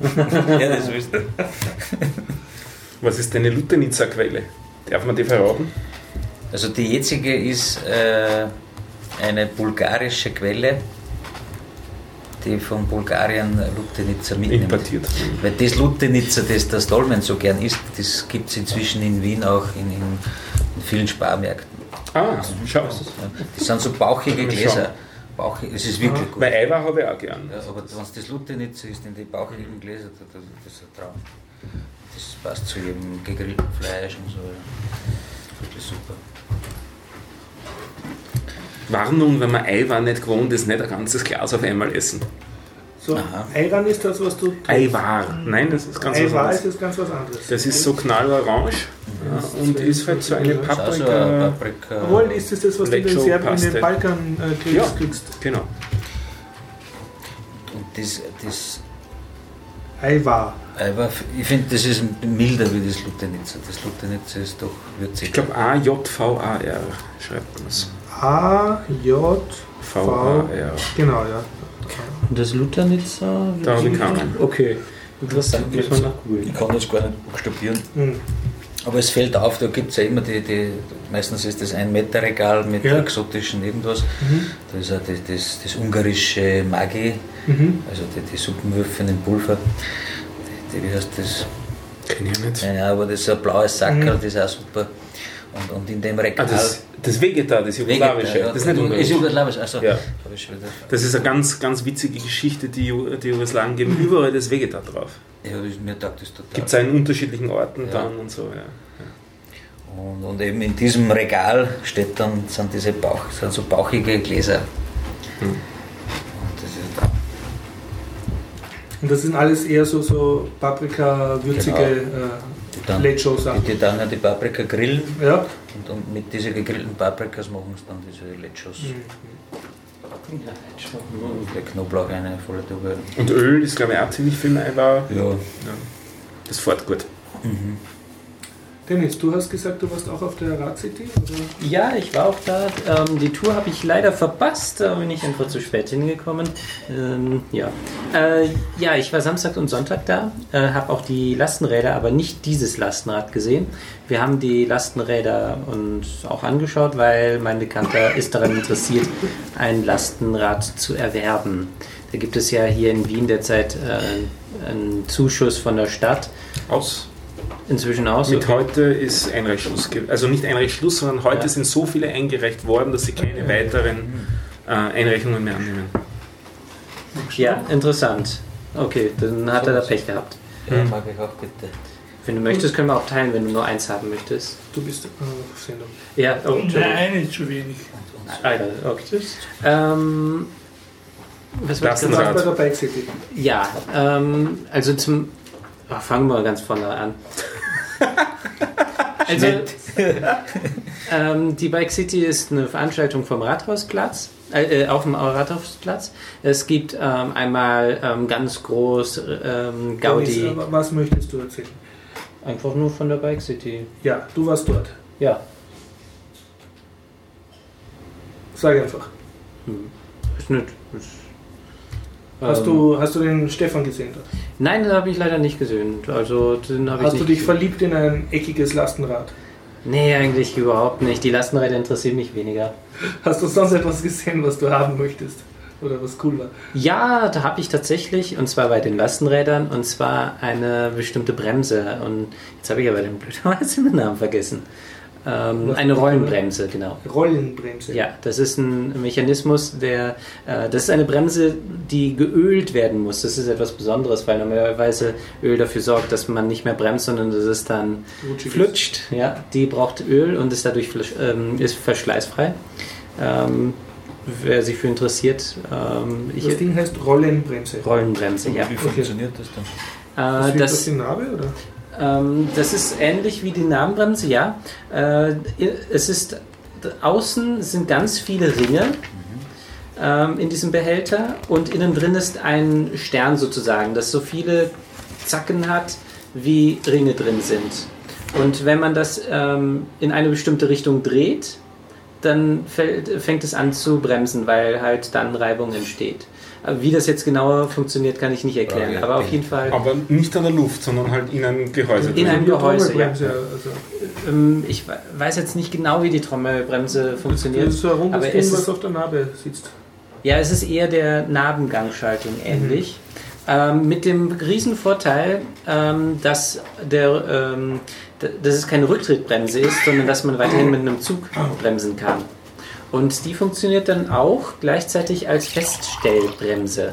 ja, das wüsste. Was ist deine Lutenitzer Quelle? Darf man die verraten? Also die jetzige ist äh, eine bulgarische Quelle, die von Bulgarien Lutenitzer mitnimmt. Importiert. Weil das Lutenitzer, das der Stolmen so gern isst, das gibt es inzwischen in Wien auch in, in, in vielen Sparmärkten. Ah, schau. Das sind so bauchige Gläser. Bauchig, es ist wirklich gut. Weil Eiweiß habe ich auch gern. Ja, aber wenn es das Lutenitzer ist, in die bauchigen Gläser, das, das das ist ein Traum. Das passt zu jedem gegrillten Fleisch und so. Ja. Wirklich super. Warnung, wenn man Eiweiß nicht gewohnt ist, nicht ein ganzes Glas auf einmal essen. So. Eiran ist das, was du tust. Eiweiß. Nein, das ist ganz was Eiweiß anderes. ist ganz was anderes. Das ist so knallorange ja, und ist halt so eine Das ist auch so eine Paprika. Paprika. Obwohl, ist das das, was du in den Lecho, Serbien, in den. Balkan äh, kriegst, Ja. kriegst? Genau. Und das, das Eiweiß. aber ich finde, das ist milder wie das Lutenitzer. Das Lutenitzer ist doch würzig. Ich glaube A-J-V-A-R schreibt man es. A, J, V. V-A-R. Genau, ja. Und das Luternitzer? Da habe ich keinen. Okay, interessant. Muss man nachgoogeln. Ich kann das gar nicht buchstabieren. Hm. Aber es fällt auf, da gibt es ja immer die, die, meistens ist das ein Meter Regal mit Ja. exotischen irgendwas. Mhm. Da ist auch das, das, das ungarische Magi, Mhm. also die, die Suppenwürfel in Pulver. Die, die, wie heißt das? Kenn ich nicht. Ja, aber das ist ein blaues Sackerl, Mhm. das ist auch super. Und, und in dem Ah, Regal. das, das Vegeta, das Jugoslawische. Vegeta, ja. Das ist nicht Ist. Jugoslawisch, also. Ja. Das ist eine ganz, ganz witzige Geschichte, die, die Jugoslawen geben überall das Vegeta drauf. Ja, ich- mir taugt das total. Gibt es in unterschiedlichen Orten Ja. dann und so. Ja. Und, und eben in diesem Regal steht dann, sind diese Bauch, sind so bauchige Gläser. Hm. Und das ist Und das sind alles eher so, so Paprika-würzige Die äh, dann, die, dann ja die Paprika grillen Ja. und, und mit diesen gegrillten Paprikas machen sie dann diese Lechos. Der Knoblauch eine volle Tube. Und Öl ist, glaube ich, auch ziemlich viel Eiweiß. Ja. Das fährt gut. Mhm. Dennis, du hast gesagt, du warst auch auf der Rad City? Oder? Ja, ich war auch da. Ähm, die Tour habe ich leider verpasst, da bin ich einfach zu spät hingekommen. Ähm, ja. Äh, ja, ich war Samstag und Sonntag da, äh, habe auch die Lastenräder, aber nicht dieses Lastenrad gesehen. Wir haben die Lastenräder uns auch angeschaut, weil mein Bekannter ist daran interessiert, ein Lastenrad zu erwerben. Da gibt es ja hier in Wien derzeit äh, einen Zuschuss von der Stadt. Aus. Inzwischen aus. Mit heute ist Einreichschluss. Also nicht Einreichschluss, sondern heute Ja. sind so viele eingereicht worden, dass sie keine weiteren äh, Einreichungen mehr annehmen. Ja, interessant. Okay, dann hat er da Pech gehabt. Ja, mag ich auch bitte. Wenn du möchtest, können wir auch teilen, wenn du nur eins haben möchtest. Du bist äh, auf Sendung. Ja, oh. Nein, ist zu wenig. Ah, ja, okay. Ähm, was bei der Bike City? Ja, ähm, also zum. Ach, fangen wir ganz vorne an. also, ähm, die Bike City ist eine Veranstaltung vom Rathausplatz, äh, äh, auf dem Rathausplatz. Es gibt ähm, einmal ähm, ganz groß ähm, Gaudi, Dennis, äh, was möchtest du erzählen? einfach nur von der Bike City. Ja, du warst dort. Ja, Sag einfach. ist nicht. Ist, Hast, ähm, du, hast du den Stefan gesehen? Nein, den habe ich leider nicht gesehen. Also, den habe ich Hast du dich gesehen. verliebt in ein eckiges Lastenrad? Nee, eigentlich überhaupt nicht. Die Lastenräder interessieren mich weniger. Hast du sonst etwas gesehen, was du haben möchtest? Oder was cool war? Ja, da habe ich tatsächlich, und zwar bei den Lastenrädern, und zwar eine bestimmte Bremse. Und jetzt habe ich aber den blöderweise den Namen vergessen. Ähm, eine? Rollenbremse, genau. Rollenbremse. Ja, das ist ein Mechanismus, der, äh, das ist eine Bremse, die geölt werden muss. Das ist etwas Besonderes, weil normalerweise Öl dafür sorgt, dass man nicht mehr bremst, sondern dass es dann Rutschig ist. flutscht. Ja, die braucht Öl und ist dadurch ähm, ist verschleißfrei. Ähm, wer sich für interessiert, ähm, ich, Das Ding heißt Rollenbremse. Rollenbremse, ja. Wie funktioniert das dann? Äh, Ist das das, die Narbe, oder? Ähm, das ist ähnlich wie die Namenbremse, ja. Äh, es ist außen sind ganz viele Ringe ähm, in diesem Behälter und innen drin ist ein Stern sozusagen, das so viele Zacken hat, wie Ringe drin sind. Und wenn man das ähm, in eine bestimmte Richtung dreht, dann fängt es an zu bremsen, weil halt dann Reibung entsteht. Wie das jetzt genauer funktioniert, kann ich nicht erklären. Ja, ja. Aber auf jeden Fall. Aber nicht an der Luft, sondern halt in einem Gehäuse. In einem Gehäuse, Trommelbremse, also. Ähm, ich we- weiß jetzt nicht genau, wie die Trommelbremse Das funktioniert. ist so ein rundes aber Ding, es was ist- auf der Narbe sitzt. Ja, es ist eher der Nabengangschaltung ähnlich. Ähm, mit dem riesen Vorteil, ähm, dass, der, ähm, dass es keine Rücktrittbremse ist, sondern dass man weiterhin mit einem Zug bremsen kann. Und die funktioniert dann auch gleichzeitig als Feststellbremse.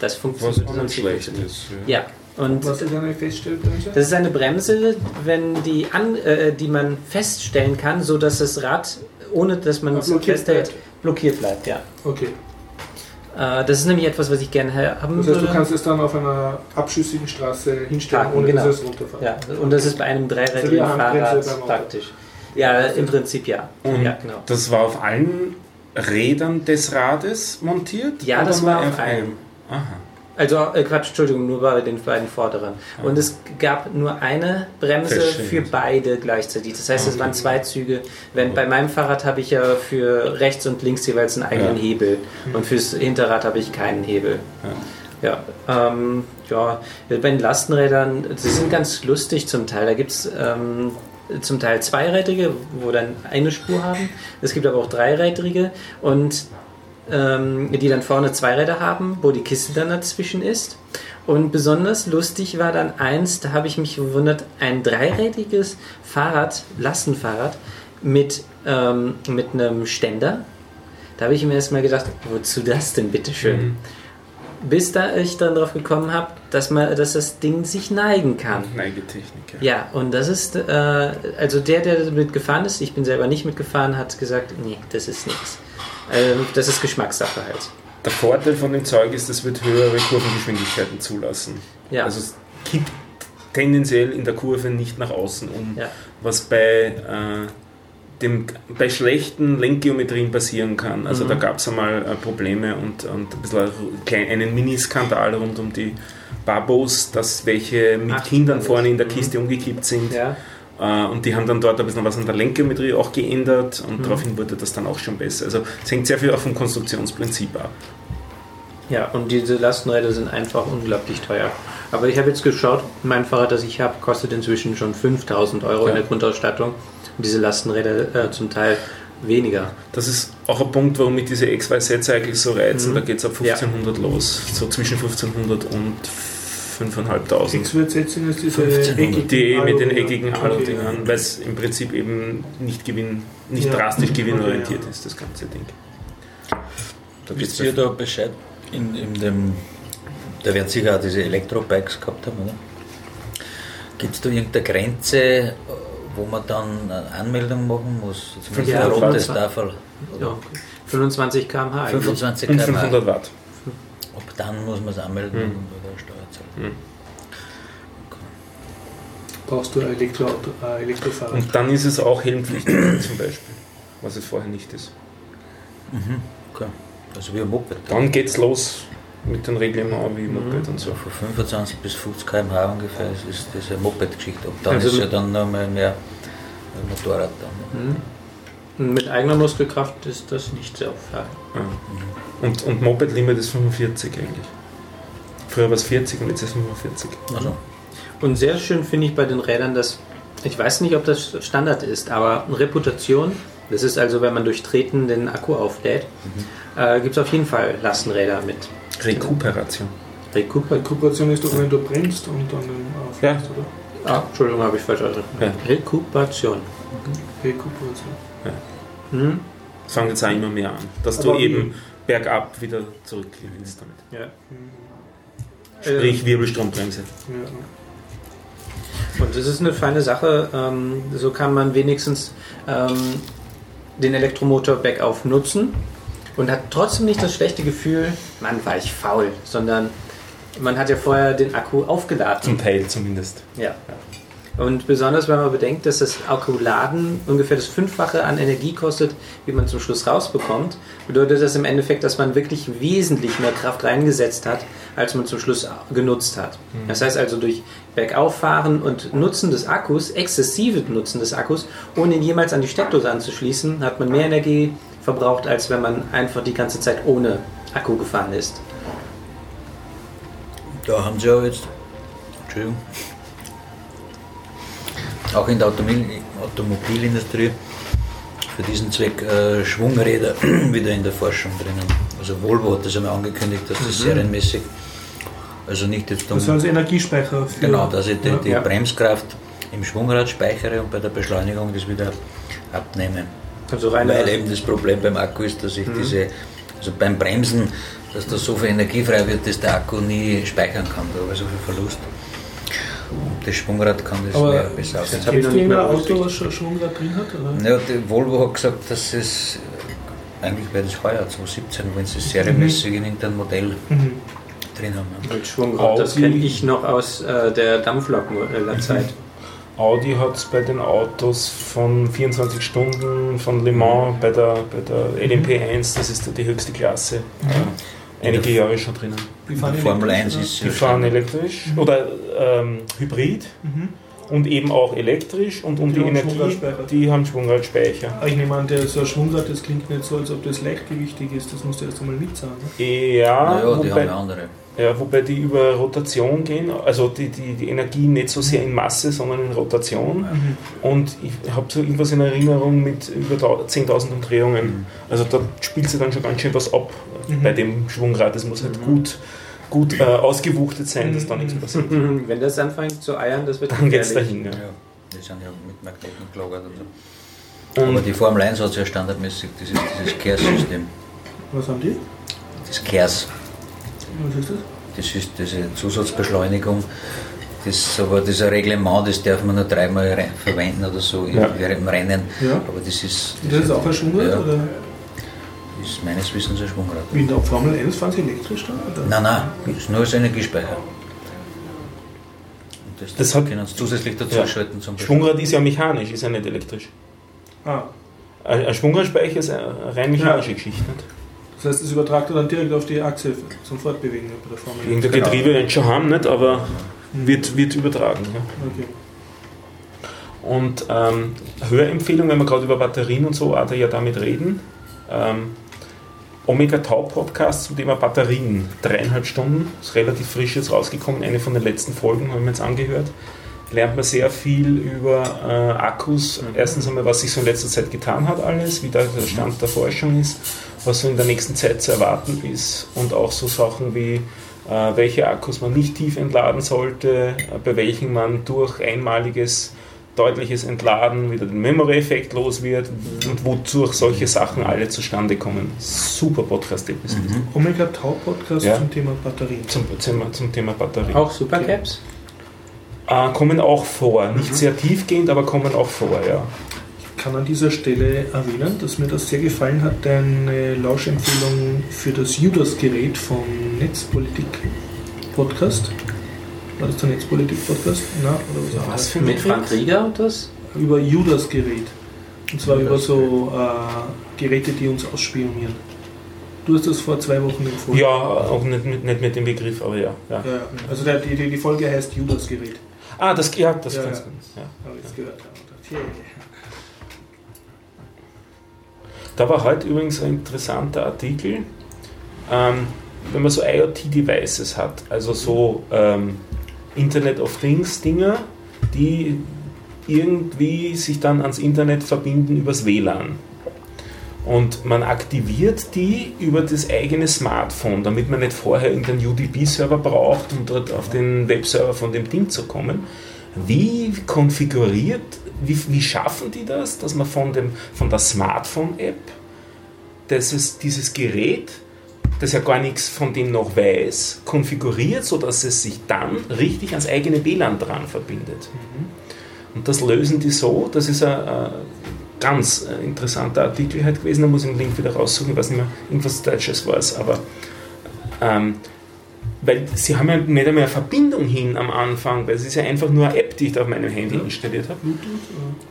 Das Was funktioniert. nicht schlecht ist. Ja, und Was ist eine Feststellbremse? Das ist eine Bremse, wenn die, an, äh, die man feststellen kann, so dass das Rad, ohne dass man es Blockiert festhält, bleibt. blockiert bleibt. Ja. Okay. Äh, das ist nämlich etwas, was ich gerne haben Das heißt, würde. du kannst es dann auf einer abschüssigen Straße hinstellen, Parken, ohne genau. dass es runterfährt. ja, und das ist bei einem Also dreirädrigen Fahrrad praktisch. Ja, im Prinzip ja. Und ja, genau. das war auf allen Rädern des Rades montiert? Ja, das war auf einem. Aha. Also, äh, Quatsch, Entschuldigung, nur bei den beiden vorderen. Und es gab nur eine Bremse für beide gleichzeilich. Das heißt, es Okay. waren zwei Züge. Wenn, bei meinem Fahrrad habe ich ja für rechts und links jeweils einen eigenen Ja. Hebel. Und fürs Hinterrad habe ich keinen Hebel. Ja, ähm, ja, bei den Lastenrädern, die sind ganz lustig zum Teil. Da gibt es ähm, zum Teil zweirädrige, wo dann eine Spur haben. Es gibt aber auch dreirädrige und ähm, die dann vorne zwei Räder haben, wo die Kiste dann dazwischen ist. Und besonders lustig war dann eins, da habe ich mich gewundert, ein dreirädiges Fahrrad, Lastenfahrrad, mit, ähm, mit einem Ständer. Da habe ich mir erstmal gedacht, wozu das denn bitteschön? Bis da ich dann drauf gekommen habe, dass, man, dass das Ding sich neigen kann. Neigetechnik. Ja, und das ist, äh, also der, der damit gefahren ist, ich bin selber nicht mitgefahren, hat gesagt, nee, das ist nichts. Ähm, das ist Geschmackssache halt. Der Vorteil von dem Zeug ist, es wird höhere Kurvengeschwindigkeiten zulassen. Ja. Also es kippt tendenziell in der Kurve nicht nach außen um, Ja. was bei, äh, dem, bei schlechten Lenkgeometrien passieren kann. Also Mhm. da gab es einmal äh, Probleme und, und ein bisschen einen Miniskandal rund um die Babos, dass welche mit Ach, Kindern Babos. vorne in der Mhm. Kiste umgekippt sind. Ja, Äh, und die haben dann dort ein bisschen was an der Lenkgeometrie auch geändert und mhm. daraufhin wurde das dann auch schon besser. Also es hängt sehr viel auch vom Konstruktionsprinzip ab. Ja, und diese Lastenräder sind einfach unglaublich teuer. Aber ich habe jetzt geschaut, mein Fahrrad, das ich habe, kostet inzwischen schon 5000 Euro ja. in der Grundausstattung. Und diese Lastenräder äh, zum Teil weniger. Das ist auch ein Punkt, warum mich diese XYZ-Cycles so reizen. Mhm. Da geht es ab 1500 ja. los. So zwischen 1500 und 5.500. XYZ sind es diese Die mit den eckigen Alu-Dingern, okay. weil es im Prinzip eben nicht, gewinn, nicht ja. drastisch gewinnorientiert okay, ist, das ganze Ding. Da Wisst ihr da Bescheid? In, in dem, da werden sicher auch diese Elektrobikes gehabt haben, oder? Gibt es da irgendeine Grenze, wo man dann eine Anmeldung machen muss? Zumindest ja, ein rotes Tafel. Ja. 25 km/h. 25 km/h. 500 Watt. Ab dann muss man es anmelden hm. und oder Steuer zahlen. Hm. Brauchst du ein ein Elektrofahrrad? Und dann ist es auch helmpflichtig zum Beispiel, was es vorher nicht ist. Mhm. Okay. Also wie ein Moped. Dann geht's los mit den Reglements wie Moped mhm. und so. Von 25 bis 50 km/h ungefähr ist das eine Moped-Geschichte. Und dann also ist ja dann noch mal mehr Motorrad dann. Mhm. Mit eigener Muskelkraft ist das nicht sehr auffallend. Ja. Mhm. Und, und Moped-Limit ist 45 eigentlich. Früher war es 40 und jetzt ist es 45. Also. Und sehr schön finde ich bei den Rädern, dass, ich weiß nicht, ob das Standard ist, aber Reputation, das ist also, wenn man durch Treten den Akku auflädt, mhm. äh, gibt es auf jeden Fall Lastenräder mit. Rekuperation. Rekuper Rekuperation ist doch, wenn du bremst und dann auflädst, ja. oder? Ah, Entschuldigung, habe ich falsch ausgesprochen. Ja. Rekuperation. Rekuperation. Ja. Mhm. Das fangen jetzt auch immer mehr an, dass Aber du eben bergab wieder zurückgewinnst damit. Ja. Sprich Wirbelstrombremse. Ja. Und das ist eine feine Sache. Ähm, so kann man wenigstens ähm, den Elektromotor bergauf nutzen und hat trotzdem nicht das schlechte Gefühl, man war ich faul, sondern man hat ja vorher den Akku aufgeladen. Zum Teil zumindest. Ja. Und besonders, wenn man bedenkt, dass das Akkuladen ungefähr das Fünffache an Energie kostet, wie man zum Schluss rausbekommt, bedeutet das im Endeffekt, dass man wirklich wesentlich mehr Kraft reingesetzt hat, als man zum Schluss genutzt hat. Mhm. Das heißt also durch Bergauffahren und Nutzen des Akkus, exzessive Nutzen des Akkus, ohne ihn jemals an die Steckdose anzuschließen, hat man mehr Energie verbraucht, als wenn man einfach die ganze Zeit ohne Akku gefahren ist. Da haben sie ja jetzt, Entschuldigung, auch in der Automobil Automobilindustrie für diesen Zweck äh, Schwungräder wieder in der Forschung drinnen. Also Volvo hat das einmal angekündigt, dass das mhm. serienmäßig, also nicht jetzt um... Das heißt Energiespeicher. Für, genau, dass ich die, ja. die Bremskraft im Schwungrad speichere und bei der Beschleunigung das wieder abnehme. Also Weil eben das Problem beim Akku ist, dass ich mhm. diese, also beim Bremsen, dass da so viel Energie frei wird, dass der Akku nie speichern kann, da habe ich so viel Verlust. Und das Schwungrad kann das Aber mehr besser aus. Jetzt habe ich noch ein Auto, was schon Schwungrad drin hat? Oder? Ja, die Volvo hat gesagt, dass es eigentlich wäre das heuer 2017, wenn sie es serienmäßig mhm. in irgendeinem Modell mhm. drin haben. Mit Schwungrad, das kenne ich noch aus äh, der Dampflokkenzeit. Mhm. Audi hat es bei den Autos von 24 Stunden von Le Mans bei der, bei der LMP1, das ist die höchste Klasse, äh, einige Jahre schon drinnen. Die fahren Formel 1 ist Die fahren elektrisch mhm. oder ähm, Hybrid. Mhm und eben auch elektrisch und um die, die Energie, die haben Schwungradspeicher. Ich nehme an, der, so ein Schwungrad, das klingt nicht so, als ob das leichtgewichtig ist, das musst du erst einmal mitzahlen. Ne? Ja, naja, die haben andere. Ja, wobei die über Rotation gehen, also die, die, die Energie nicht so sehr in Masse, sondern in Rotation. Mhm. Und ich habe so irgendwas in Erinnerung mit über 10.000 Umdrehungen. Mhm. Also da spielt sie dann schon ganz schön was ab mhm. bei dem Schwungrad. Das muss halt mhm. gut gut äh, ausgewuchtet sein, dass da nichts passiert. Wenn das anfängt zu eiern, das wird dann geht es dahin. Ja. ja. Die sind ja mit Magneten gelagert und so. Aber die Formel 1 hat ja standardmäßig dieses, dieses KERS-System. Was haben die? Das KERS. Was ist das? Das ist diese Zusatzbeschleunigung. Das, aber das ist ein Reglement, das darf man nur dreimal verwenden oder so ja. während dem Rennen. Ja. Aber das ist. Das, das ist auch ein Schwungrad? Ja. Oder? ist meines Wissens ein Schwungrad. Wie in der Formel 1 fahren Sie elektrisch dann? Oder? Nein, nein, ist nur als Energiespeicher. Und das, das hat, können Sie zusätzlich dazu ja. schalten zum Schwungrad ist ja mechanisch, ist ja nicht elektrisch. Ah. Ein Schwungradspeicher ist eine rein mechanische ja. Geschichte. Nicht? Das heißt, das übertragt er dann direkt auf die Achse zum Fortbewegen bei der Formel 1. Irgendein Getriebe genau. schon haben, nicht, aber mhm. wird, wird übertragen. Ja. Okay. Und ähm, Hörempfehlung, wenn wir gerade über Batterien und so ja damit reden. Ähm, Omega Tau Podcast zum Thema Batterien. Dreieinhalb Stunden, ist relativ frisch jetzt rausgekommen, eine von den letzten Folgen haben wir jetzt angehört. Lernt man sehr viel über äh, Akkus. Erstens einmal, was sich so in letzter Zeit getan hat, alles, wie da der Stand der Forschung ist, was so in der nächsten Zeit zu erwarten ist und auch so Sachen wie, äh, welche Akkus man nicht tief entladen sollte, äh, bei welchen man durch einmaliges deutliches Entladen wieder den Memory-Effekt los wird und wodurch solche Sachen alle zustande kommen. Super Podcast-Episode. Omega Tau Podcast Ja. zum Thema Batterien. Zum, zum, zum Thema Batterie. Auch Supercaps? Äh, kommen auch vor. Nicht sehr tiefgehend, aber kommen auch vor, ja. Ich kann an dieser Stelle erwähnen, dass mir das sehr gefallen hat, deine Lauschempfehlung für das Judas-Gerät vom Netzpolitik-Podcast. War das der Netzpolitik-Podcast? Na, oder was? Was für ein Mit? Frank Rieger und das? Über Judas-Gerät. Und zwar über so äh, Geräte, die uns ausspionieren. Du hast das vor zwei Wochen empfohlen. Ja, auch nicht, mit- nicht mit dem Begriff, aber ja. ja. Ja. Also der, die, die Folge heißt Judas-Gerät. Ah, das, ja, das Ja, kann's ja. sein. Ja. Habe ich jetzt gehört. Yeah. Da war heute übrigens ein interessanter Artikel. Ähm, wenn man so IoT-Devices hat, also so ähm, Internet of Things-Dinger, die irgendwie sich dann ans Internet verbinden übers WLAN. Und man aktiviert die über das eigene Smartphone, damit man nicht vorher irgendeinen UDP-Server braucht, um dort auf den Webserver von dem Ding zu kommen. Wie konfiguriert, wie, wie schaffen die das, dass man von, dem, von der Smartphone-App ist dieses Gerät, das ja gar nichts von dem noch weiß, konfiguriert, sodass es sich dann richtig ans eigene WLAN dran verbindet. Und das lösen die so, das ist ein, ein ganz äh, interessanter Artikel halt gewesen, da muss ich den Link wieder raussuchen, ich weiß nicht mehr, irgendwas Deutsches war es, aber ähm, weil sie haben ja nicht einmal eine Verbindung hin am Anfang, weil es ist ja einfach nur eine App, die ich da auf meinem Handy installiert habe.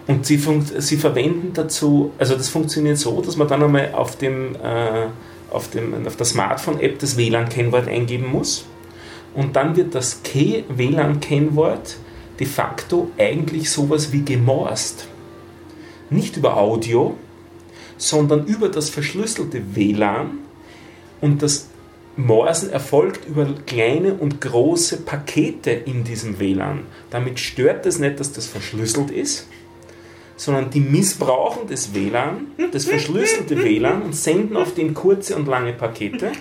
Und sie, sie verwenden dazu, also das funktioniert so, dass man dann einmal auf, dem, äh, auf, dem, auf der Smartphone-App das WLAN-Kennwort eingeben muss. Und dann wird das Key-WLAN-Kennwort de facto eigentlich sowas wie gemorst. Nicht über Audio, sondern über das verschlüsselte WLAN. Und das Morsen erfolgt über kleine und große Pakete in diesem WLAN. Damit stört es nicht, dass das verschlüsselt ist, sondern die missbrauchen das WLAN, das verschlüsselte WLAN und senden auf den kurze und lange Pakete.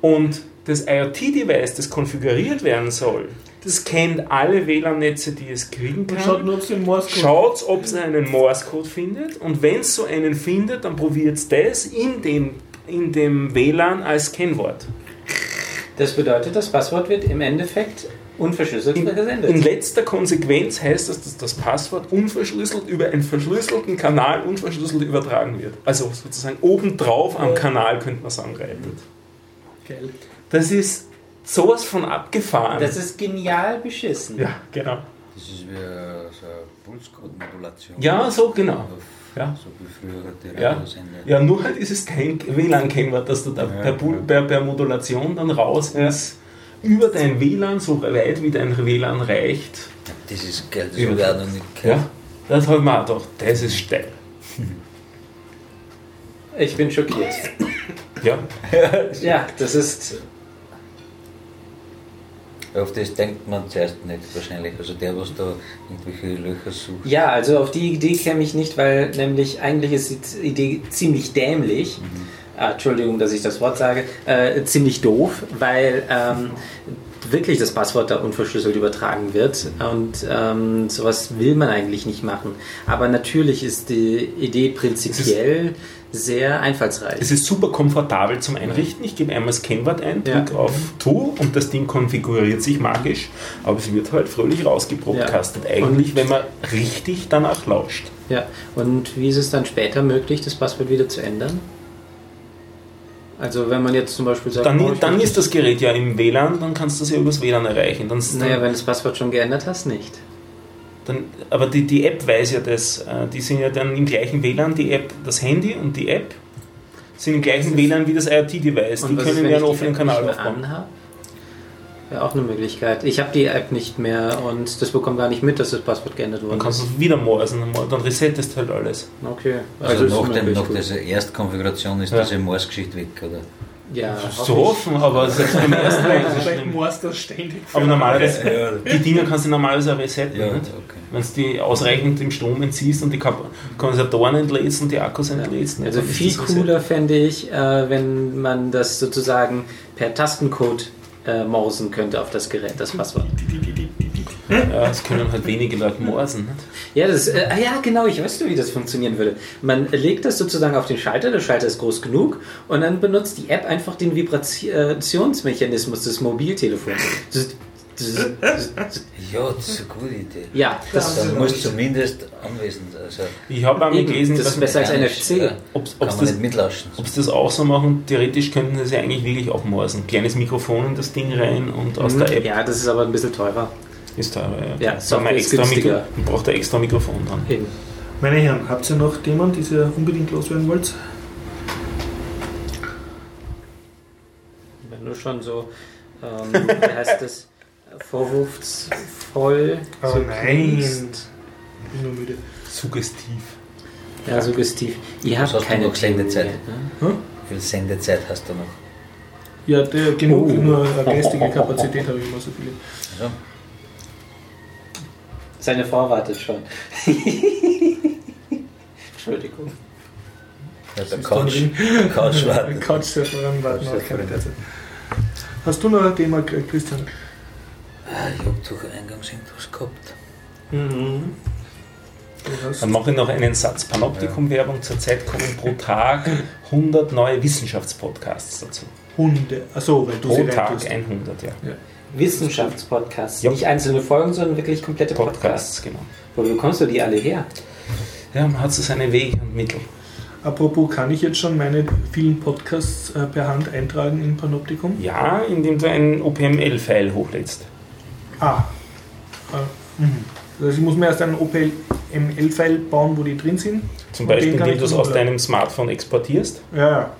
Und das IoT-Device, das konfiguriert werden soll, das kennt alle WLAN-Netze, die es kriegen kann. Schaut ob es den einen Morse-Code findet und wenn es so einen findet, dann probiert es das in dem, in dem WLAN als Kennwort. Das bedeutet, das Passwort wird im Endeffekt unverschlüsselt In, gesendet. in letzter Konsequenz heißt das, dass das Passwort unverschlüsselt über einen verschlüsselten Kanal unverschlüsselt übertragen wird. Also sozusagen obendrauf am Kanal könnte man sagen, reitet. Geil. Das ist sowas von abgefahren. das ist genial beschissen. ja, genau. Das ist wie so eine Pulscode-Modulation. Ja, so genau. Ja. So wie früher die Ja. Radiosender. Ja, nur halt ist es kein WLAN-Kennwort, dass du da Ja, per, ja. per, per Modulation dann raus ins, über dein WLAN, so weit wie dein WLAN reicht. Das ist geil, das Ja. habe ich auch noch nicht Ja, gehört. das habe ich mir auch gedacht, das ist steil. Ich bin schockiert. Ja, Ja, das ist. Auf das denkt man zuerst nicht wahrscheinlich. Also der, was da irgendwelche Löcher sucht. Ja, also auf die Idee käme ich nicht, weil nämlich eigentlich ist die Idee ziemlich dämlich. Ah, Entschuldigung, dass ich das Wort sage. Äh, ziemlich doof, weil ähm, wirklich das Passwort da unverschlüsselt übertragen wird. Und ähm, sowas will man eigentlich nicht machen. Aber natürlich ist die Idee prinzipiell sehr einfallsreich. es ist super komfortabel zum Einrichten. Ich gebe einmal das Kennwort ein, Ja. drücke auf Tu und das Ding konfiguriert sich magisch, aber es wird halt fröhlich rausgebrocastet. Ja. Eigentlich, wenn man richtig danach lauscht. Ja, und wie ist es dann später möglich, das Passwort wieder zu ändern? Also wenn man jetzt zum Beispiel sagt, Dann, oh, dann ist das Gerät ja im WLAN, dann kannst du es ja übers WLAN erreichen. Dann, Naja, wenn du das Passwort schon geändert hast, nicht. Dann, aber die, die App weiß ja das. äh, Die sind ja dann im gleichen WLAN, die App, das Handy und die App sind im gleichen WLAN wie das IoT-Device. Die ist, können wenn ja einen offenen Kanal aufbauen. anhab? Wäre auch eine Möglichkeit. Ich habe die App nicht mehr und das bekommt gar nicht mit, dass das Passwort geändert Dann wurde. kannst du es wieder morsen, dann resettest halt alles. Okay. Also, ist nach, dem, nach dieser Erstkonfiguration ist Ja. diese Morse-Geschichte weg, oder? Ja, So hoffen, aber selbst beim ersten Mal ist es Vielleicht schlimm. musst du das ständig. Aber normalerweise, Ja, die Dinger kannst du normalerweise auch resetten. ja nicht? okay. Wenn du die ausreichend im Strom entziehst und die Kondensatoren entlädst und die Akkus entlädst. Also viel cooler fände ich, äh, wenn man das sozusagen per Tastencode äh, morsen könnte auf das Gerät, das Passwort. Ja, das können halt wenige Leute morsen. Nicht? Ja, das, äh, ah ja, genau, ich weiß nur, wie das funktionieren würde. Man legt das sozusagen auf den Schalter, der Schalter ist groß genug und dann benutzt die App einfach den Vibrationsmechanismus des Mobiltelefons. Das, das, das, Ja, das ist eine gute Idee. ja, das, Dann muss zumindest anwesend also Ich habe einmal Eben, gelesen, das dass ist besser als NFC. ja, Ob's- kann ob's man das- nicht mitlauschen. ob sie das auch so machen, theoretisch könnten sie es ja eigentlich wirklich auch morsen. Kleines Mikrofon in das Ding rein und aus der App Mhm. ja, das ist aber ein bisschen teurer. Ist teurer. Ja, Da Software man ist extra Mikro, braucht ein extra Mikrofon dran. Eben. Meine Herren, habt ihr noch Themen, die ihr unbedingt loswerden wollt? Wenn du schon so, ähm, wie heißt das, vorwurfsvoll Oh so nein. klingst. Ich bin nur müde. Suggestiv. Ja, suggestiv. Ihr habt keine noch Sendezeit? Mehr, ne? Wie viel Sendezeit hast du noch? Ja, der, genug, Oh. nur eine geistige Kapazität habe ich immer so viele. Also, Seine Frau wartet schon. Entschuldigung. ja, der ist Couch, Couch warten keine Derzeit. Hast du noch ein Thema, Christian? Ah, Ich habe doch eingangs irgendwas gehabt. Mhm. Dann mache ich noch einen Satz Panoptikum-Werbung. Zurzeit kommen pro Tag 100 neue Wissenschaftspodcasts dazu. Hunde. Achso, weil du Pro sie Tag reintust. 100, ja. Wissenschaftspodcasts. Ja. Nicht einzelne Folgen, sondern wirklich komplette Podcasts. Podcasts, genau. Wo bekommst du die alle her? Ja, man hat so seine Wege und Mittel. Apropos, kann ich jetzt schon meine vielen Podcasts äh, per Hand eintragen in Panoptikum? Ja, indem du ein OPML-File hochlädst. Ah. Äh, mhm. Heißt, ich muss mir erst einen OPML-File bauen, wo die drin sind. Zum Beispiel, indem ich du es aus deinem Smartphone exportierst. Ja, ja.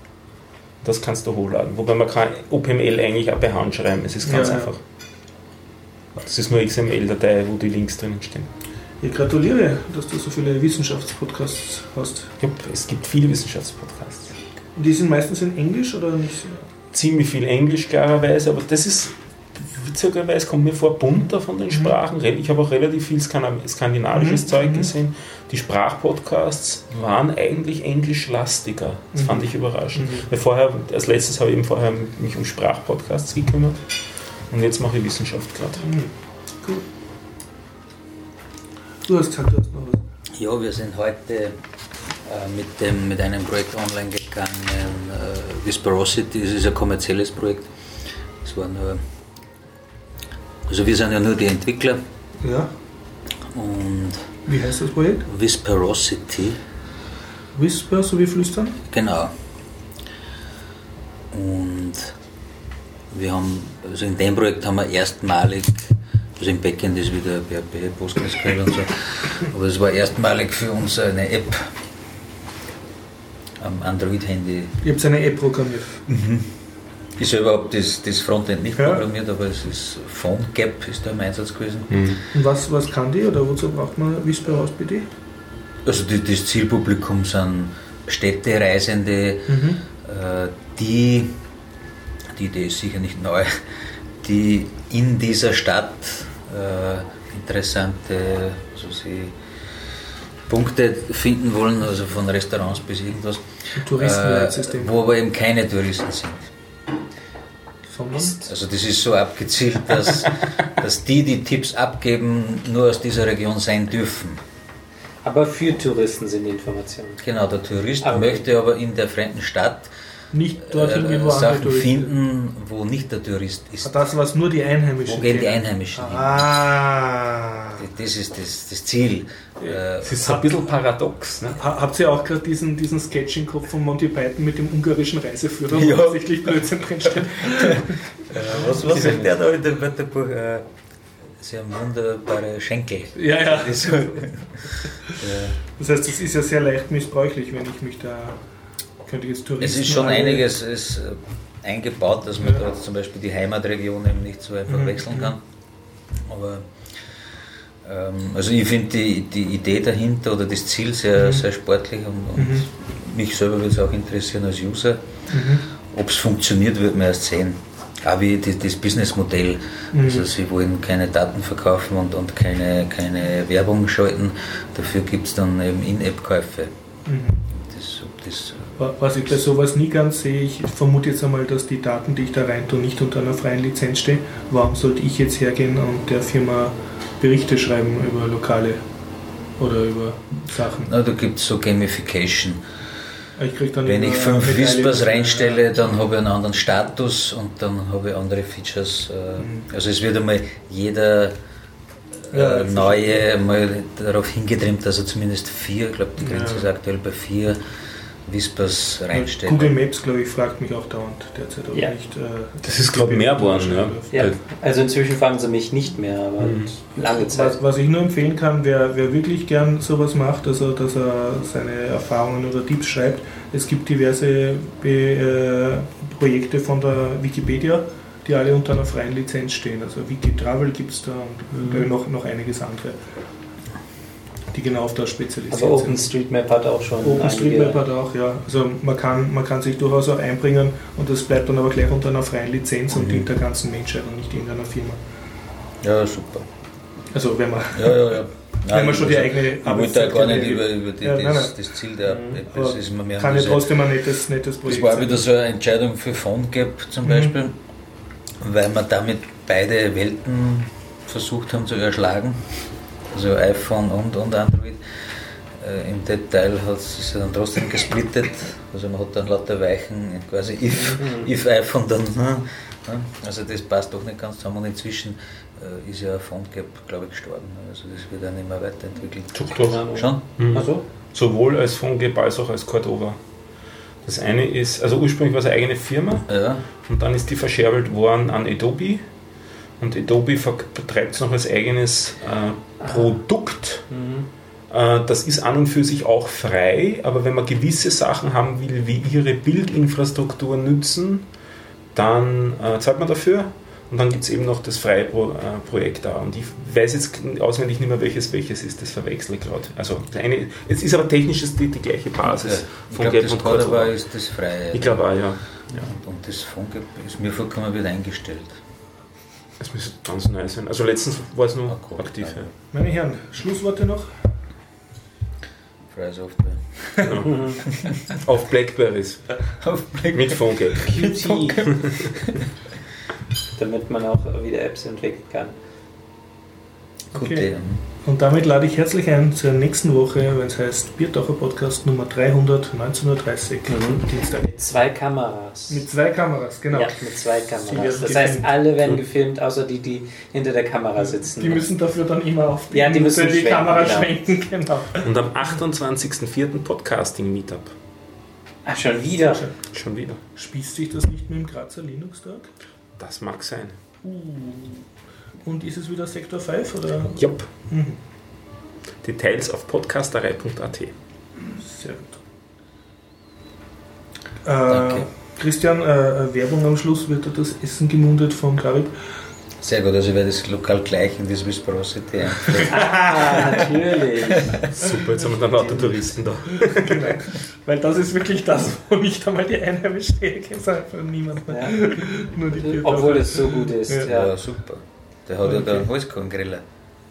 Das kannst du hochladen. Wobei man kann OPML eigentlich auch per Hand schreiben. Es ist ganz ja. einfach. Das ist nur XML-Datei, wo die Links drinnen stehen. Ich gratuliere, dass du so viele Wissenschaftspodcasts hast. Ja, es gibt viele Wissenschaftspodcasts. Und die sind meistens in Englisch oder nicht? Ziemlich viel Englisch klarerweise, aber das ist witzigerweise kommt mir vor bunter von den Sprachen. Re- Ich habe auch relativ viel Skandina- skandinavisches Mhm, Zeug mhm. gesehen. Die Sprachpodcasts waren eigentlich englischlastiger. Das Mhm. fand ich überraschend. Mhm. Weil vorher, als letztes habe ich eben vorher mich um Sprachpodcasts gekümmert. Und jetzt mache ich Wissenschaft gerade. Mhm. Cool. Du hast gesagt, du hast noch was. Ja, wir sind heute äh, mit, dem, mit einem Projekt online gegangen, äh, Whisperosity. Es ist ein kommerzielles Projekt. Es war nur, also wir sind ja nur die Entwickler Ja. und Wie heißt das Projekt? Whisperosity, Whisper, so wie Flüstern? genau. Und wir haben, also in dem Projekt haben wir erstmalig, also im Backend ist wieder PHP, PostgreSQL und so, aber es war erstmalig für uns eine App am Android-Handy. Ich habe eine App programmiert. Ich selber habe das, das Frontend nicht Ja. programmiert, aber es ist PhoneGap ist da im Einsatz gewesen. Und was, was kann die oder wozu braucht man Whisper aus bitte? Also die, das Zielpublikum sind Städtereisende, Mhm. äh, die, die Idee ist sicher nicht neu, die in dieser Stadt äh, interessante also sie Punkte finden wollen, also von Restaurants bis irgendwas, Ein Touristenleitsystem. äh, wo aber eben keine Touristen sind. Sondern? Also das ist so abgezielt, dass, dass die, die Tipps abgeben, nur aus dieser Region sein dürfen. Aber für Touristen sind die Informationen. Genau, der Tourist Ah, okay. möchte aber in der fremden Stadt Nicht dorthin gehen, wo äh, andere Sachen Touristen finden, wo nicht der Tourist ist. Das, was nur die Einheimischen Wo gehen die. Einheimischen hin? Ah. Das ist das, das Ziel. Äh, Es ist ein bisschen paradox. Ne? Ha- Habt ihr auch gerade diesen, diesen Sketch im Kopf von Monty Python mit dem ungarischen Reiseführer, Ja. wo offensichtlich Blödsinn drinsteht? was was sagt der da in dem Wörterbuch? Äh, Sie haben wunderbare Schenkel. Ja, ja. Das äh, Das heißt, es ist ja sehr leicht missbräuchlich, wenn ich mich da. Könnte jetzt Touristen. es ist schon einiges. Es, äh, eingebaut, dass man da jetzt zum Beispiel die Heimatregion eben nicht so einfach Mhm. wechseln kann. Aber ähm, also ich finde die, die Idee dahinter oder das Ziel sehr, sehr sportlich und, und Mhm. mich selber würde es auch interessieren als User. Mhm. Ob es funktioniert, wird man erst sehen. Auch wie die, das Businessmodell. Mhm. Also sie wollen keine Daten verkaufen und, und keine, keine Werbung schalten. Dafür gibt es dann eben In-App-Käufe. Mhm. Das, ob das, Was ich bei sowas nie ganz sehe, ich vermute jetzt einmal, dass die Daten, die ich da rein tue, nicht unter einer freien Lizenz stehen. Warum sollte ich jetzt hergehen und der Firma Berichte schreiben über Lokale oder über Sachen? na, da gibt es so Gamification. Ich krieg dann Wenn ich fünf. Whispers reinstelle, dann habe ich einen anderen Status und dann habe ich andere Features. äh, Also es wird einmal jeder Mhm. Ja, äh, ich neue mal darauf hingetrimmt, dass er zumindest vier, ich glaube die Grenze Ja. ist aktuell bei vier Whispers reinstellt. Google Maps, glaube ich, fragt mich auch dauernd derzeit, ob Ja. nicht. Äh, Das ist gerade mehr geworden, ja. Ja, also inzwischen fragen sie mich nicht mehr, aber Mhm. lange Zeit. Was, was ich nur empfehlen kann, wer, wer wirklich gern sowas macht, also dass er seine Erfahrungen oder Tipps schreibt, es gibt diverse Be, äh, Projekte von der Wikipedia, die alle unter einer freien Lizenz stehen. Also Wikitravel gibt es da und Mhm. noch, noch einige andere, die genau auf das spezialisiert Aber sind. OpenStreetMap hat auch schon OpenStreetMap hat auch, ja. Also man kann, man kann sich durchaus auch einbringen und das bleibt dann aber gleich unter einer freien Lizenz und Mhm. dient der ganzen Menschheit und nicht irgendeiner Firma. Ja, super. Also wenn man, Ja, ja, ja. wenn man schon die also, eigene Ich wollte da gar nicht über, über die, Ja, das, nein, nein. das Ziel der Mhm. Aber ist mir mehr kann ja trotzdem ein nettes, nettes Das Projekt war sein. wieder so eine Entscheidung für PhoneGap zum Mhm. Beispiel, weil wir damit beide Welten versucht haben zu erschlagen. Also iPhone und, und Android. Äh, Im Detail hat es sich dann trotzdem gesplittet. Also man hat dann lauter Weichen, quasi if, Mhm. if iPhone dann. hm, ja. Also das passt doch nicht ganz zusammen. Und inzwischen äh, ist ja PhoneGap, glaube ich, gestorben. Also das wird dann immer weiterentwickelt. Doch. Schon? Mhm. Also, Sowohl als PhoneGap als auch als Cordova. Das eine ist, also ursprünglich war es eine eigene Firma Ja. und dann ist die verscherbelt worden an Adobe. Und Adobe vertreibt es noch als eigenes äh, Produkt. mhm. Äh, Das ist an und für sich auch frei, aber wenn man gewisse Sachen haben will, wie ihre Bildinfrastruktur nützen, dann äh, zahlt man dafür. Und dann gibt es eben noch das freie Pro, äh, Projekt da. Und ich weiß jetzt auswendig nicht mehr, welches welches ist, das verwechsel ich gerade. Also der eine, es ist aber technisch die, die gleiche Basis Ich von das und Cordova ist das freie. Ich glaube auch, ja. Und, und das PhoneGap ist mir vollkommen wieder eingestellt. Es müsste ganz neu sein. Also letztens war es nur Ah, cool. aktiv. Ja. Meine Herren, Schlussworte noch? Freie Software. Genau. Auf Blackberries Auf mit PhoneGap. Qt. Damit man auch wieder Apps entwickeln kann. Okay. Und damit lade ich herzlich ein zur nächsten Woche, wenn es heißt Biertaucher Podcast Nummer 300, 19.30 Uhr, Mhm. Dienstag. Mit zwei Kameras. Mit zwei Kameras, genau. Ja, mit zwei Die Kameras. Das heißt, alle werden gefilmt, außer die, die hinter der Kamera sitzen. Die müssen dafür dann immer auf Ja, die müssen die Kamera genau. schwenken. Genau. Und am 28.04. Podcasting-Meetup. Ach, schon wieder. Schon wieder. Spießt sich das nicht mit dem Grazer Linux-Tag? Das mag sein. Und ist es wieder Sektor 5 oder? Jupp. Mhm. Details auf podcasterei.at. Sehr gut. Äh, Danke. Christian, äh, Werbung am Schluss wird das Essen gemundet von Clarib. Sehr gut, also ich werde das lokal gleich in das Whisperosity einführen. Ah, natürlich. Super, jetzt haben wir dann lauter Touristen da. genau. Weil das ist wirklich das, wo nicht einmal die Einheimischen sagt einfach niemand mehr. Ja. Nur die. Obwohl es so gut ist. Ja. Ja, super. Der hat ja da einen Holzkohlengriller.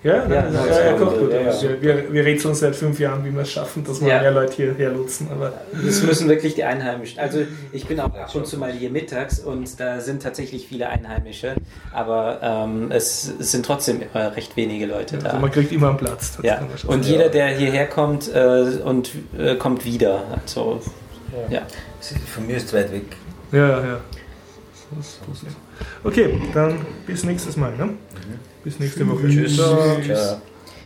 Ja, Ja, ja, ja, das ja, ja, gut, kocht gut. ja, ja. Wir, wir, wir rätseln seit fünf Jahren, wie wir es schaffen, dass wir Ja. mehr Leute hierher lotsen. Aber Das müssen wirklich die Einheimischen. Also ich bin auch ab und zu mal hier mittags und da sind tatsächlich viele Einheimische, aber ähm, es, es sind trotzdem immer recht wenige Leute also da. man kriegt immer einen Platz. das Ja. Und jeder, der hierher kommt äh, und äh, kommt wieder. Also ja. Von mir ist es weit weg. Ja, ja, ja. Das ist. Okay, dann bis nächstes Mal. Ne? Bis nächste Woche. Tschüss. Ciao. Ciao.